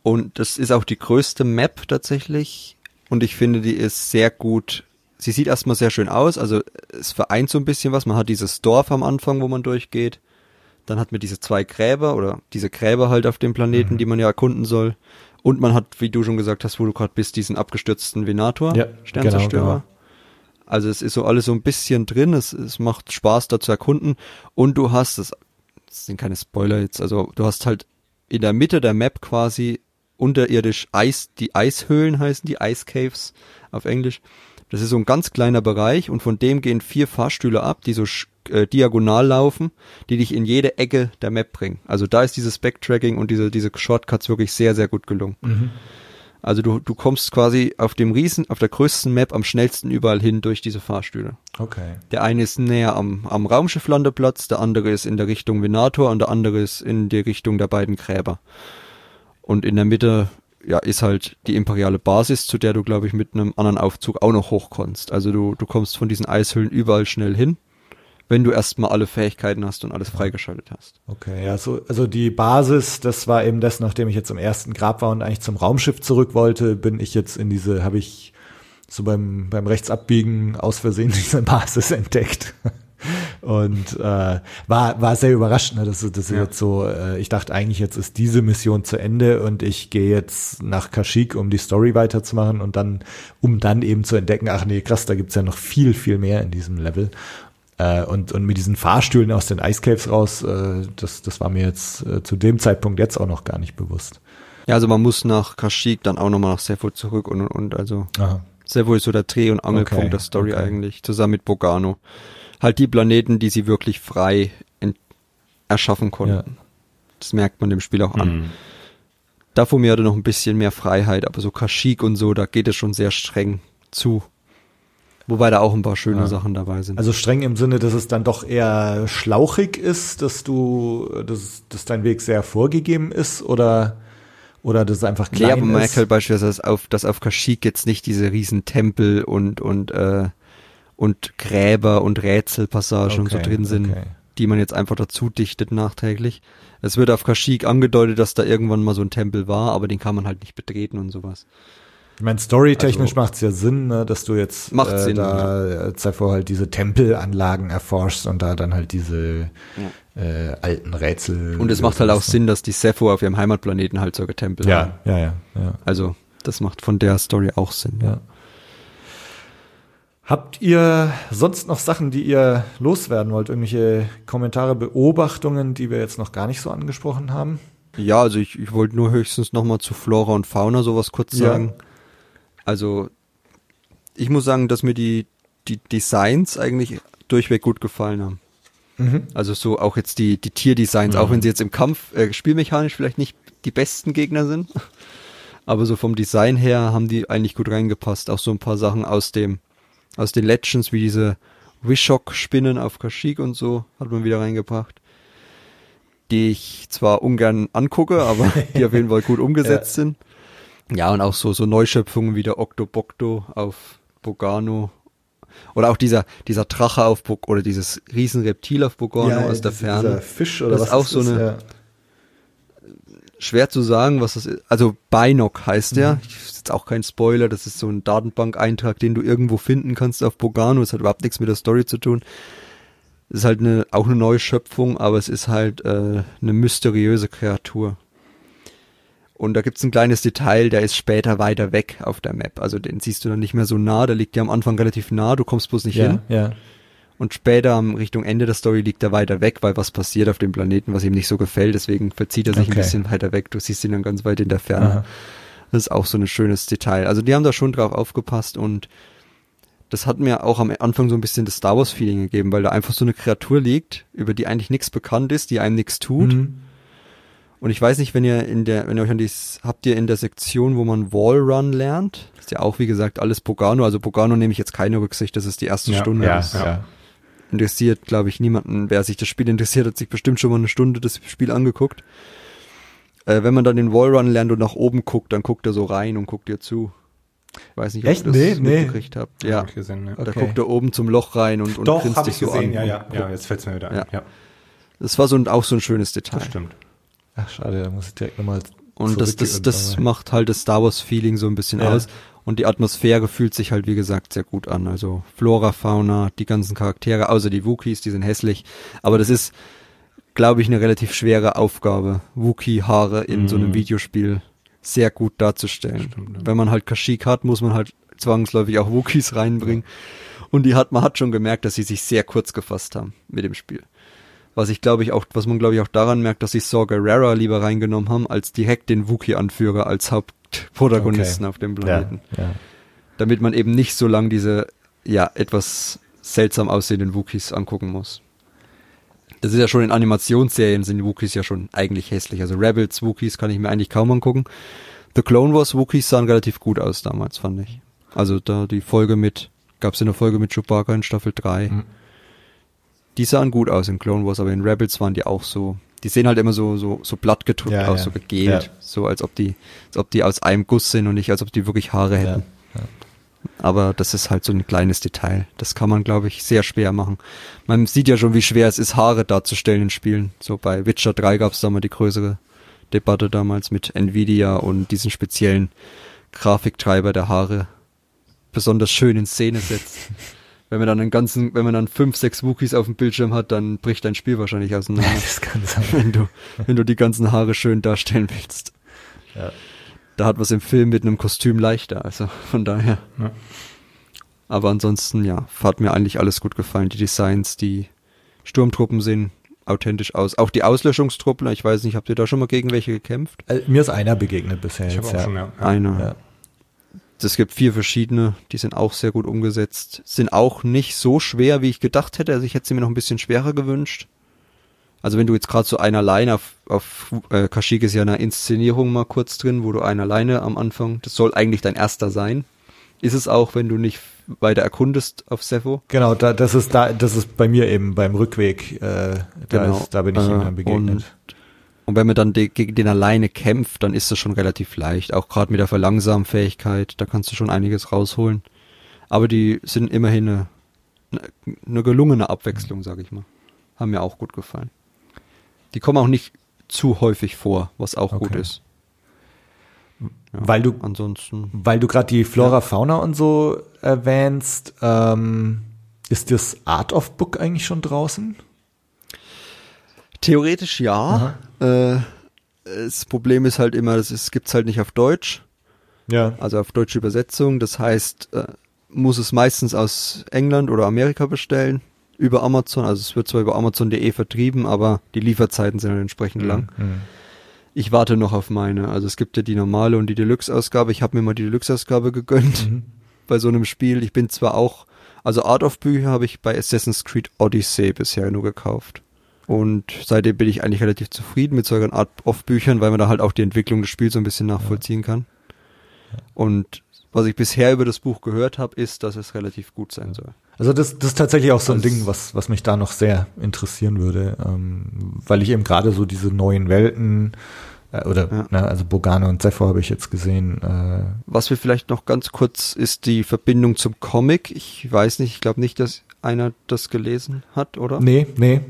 Und das ist auch die größte Map tatsächlich. Und ich finde, die ist sehr gut. Sie sieht erstmal sehr schön aus. Also es vereint so ein bisschen was. Man hat dieses Dorf am Anfang, wo man durchgeht. Dann hat man diese zwei Gräber oder diese Gräber halt auf dem Planeten, die man ja erkunden soll. Und man hat, wie du schon gesagt hast, wo du gerade bist, diesen abgestürzten Venator, Ja, Sternzerstörer. genau, genau. Also es ist so alles so ein bisschen drin, es, es macht Spaß da zu erkunden und du hast, das, das sind keine Spoiler jetzt, also du hast halt in der Mitte der Map quasi unterirdisch Eis, die Eishöhlen heißen die, Ice Caves auf Englisch. Das ist so ein ganz kleiner Bereich und von dem gehen vier Fahrstühle ab, die so äh, diagonal laufen, die dich in jede Ecke der Map bringen. Also da ist dieses Backtracking und diese, diese Shortcuts wirklich sehr, sehr gut gelungen. Also du, du kommst quasi auf dem Riesen, auf der größten Map am schnellsten überall hin durch diese Fahrstühle. Okay. Der eine ist näher am, am Raumschifflandeplatz, der andere ist in der Richtung Venator und der andere ist in die Richtung der beiden Gräber. Und in der Mitte ja, ist halt die imperiale Basis, zu der du, glaube ich, mit einem anderen Aufzug auch noch hoch. Also du, du kommst von diesen Eishöhlen überall schnell hin, wenn du erstmal alle Fähigkeiten hast und alles freigeschaltet hast. Okay, ja, so, also die Basis, das war eben das, nachdem ich jetzt im ersten Grab war und eigentlich zum Raumschiff zurück wollte, bin ich jetzt in diese, habe ich so beim, beim Rechtsabbiegen aus Versehen diese Basis entdeckt. Und äh, war, war sehr überraschend, ne, dass, dass Ja. jetzt so, äh, ich dachte eigentlich, jetzt ist diese Mission zu Ende und ich gehe jetzt nach Kashyyyk, um die Story weiterzumachen und dann, um dann eben zu entdecken, ach nee, krass, da gibt's ja noch viel, viel mehr in diesem Level. Äh, und, und mit diesen Fahrstühlen aus den Ice Caves raus, äh, das, das war mir jetzt äh, zu dem Zeitpunkt jetzt auch noch gar nicht bewusst. Ja, also man muss nach Kashyyyk dann auch nochmal nach Sepho zurück und, und also Aha. Sepho ist so der Dreh- und Angelpunkt Okay, der Story okay. eigentlich, zusammen mit Bogano. Halt die Planeten, die sie wirklich frei erschaffen konnten. Das merkt man dem Spiel auch an. Mhm. Davor mir hatte noch ein bisschen mehr Freiheit, aber so Kashyyyk und so, da geht es schon sehr streng zu. Wobei da auch ein paar schöne Ja. Sachen dabei sind. Also streng im Sinne, dass es dann doch eher schlauchig ist, dass du, dass, dass dein Weg sehr vorgegeben ist oder, oder dass es einfach ja, klein aber man merkt ist. halt beispielsweise, dass auf, dass auf Kashyyyk jetzt nicht diese riesen Tempel und, und, äh, und Gräber und Rätselpassagen und so Okay, drin sind. okay. die man jetzt einfach dazu dichtet nachträglich. Es wird auf Kashyyyk angedeutet, dass da irgendwann mal so ein Tempel war, aber den kann man halt nicht betreten und sowas. Ich meine, storytechnisch Also- macht's ja Sinn, ne, dass du jetzt Macht äh, Sinn, da äh, Zephyr halt diese Tempelanlagen erforschst und da dann halt diese äh, alten Rätsel. Und es macht halt auch? Sinn, dass die Sepho auf ihrem Heimatplaneten halt solche Tempel haben. Ja, ja, ja, ja. Also, das macht von der Story auch Sinn. Ja. Habt ihr sonst noch Sachen, die ihr loswerden wollt? Irgendwelche Kommentare, Beobachtungen, die wir jetzt noch gar nicht so angesprochen haben? Ja, also ich, ich wollte nur höchstens nochmal zu Flora und Fauna sowas kurz Ja. sagen. Also, ich muss sagen, dass mir die, die Designs eigentlich durchweg gut gefallen haben. Mhm. Also so auch jetzt die, die Tierdesigns, auch wenn sie jetzt im Kampf äh, spielmechanisch vielleicht nicht die besten Gegner sind. Aber so vom Design her haben die eigentlich gut reingepasst. Auch so ein paar Sachen aus dem, aus den Legends, wie diese Wishok-Spinnen auf Kashyyyk und so, hat man wieder reingebracht. Die ich zwar ungern angucke, aber die auf jeden Fall gut umgesetzt sind. Ja, und auch so, so Neuschöpfungen wie der Octobocto auf Bogano. Oder auch dieser, dieser Drache auf Bog oder dieses Riesenreptil auf Bogano aus der dieser- Ferne. Fisch oder Das was ist auch so ist, eine- ja. Schwer zu sagen, was das ist. Also Binoc heißt der. Das ist jetzt auch kein Spoiler. Das ist so ein Datenbank-Eintrag, den du irgendwo finden kannst auf Bogano. Das hat überhaupt nichts mit der Story zu tun. Es ist halt eine, auch eine neue Schöpfung, aber es ist halt äh, eine mysteriöse Kreatur. Und da gibt's ein kleines Detail, der ist später weiter weg auf der Map. Also den siehst du dann nicht mehr so nah, der liegt dir am Anfang relativ nah, du kommst bloß nicht hin. Ja, ja. Und später am Richtung Ende der Story liegt er weiter weg, weil was passiert auf dem Planeten, was ihm nicht so gefällt. Deswegen verzieht er sich Okay. ein bisschen weiter weg. Du siehst ihn dann ganz weit in der Ferne. Aha. Das ist auch so ein schönes Detail. Also die haben da schon drauf aufgepasst und das hat mir auch am Anfang so ein bisschen das Star Wars Feeling gegeben, weil da einfach so eine Kreatur liegt, über die eigentlich nichts bekannt ist, die einem nichts tut. Mhm. Und ich weiß nicht, wenn ihr in der, wenn ihr euch an die, habt ihr in der Sektion, wo man Wall Run lernt, ist ja auch wie gesagt alles Pogano. Also Pogano nehme ich jetzt keine Rücksicht, das ist die erste Ja, Stunde. Ja, Das ja. Interessiert, glaube ich, niemanden. Wer sich das Spiel interessiert, hat sich bestimmt schon mal eine Stunde das Spiel angeguckt. Äh, wenn man dann den Wallrun lernt und nach oben guckt, dann guckt er so rein und guckt dir zu. Weiß nicht, ob Echt? ihr das Nee, nee. mitgekriegt habt. Ja. Hab ich gesehen, ja. Da Okay. guckt er oben zum Loch rein und, und Doch, grinst habe dich ich so gesehen, an. ja, ja, ja, jetzt fällt's mir wieder ein. Ja. Ja, Das war so ein, auch so ein schönes Detail. das stimmt. Ach, schade, da muss ich direkt nochmal Und das, das, das macht halt das Star Wars Feeling so ein bisschen Ja. aus. Und die Atmosphäre fühlt sich halt, wie gesagt, sehr gut an. Also Flora, Fauna, die ganzen Charaktere, außer die Wookies, die sind hässlich. Aber das ist, glaube ich, eine relativ schwere Aufgabe, Wookie-Haare in so einem Mhm. Videospiel sehr gut darzustellen. Stimmt, ja. Wenn man halt Kashyyyk hat, muss man halt zwangsläufig auch Wookies reinbringen. Und die hat, man hat schon gemerkt, dass sie sich sehr kurz gefasst haben mit dem Spiel. Was ich glaube ich auch, was man glaube ich auch daran merkt, dass sie Saw Gerrera lieber reingenommen haben, als direkt den Wookie-Anführer als Hauptprotagonisten Okay. auf dem Ja, Planeten. ja. Damit man eben nicht so lang diese, ja, etwas seltsam aussehenden Wookies angucken muss. Das ist ja schon in Animationsserien sind die Wookies ja schon eigentlich hässlich. Also Rebels Wookies kann ich mir eigentlich kaum angucken. The Clone Wars Wookies sahen relativ gut aus damals, fand ich. Also da die Folge mit, gab's eine Folge mit Chewbacca in Staffel 3. Mhm. Die sahen gut aus in Clone Wars, aber in Rebels waren die auch so, die sehen halt immer so, so, so blatt gedrückt Ja, aus, ja. so gegelt. Ja. So als ob die, als ob die aus einem Guss sind und nicht als ob die wirklich Haare hätten. Aber das ist halt so ein kleines Detail. Das kann man, glaube ich, sehr schwer machen. Man sieht ja schon, wie schwer es ist, Haare darzustellen in Spielen. So bei Witcher 3 gab es da mal die größere Debatte damals mit Nvidia und diesen speziellen Grafiktreiber der Haare besonders schön in Szene setzt. Wenn man dann einen ganzen, wenn man dann fünf, sechs Wookies auf dem Bildschirm hat, dann bricht dein Spiel wahrscheinlich auseinander, Das kann sein. wenn du, wenn du die ganzen Haare schön darstellen willst. Ja. Da hat was im Film mit einem Kostüm leichter, also von daher. Ja. Aber ansonsten, ja, hat mir eigentlich alles gut gefallen. Die Designs, die Sturmtruppen sehen authentisch aus. Auch die Auslöschungstruppen, ich weiß nicht, habt ihr da schon mal gegen welche gekämpft? Äh, Mir ist einer begegnet bisher Ich habe jetzt, auch ja. schon, ja. Einer. Ja. Es gibt vier verschiedene, die sind auch sehr gut umgesetzt. Sind auch nicht so schwer, wie ich gedacht hätte. Also ich hätte sie mir noch ein bisschen schwerer gewünscht. Also wenn du jetzt gerade so einer alleine auf, auf äh, Kashyyyk ist ja eine Inszenierung mal kurz drin, wo du einer alleine am Anfang, das soll eigentlich dein erster sein. Ist es auch, wenn du nicht weiter erkundest auf Sepho. Genau, da, das ist da, das ist bei mir eben beim Rückweg, äh, da, Genau. ist, da bin ich ihm Äh, dann begegnet. Und, wenn man dann de, gegen den alleine kämpft, dann ist das schon relativ leicht. Auch gerade mit der Verlangsamfähigkeit, da kannst du schon einiges rausholen. Aber die sind immerhin eine, eine, eine gelungene Abwechslung, sag ich mal. Haben mir auch gut gefallen. Die kommen auch nicht zu häufig vor, was auch gut Okay. ist. Ja, Weil du, ansonsten weil du gerade die Flora, Fauna und so erwähnst, ähm, ist das Art of Book eigentlich schon draußen? Theoretisch ja. Äh, das Problem ist halt immer, das ist, gibt's halt nicht auf Deutsch, Ja. also auf deutsche Übersetzung. Das heißt, äh, muss es meistens aus England oder Amerika bestellen über Amazon. Also es wird zwar über Amazon.de vertrieben, aber die Lieferzeiten sind halt entsprechend lang. Mhm. Ich warte noch auf meine. Also es gibt ja die normale und die Deluxe-Ausgabe. Ich habe mir mal die Deluxe-Ausgabe gegönnt Mhm. bei so einem Spiel. Ich bin zwar auch, also Art of Bücher habe ich bei Assassin's Creed Odyssey bisher nur gekauft. Und seitdem bin ich eigentlich relativ zufrieden mit solchen Art of Büchern, weil man da halt auch die Entwicklung des Spiels so ein bisschen nachvollziehen kann. Und was ich bisher über das Buch gehört habe, ist, dass es relativ gut sein soll. Also das, das ist tatsächlich auch so ein Also Ding, was, was mich da noch sehr interessieren würde, ähm, weil ich eben gerade so diese neuen Welten äh, oder Ja. ne, also Bogane und Zephyr habe ich jetzt gesehen. Äh, Was wir vielleicht noch ganz kurz ist die Verbindung zum Comic. Ich weiß nicht, ich glaube nicht, dass einer das gelesen hat, oder? nee, nee.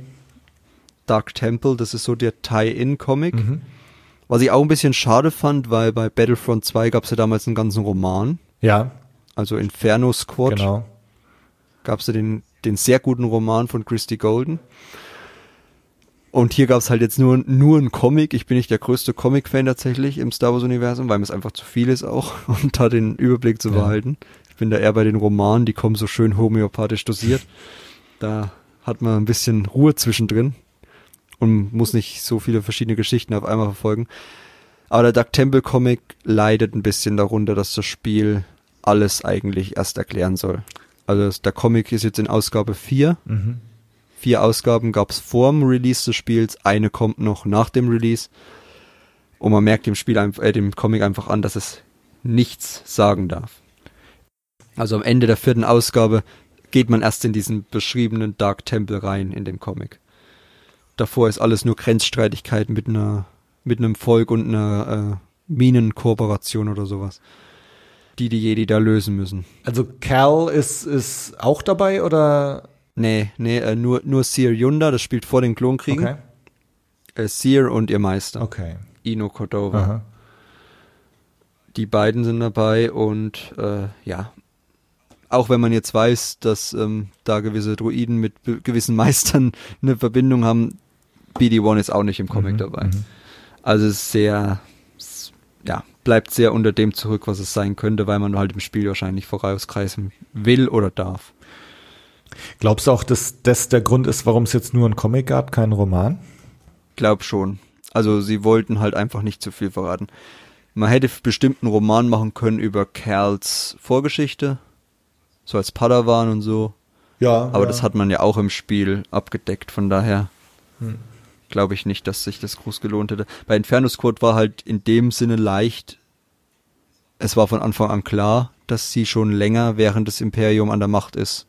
Dark Temple, das ist so der Tie-In-Comic. Mhm. Was ich auch ein bisschen schade fand, weil bei Battlefront 2 gab es ja damals einen ganzen Roman. Ja, Also Inferno Squad genau. gab es ja den, den sehr guten Roman von Christy Golden. Und hier gab es halt jetzt nur, nur einen Comic. Ich bin nicht der größte Comic-Fan tatsächlich im Star Wars-Universum, weil mir es einfach zu viel ist auch, um da den Überblick zu Ja. behalten. Ich bin da eher bei den Romanen, die kommen so schön homöopathisch dosiert. Da hat man ein bisschen Ruhe zwischendrin und muss nicht so viele verschiedene Geschichten auf einmal verfolgen. Aber der Dark Temple Comic leidet ein bisschen darunter, dass das Spiel alles eigentlich erst erklären soll. Also der Comic ist jetzt in Ausgabe 4. Mhm. Vier Ausgaben gab es vor dem Release des Spiels, eine kommt noch nach dem Release. Und man merkt dem Spiel, äh, dem Comic einfach an, dass es nichts sagen darf. Also am Ende der vierten Ausgabe geht man erst in diesen beschriebenen Dark Temple rein in dem Comic. Davor ist alles nur Grenzstreitigkeit mit einer, mit einem Volk und einer äh, Minenkooperation oder sowas. Die die Jedi da lösen müssen. Also Cal ist, ist auch dabei oder? Nee, nee, äh, nur, nur Seer Yunda, das spielt vor den Klonkriegen. Okay. Äh, Seer und ihr Meister, Okay. Ino Cordova. Aha. Die beiden sind dabei und äh, ja, auch wenn man jetzt weiß, dass ähm, da gewisse Druiden mit gewissen Meistern eine Verbindung haben, BD-1 ist auch nicht im Comic Mhm, dabei. mhm. Also es ist sehr, ja, bleibt sehr unter dem zurück, was es sein könnte, weil man halt im Spiel wahrscheinlich vorauskreisen will oder darf. Glaubst du auch, dass das der Grund ist, warum es jetzt nur einen Comic gab, keinen Roman? Glaub schon. Also sie wollten halt einfach nicht zu viel verraten. Man hätte bestimmt einen Roman machen können über Kerls Vorgeschichte, so als Padawan und so. Ja. Aber das hat man ja auch im Spiel abgedeckt, von daher Hm. Glaube ich nicht, dass sich das groß gelohnt hätte. Bei Inferno Squad war halt in dem Sinne leicht, es war von Anfang an klar, dass sie schon länger, während das Imperium an der Macht ist,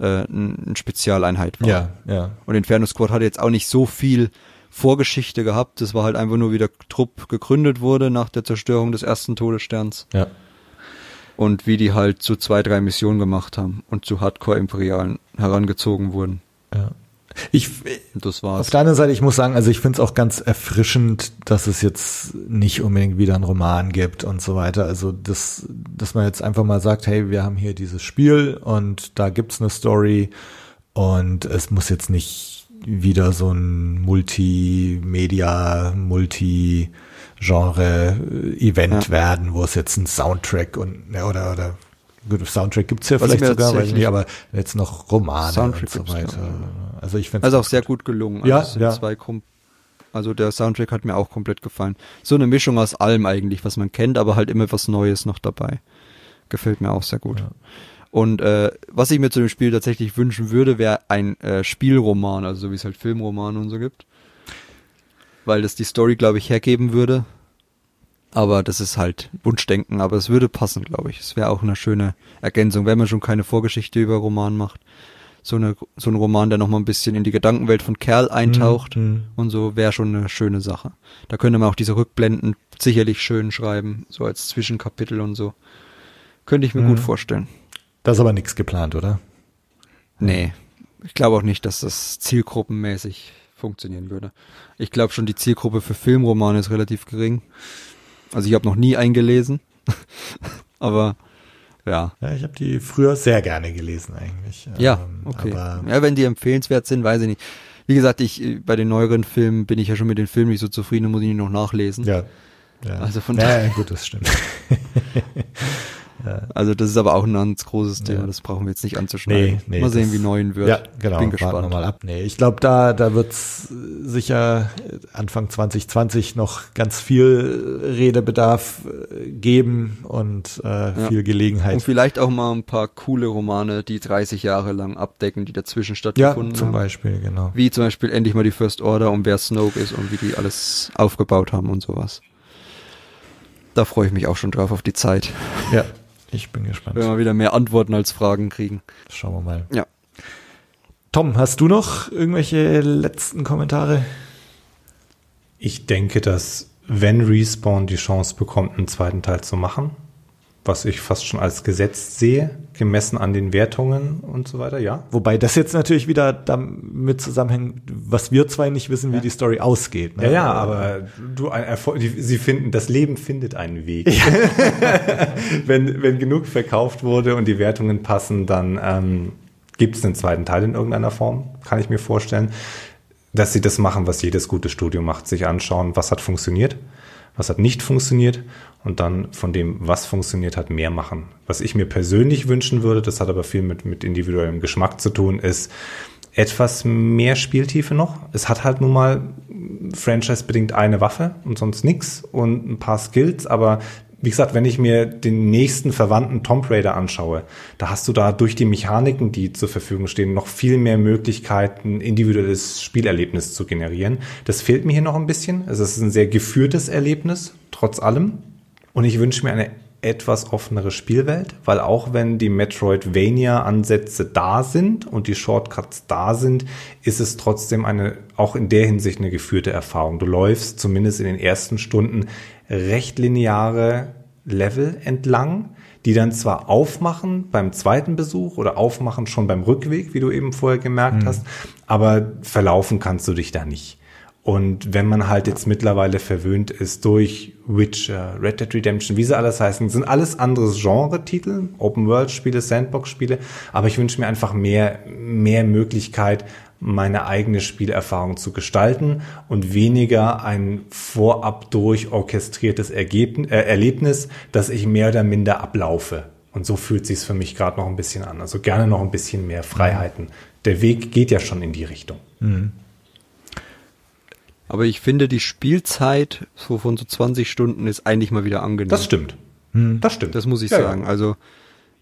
äh, ein- eine Spezialeinheit war. Ja, ja. Und Inferno Squad hatte jetzt auch nicht so viel Vorgeschichte gehabt. Das war halt einfach nur, wie der Trupp gegründet wurde nach der Zerstörung des ersten Todessterns. Ja. Und wie die halt zu zwei, drei Missionen gemacht haben und zu Hardcore-Imperialen herangezogen wurden. Ich, das Auf war's. der anderen Seite, ich muss sagen, also ich finde es auch ganz erfrischend, dass es jetzt nicht unbedingt wieder einen Roman gibt und so weiter. Also das, dass man jetzt einfach mal sagt, hey, wir haben hier dieses Spiel und da gibt's eine Story und es muss jetzt nicht wieder so ein Multimedia, Multi-Genre-Event Ja. werden, wo es jetzt ein Soundtrack und ne, oder oder gut, Soundtrack gibt's ja Was vielleicht sogar, weiß nicht, aber jetzt noch Romane Soundtrack und so weiter. ja. Also ich finde Also auch sehr gut gelungen. Also Ja, es sind ja. Zwei kom also der Soundtrack hat mir auch komplett gefallen. So eine Mischung aus allem eigentlich, was man kennt, aber halt immer was Neues noch dabei. Gefällt mir auch sehr gut. Ja. Und äh, was ich mir zu dem Spiel tatsächlich wünschen würde, wäre ein äh, Spielroman, also so wie es halt Filmromane und so gibt. Weil das die Story, glaube ich, hergeben würde. Aber das ist halt Wunschdenken, aber es würde passen, glaube ich. Es wäre auch eine schöne Ergänzung, wenn man schon keine Vorgeschichte über Roman macht. So, eine, so ein Roman, der nochmal ein bisschen in die Gedankenwelt von Kerl eintaucht Mhm. und so, wäre schon eine schöne Sache. Da könnte man auch diese Rückblenden sicherlich schön schreiben, so als Zwischenkapitel und so. Könnte ich mir Mhm. gut vorstellen. Da ist aber nichts geplant, oder? Nee. ich glaube auch nicht, dass das zielgruppenmäßig funktionieren würde. Ich glaube schon, die Zielgruppe für Filmromane ist relativ gering. Also ich habe noch nie eingelesen, aber ja. Ja, ich habe die früher sehr gerne gelesen eigentlich. Ja, Ähm, okay. Aber Ja, wenn die empfehlenswert sind, weiß ich nicht. Wie gesagt, ich äh, bei den neueren Filmen bin ich ja schon mit den Filmen nicht so zufrieden, dann muss ich die noch nachlesen. ja. ja. Also von ja, daher- ja, gut, das stimmt. Also das ist aber auch ein ganz großes Thema, Ja. das brauchen wir jetzt nicht anzuschneiden. Nee, nee, Mal sehen, wie neuen wird. Ja, genau. Bin Warten wir gespannt. mal ab. Nee, ich glaube, da, da wird's sicher Anfang 2020 noch ganz viel Redebedarf äh, geben und äh, viel Gelegenheit. Und vielleicht auch mal ein paar coole Romane, die 30 Jahre lang abdecken, die dazwischen ja, stattgefunden zum haben. Beispiel, genau. Wie zum Beispiel endlich mal die First Order und wer Snoke ist und wie die alles aufgebaut haben und sowas. Da freue ich mich auch schon drauf auf die Zeit, Ja, ich bin gespannt. wenn wir wieder mehr Antworten als Fragen kriegen. Schauen wir mal. Ja. Tom, hast du noch irgendwelche letzten Kommentare? Ich denke, dass wenn Respawn die Chance bekommt, einen zweiten Teil zu machen, was ich fast schon als Gesetz sehe, gemessen an den Wertungen und so weiter, ja. Wobei das jetzt natürlich wieder damit zusammenhängt, was wir zwei nicht wissen, wie die Story ausgeht. Ne? Ja, ja, aber du ein Erfolg, die, sie finden, das Leben findet einen Weg. wenn, wenn genug verkauft wurde und die Wertungen passen, dann ähm, gibt es einen zweiten Teil in irgendeiner Form, kann ich mir vorstellen. Dass sie das machen, was jedes gute Studio macht, sich anschauen, was hat funktioniert, was hat nicht funktioniert und dann von dem, was funktioniert hat, mehr machen. Was ich mir persönlich wünschen würde, das hat aber viel mit, mit individuellem Geschmack zu tun, ist etwas mehr Spieltiefe noch. Es hat halt nun mal franchise-bedingt eine Waffe und sonst nix und ein paar Skills, aber wie gesagt, wenn ich mir den nächsten verwandten Tomb Raider anschaue, da hast du da durch die Mechaniken, die zur Verfügung stehen, noch viel mehr Möglichkeiten, individuelles Spielerlebnis zu generieren. Das fehlt mir hier noch ein bisschen. Also es ist ein sehr geführtes Erlebnis, trotz allem. Und ich wünsche mir eine etwas offenere Spielwelt, weil auch wenn die Metroidvania-Ansätze da sind und die Shortcuts da sind, ist es trotzdem eine, auch in der Hinsicht eine geführte Erfahrung. Du läufst zumindest in den ersten Stunden recht lineare Level entlang, die dann zwar aufmachen beim zweiten Besuch oder aufmachen schon beim Rückweg, wie du eben vorher gemerkt hast, aber verlaufen kannst du dich da nicht. Und wenn man halt jetzt mittlerweile verwöhnt ist durch Witcher, Red Dead Redemption, wie sie alles heißen, sind alles anderes Genre-Titel, Open-World-Spiele, Sandbox-Spiele, aber ich wünsche mir einfach mehr, mehr Möglichkeit, meine eigene Spielerfahrung zu gestalten und weniger ein vorab durch orchestriertes Ergebnis, äh, Erlebnis, das ich mehr oder minder ablaufe. Und so fühlt sich's für mich gerade noch ein bisschen an. Also gerne noch ein bisschen mehr Freiheiten. Der Weg geht ja schon in die Richtung. Aber ich finde, die Spielzeit so von so 20 Stunden ist eigentlich mal wieder angenehm. Das stimmt. Das stimmt. Das muss ich Ja, ja. sagen. Also,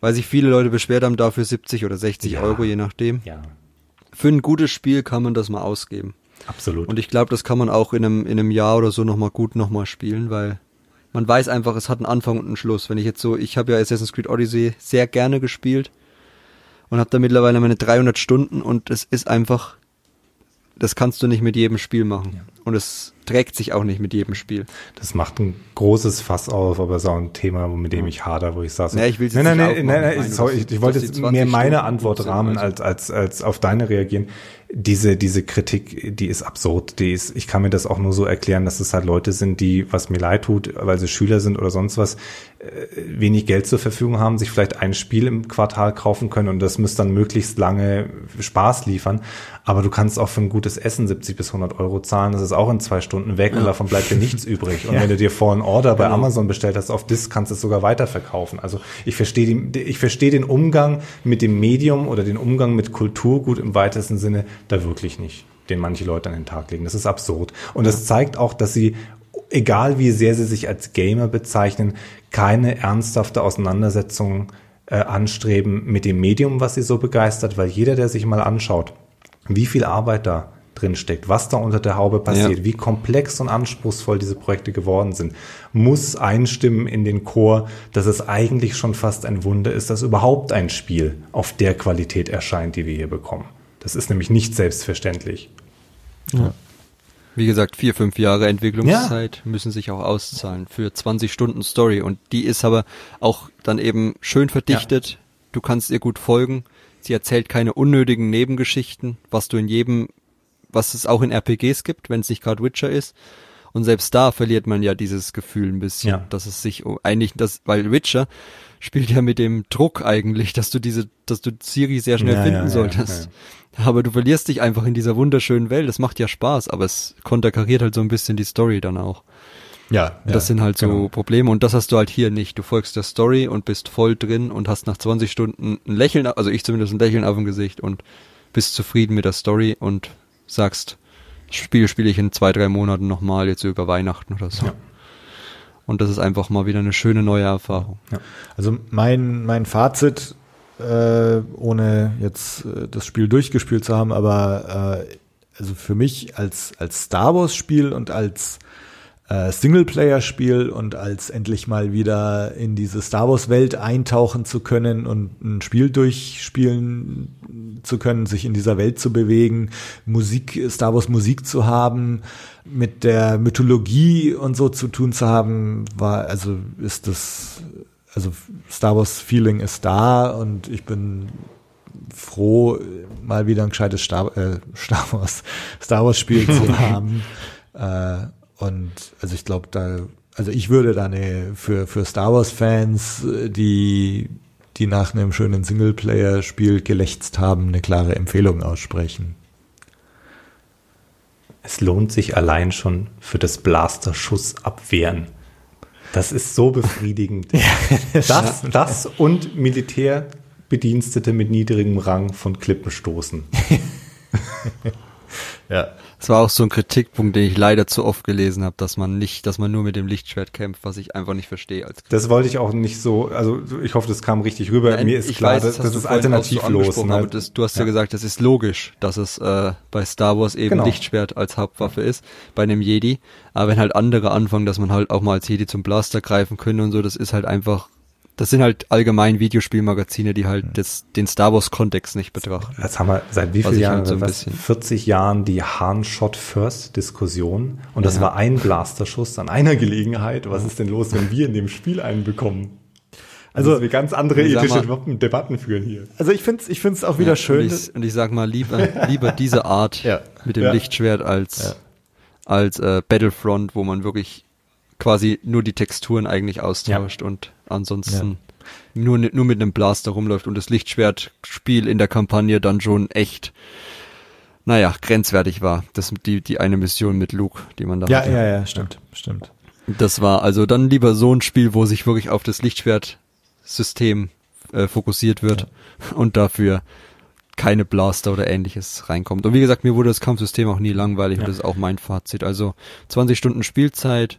weil sich viele Leute beschwert haben, dafür 70 oder 60 Ja. Euro, je nachdem. Ja, Für ein gutes Spiel kann man das mal ausgeben. absolut. Und ich glaube, das kann man auch in einem, in einem Jahr oder so nochmal gut nochmal spielen, weil man weiß einfach, es hat einen Anfang und einen Schluss. Wenn ich jetzt so, ich habe ja Assassin's Creed Odyssey sehr gerne gespielt und habe da mittlerweile meine 300 Stunden und es ist einfach, das kannst du nicht mit jedem Spiel machen. Und es trägt sich auch nicht mit jedem Spiel. Das macht ein großes Fass auf, aber es ist auch ein Thema, mit dem ich hader, wo ich sage, so, Ja, ich jetzt nein, nein, nicht nein, nein, Ich sorry, ich, ich wollte jetzt mehr 20 meine Antwort rahmen, also. als, als, als auf deine reagieren. Diese, diese Kritik, die ist absurd, die ist, ich kann mir das auch nur so erklären, dass es halt Leute sind, die, was mir leid tut, weil sie Schüler sind oder sonst was, äh, wenig Geld zur Verfügung haben, sich vielleicht ein Spiel im Quartal kaufen können und das müsste dann möglichst lange Spaß liefern. Aber du kannst auch für ein gutes Essen 70 bis 100 Euro zahlen, das ist auch in zwei Stunden weg und davon bleibt dir nichts übrig. Und wenn du dir Fallen Order bei Genau. Amazon bestellt hast auf Disc, kannst du es sogar weiterverkaufen. Also ich verstehe ich verstehe den Umgang mit dem Medium oder den Umgang mit Kulturgut im weitesten Sinne da wirklich nicht, den manche Leute an den Tag legen. Das ist absurd. Und das zeigt auch, dass sie, egal wie sehr sie sich als Gamer bezeichnen, keine ernsthafte Auseinandersetzung äh, anstreben mit dem Medium, was sie so begeistert, weil jeder, der sich mal anschaut, wie viel Arbeit da drin steckt, was da unter der Haube passiert, Ja. wie komplex und anspruchsvoll diese Projekte geworden sind, muss einstimmen in den Chor, dass es eigentlich schon fast ein Wunder ist, dass überhaupt ein Spiel auf der Qualität erscheint, die wir hier bekommen. Das ist nämlich nicht selbstverständlich. Wie gesagt, vier, fünf Jahre Entwicklungszeit müssen sich auch auszahlen für 20 Stunden Story. Und die ist aber auch dann eben schön verdichtet. Du kannst ihr gut folgen. Sie erzählt keine unnötigen Nebengeschichten, was du in jedem, was es auch in RPGs gibt, wenn es nicht gerade Witcher ist. Und selbst da verliert man ja dieses Gefühl ein bisschen, Ja. dass es sich eigentlich, das, weil Witcher spielt ja mit dem Druck eigentlich, dass du diese, dass du Siri sehr schnell Ja, finden ja, solltest. Aber du verlierst dich einfach in dieser wunderschönen Welt. Das macht ja Spaß, aber es konterkariert halt so ein bisschen die Story dann auch. Ja, das sind halt so genau. Probleme und das hast du halt hier nicht. Du folgst der Story und bist voll drin und hast nach 20 Stunden ein Lächeln, also ich zumindest ein Lächeln auf dem Gesicht und bist zufrieden mit der Story und sagst, das Spiel spiele ich in zwei, drei Monaten nochmal, jetzt über Weihnachten oder so. Ja. Und das ist einfach mal wieder eine schöne neue Erfahrung. Also mein, mein Fazit, äh, ohne jetzt äh, das Spiel durchgespielt zu haben, aber äh, also für mich als, als Star Wars Spiel und als äh, Singleplayer-Spiel und als endlich mal wieder in diese Star Wars-Welt eintauchen zu können und ein Spiel durchspielen zu können, sich in dieser Welt zu bewegen, Musik, Star Wars Musik zu haben, mit der Mythologie und so zu tun zu haben, war, also ist das, also Star Wars Feeling ist da und ich bin froh, mal wieder ein gescheites Star, äh, Star Wars, Star Wars Spiel zu haben. Äh, und also ich glaube, da, also ich würde da eine für, für Star Wars Fans, äh, die, die nach einem schönen Singleplayer-Spiel gelächzt haben, eine klare Empfehlung aussprechen. Es lohnt sich allein schon für das Blasterschuss abwehren. Das ist so befriedigend. das, das und Militärbedienstete mit niedrigem Rang von Klippen stoßen. Ja. Das war auch so ein Kritikpunkt, den ich leider zu oft gelesen habe, dass man nicht, dass man nur mit dem Lichtschwert kämpft, was ich einfach nicht verstehe als Das wollte ich auch nicht so, also ich hoffe, das kam richtig rüber. Nein, Mir ist ich klar, weiß, das, das du ist so alternativlos. angesprochen, ne? Aber das, du hast ja. gesagt, es ist logisch, dass es äh, bei Star Wars eben Genau. Lichtschwert als Hauptwaffe ist, bei einem Jedi. Aber wenn halt andere anfangen, dass man halt auch mal als Jedi zum Blaster greifen könnte und so, das ist halt einfach, das sind halt allgemein Videospielmagazine, die halt das, den Star Wars Kontext nicht betrachten. Jetzt haben wir seit wie vielen Jahren, halt so ein was, bisschen- 40 Jahren die Han-Shot-First-Diskussion. Und das war ein Blasterschuss an einer Gelegenheit. Was ist denn los, wenn wir in dem Spiel einen bekommen? Also, Also, wir ganz andere ethische mal- Debatten- führen hier. Also ich finde es ich find's auch wieder Ja, schön. Und ich, und ich sag mal, lieber, lieber diese Art Ja. mit dem Ja. Lichtschwert als, Ja. als äh, Battlefront, wo man wirklich quasi nur die Texturen eigentlich austauscht und ansonsten nur, nur mit einem Blaster rumläuft und das Lichtschwertspiel in der Kampagne dann schon echt, naja, grenzwertig war. Das die, die eine Mission mit Luke, die man da ja, hatte. ja, ja, stimmt, stimmt. Das war also dann lieber so ein Spiel, wo sich wirklich auf das Lichtschwertsystem äh, fokussiert wird und dafür keine Blaster oder ähnliches reinkommt. Und wie gesagt, mir wurde das Kampfsystem auch nie langweilig und das ist auch mein Fazit. Also 20 Stunden Spielzeit,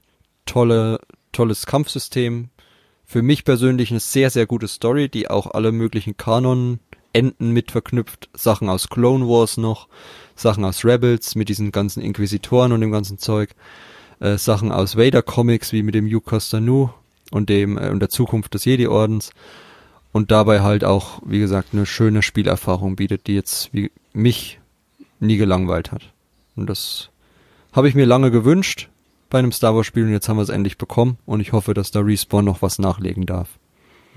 tolle, tolles Kampfsystem. Für mich persönlich eine sehr, sehr gute Story, die auch alle möglichen Kanon-Enden mit verknüpft. Sachen aus Clone Wars noch, Sachen aus Rebels mit diesen ganzen Inquisitoren und dem ganzen Zeug äh, Sachen aus Vader Comics wie mit dem Costa Nu und dem äh, und der Zukunft des Jedi Ordens und dabei halt auch wie gesagt eine schöne Spielerfahrung bietet, die jetzt wie mich nie gelangweilt hat. Und das habe ich mir lange gewünscht bei einem Star Wars Spiel und jetzt haben wir es endlich bekommen und ich hoffe, dass da Respawn noch was nachlegen darf.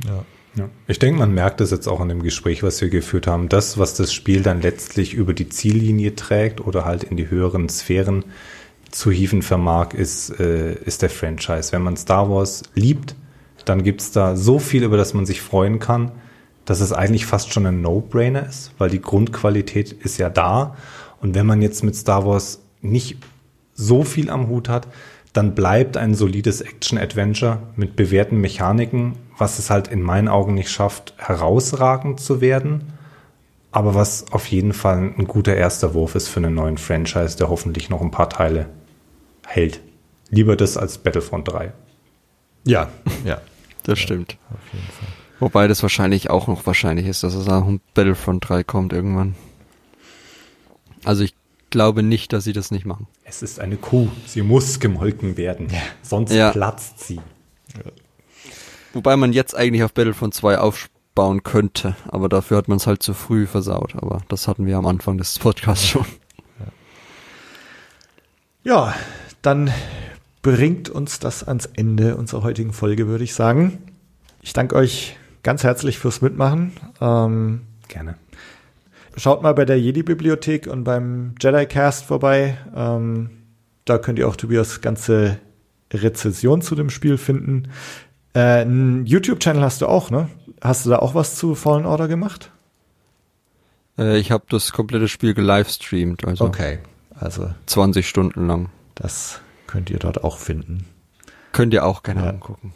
Ja. Ja. Ich denke, man merkt es jetzt auch in dem Gespräch, was wir geführt haben. Das, was das Spiel dann letztlich über die Ziellinie trägt oder halt in die höheren Sphären zu hieven vermag, ist, äh, ist der Franchise. Wenn man Star Wars liebt, dann gibt's da so viel, über das man sich freuen kann, dass es eigentlich fast schon ein No-Brainer ist, weil die Grundqualität ist ja da. Und wenn man jetzt mit Star Wars nicht so viel am Hut hat, dann bleibt ein solides Action-Adventure mit bewährten Mechaniken, was es halt in meinen Augen nicht schafft, herausragend zu werden, aber was auf jeden Fall ein guter erster Wurf ist für einen neuen Franchise, der hoffentlich noch ein paar Teile hält. Lieber das als Battlefront 3. Ja, ja, Das stimmt. auf jeden Fall. Wobei das wahrscheinlich auch noch wahrscheinlich ist, dass es auch ein Battlefront 3 kommt irgendwann. Also ich glaube nicht, dass sie das nicht machen. Es ist eine Kuh, sie muss gemolken werden, sonst Ja. platzt sie. Wobei man jetzt eigentlich auf Battlefront 2 aufbauen könnte, aber dafür hat man es halt zu früh versaut. Aber das hatten wir am Anfang des Podcasts schon. Ja, dann bringt uns das ans Ende unserer heutigen Folge, würde ich sagen. Ich danke euch ganz herzlich fürs Mitmachen. Ähm, Gerne. Schaut mal bei der Jedi-Bibliothek und beim Jedi-Cast vorbei. Ähm, da könnt ihr auch Tobias ganze Rezession zu dem Spiel finden. Äh, ein YouTube-Channel hast du auch, ne? Hast du da auch was zu Fallen Order gemacht? Äh, ich habe das komplette Spiel gelivestreamt, also Okay, also 20 Stunden lang. das könnt ihr dort auch finden. Könnt ihr auch gerne Ja. angucken.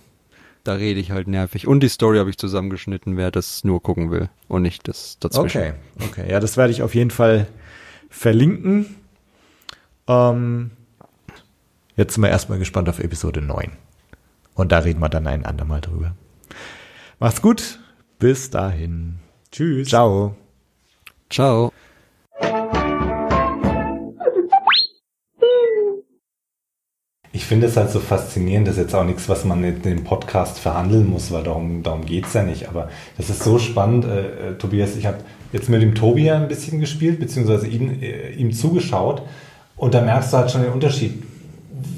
Da rede ich halt nervig. Und die Story habe ich zusammengeschnitten, wer das nur gucken will und nicht das dazwischen. Okay, okay. Ja, das werde ich auf jeden Fall verlinken. Ähm, jetzt sind wir erstmal gespannt auf Episode 9. Und da reden wir dann ein andermal drüber. Macht's gut. Bis dahin. Tschüss. Ciao. Ciao. Ich finde es halt so faszinierend, das ist jetzt auch nichts, was man in dem Podcast verhandeln muss, weil darum, darum geht's ja nicht. Aber das ist so spannend, äh, äh, Tobias. Ich habe jetzt mit dem Tobi ein bisschen gespielt, beziehungsweise ihn, äh, ihm zugeschaut. Und da merkst du halt schon den Unterschied,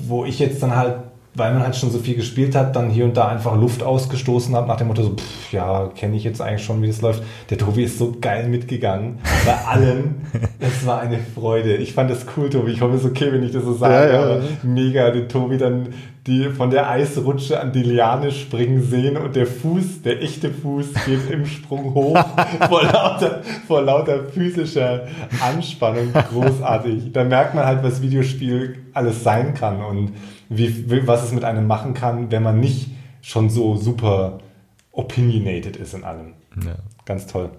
wo ich jetzt dann halt, weil man halt schon so viel gespielt hat, dann hier und da einfach Luft ausgestoßen habe, nach dem Motto so, pff, ja, kenne ich jetzt eigentlich schon, wie das läuft. Der Tobi ist so geil mitgegangen. Bei allem. Es war eine Freude. Ich fand das cool, Tobi. Ich hoffe, es ist okay, wenn ich das so sage. Ja, ja, ja. mega, den Tobi dann die von der Eisrutsche an die Liane springen sehen und der Fuß, der echte Fuß geht im Sprung hoch vor lauter, vor lauter physischer Anspannung. Großartig. Da merkt man halt, was Videospiel alles sein kann und wie, wie, was es mit einem machen kann, wenn man nicht schon so super opinionated ist in allem. Ja. Ganz toll.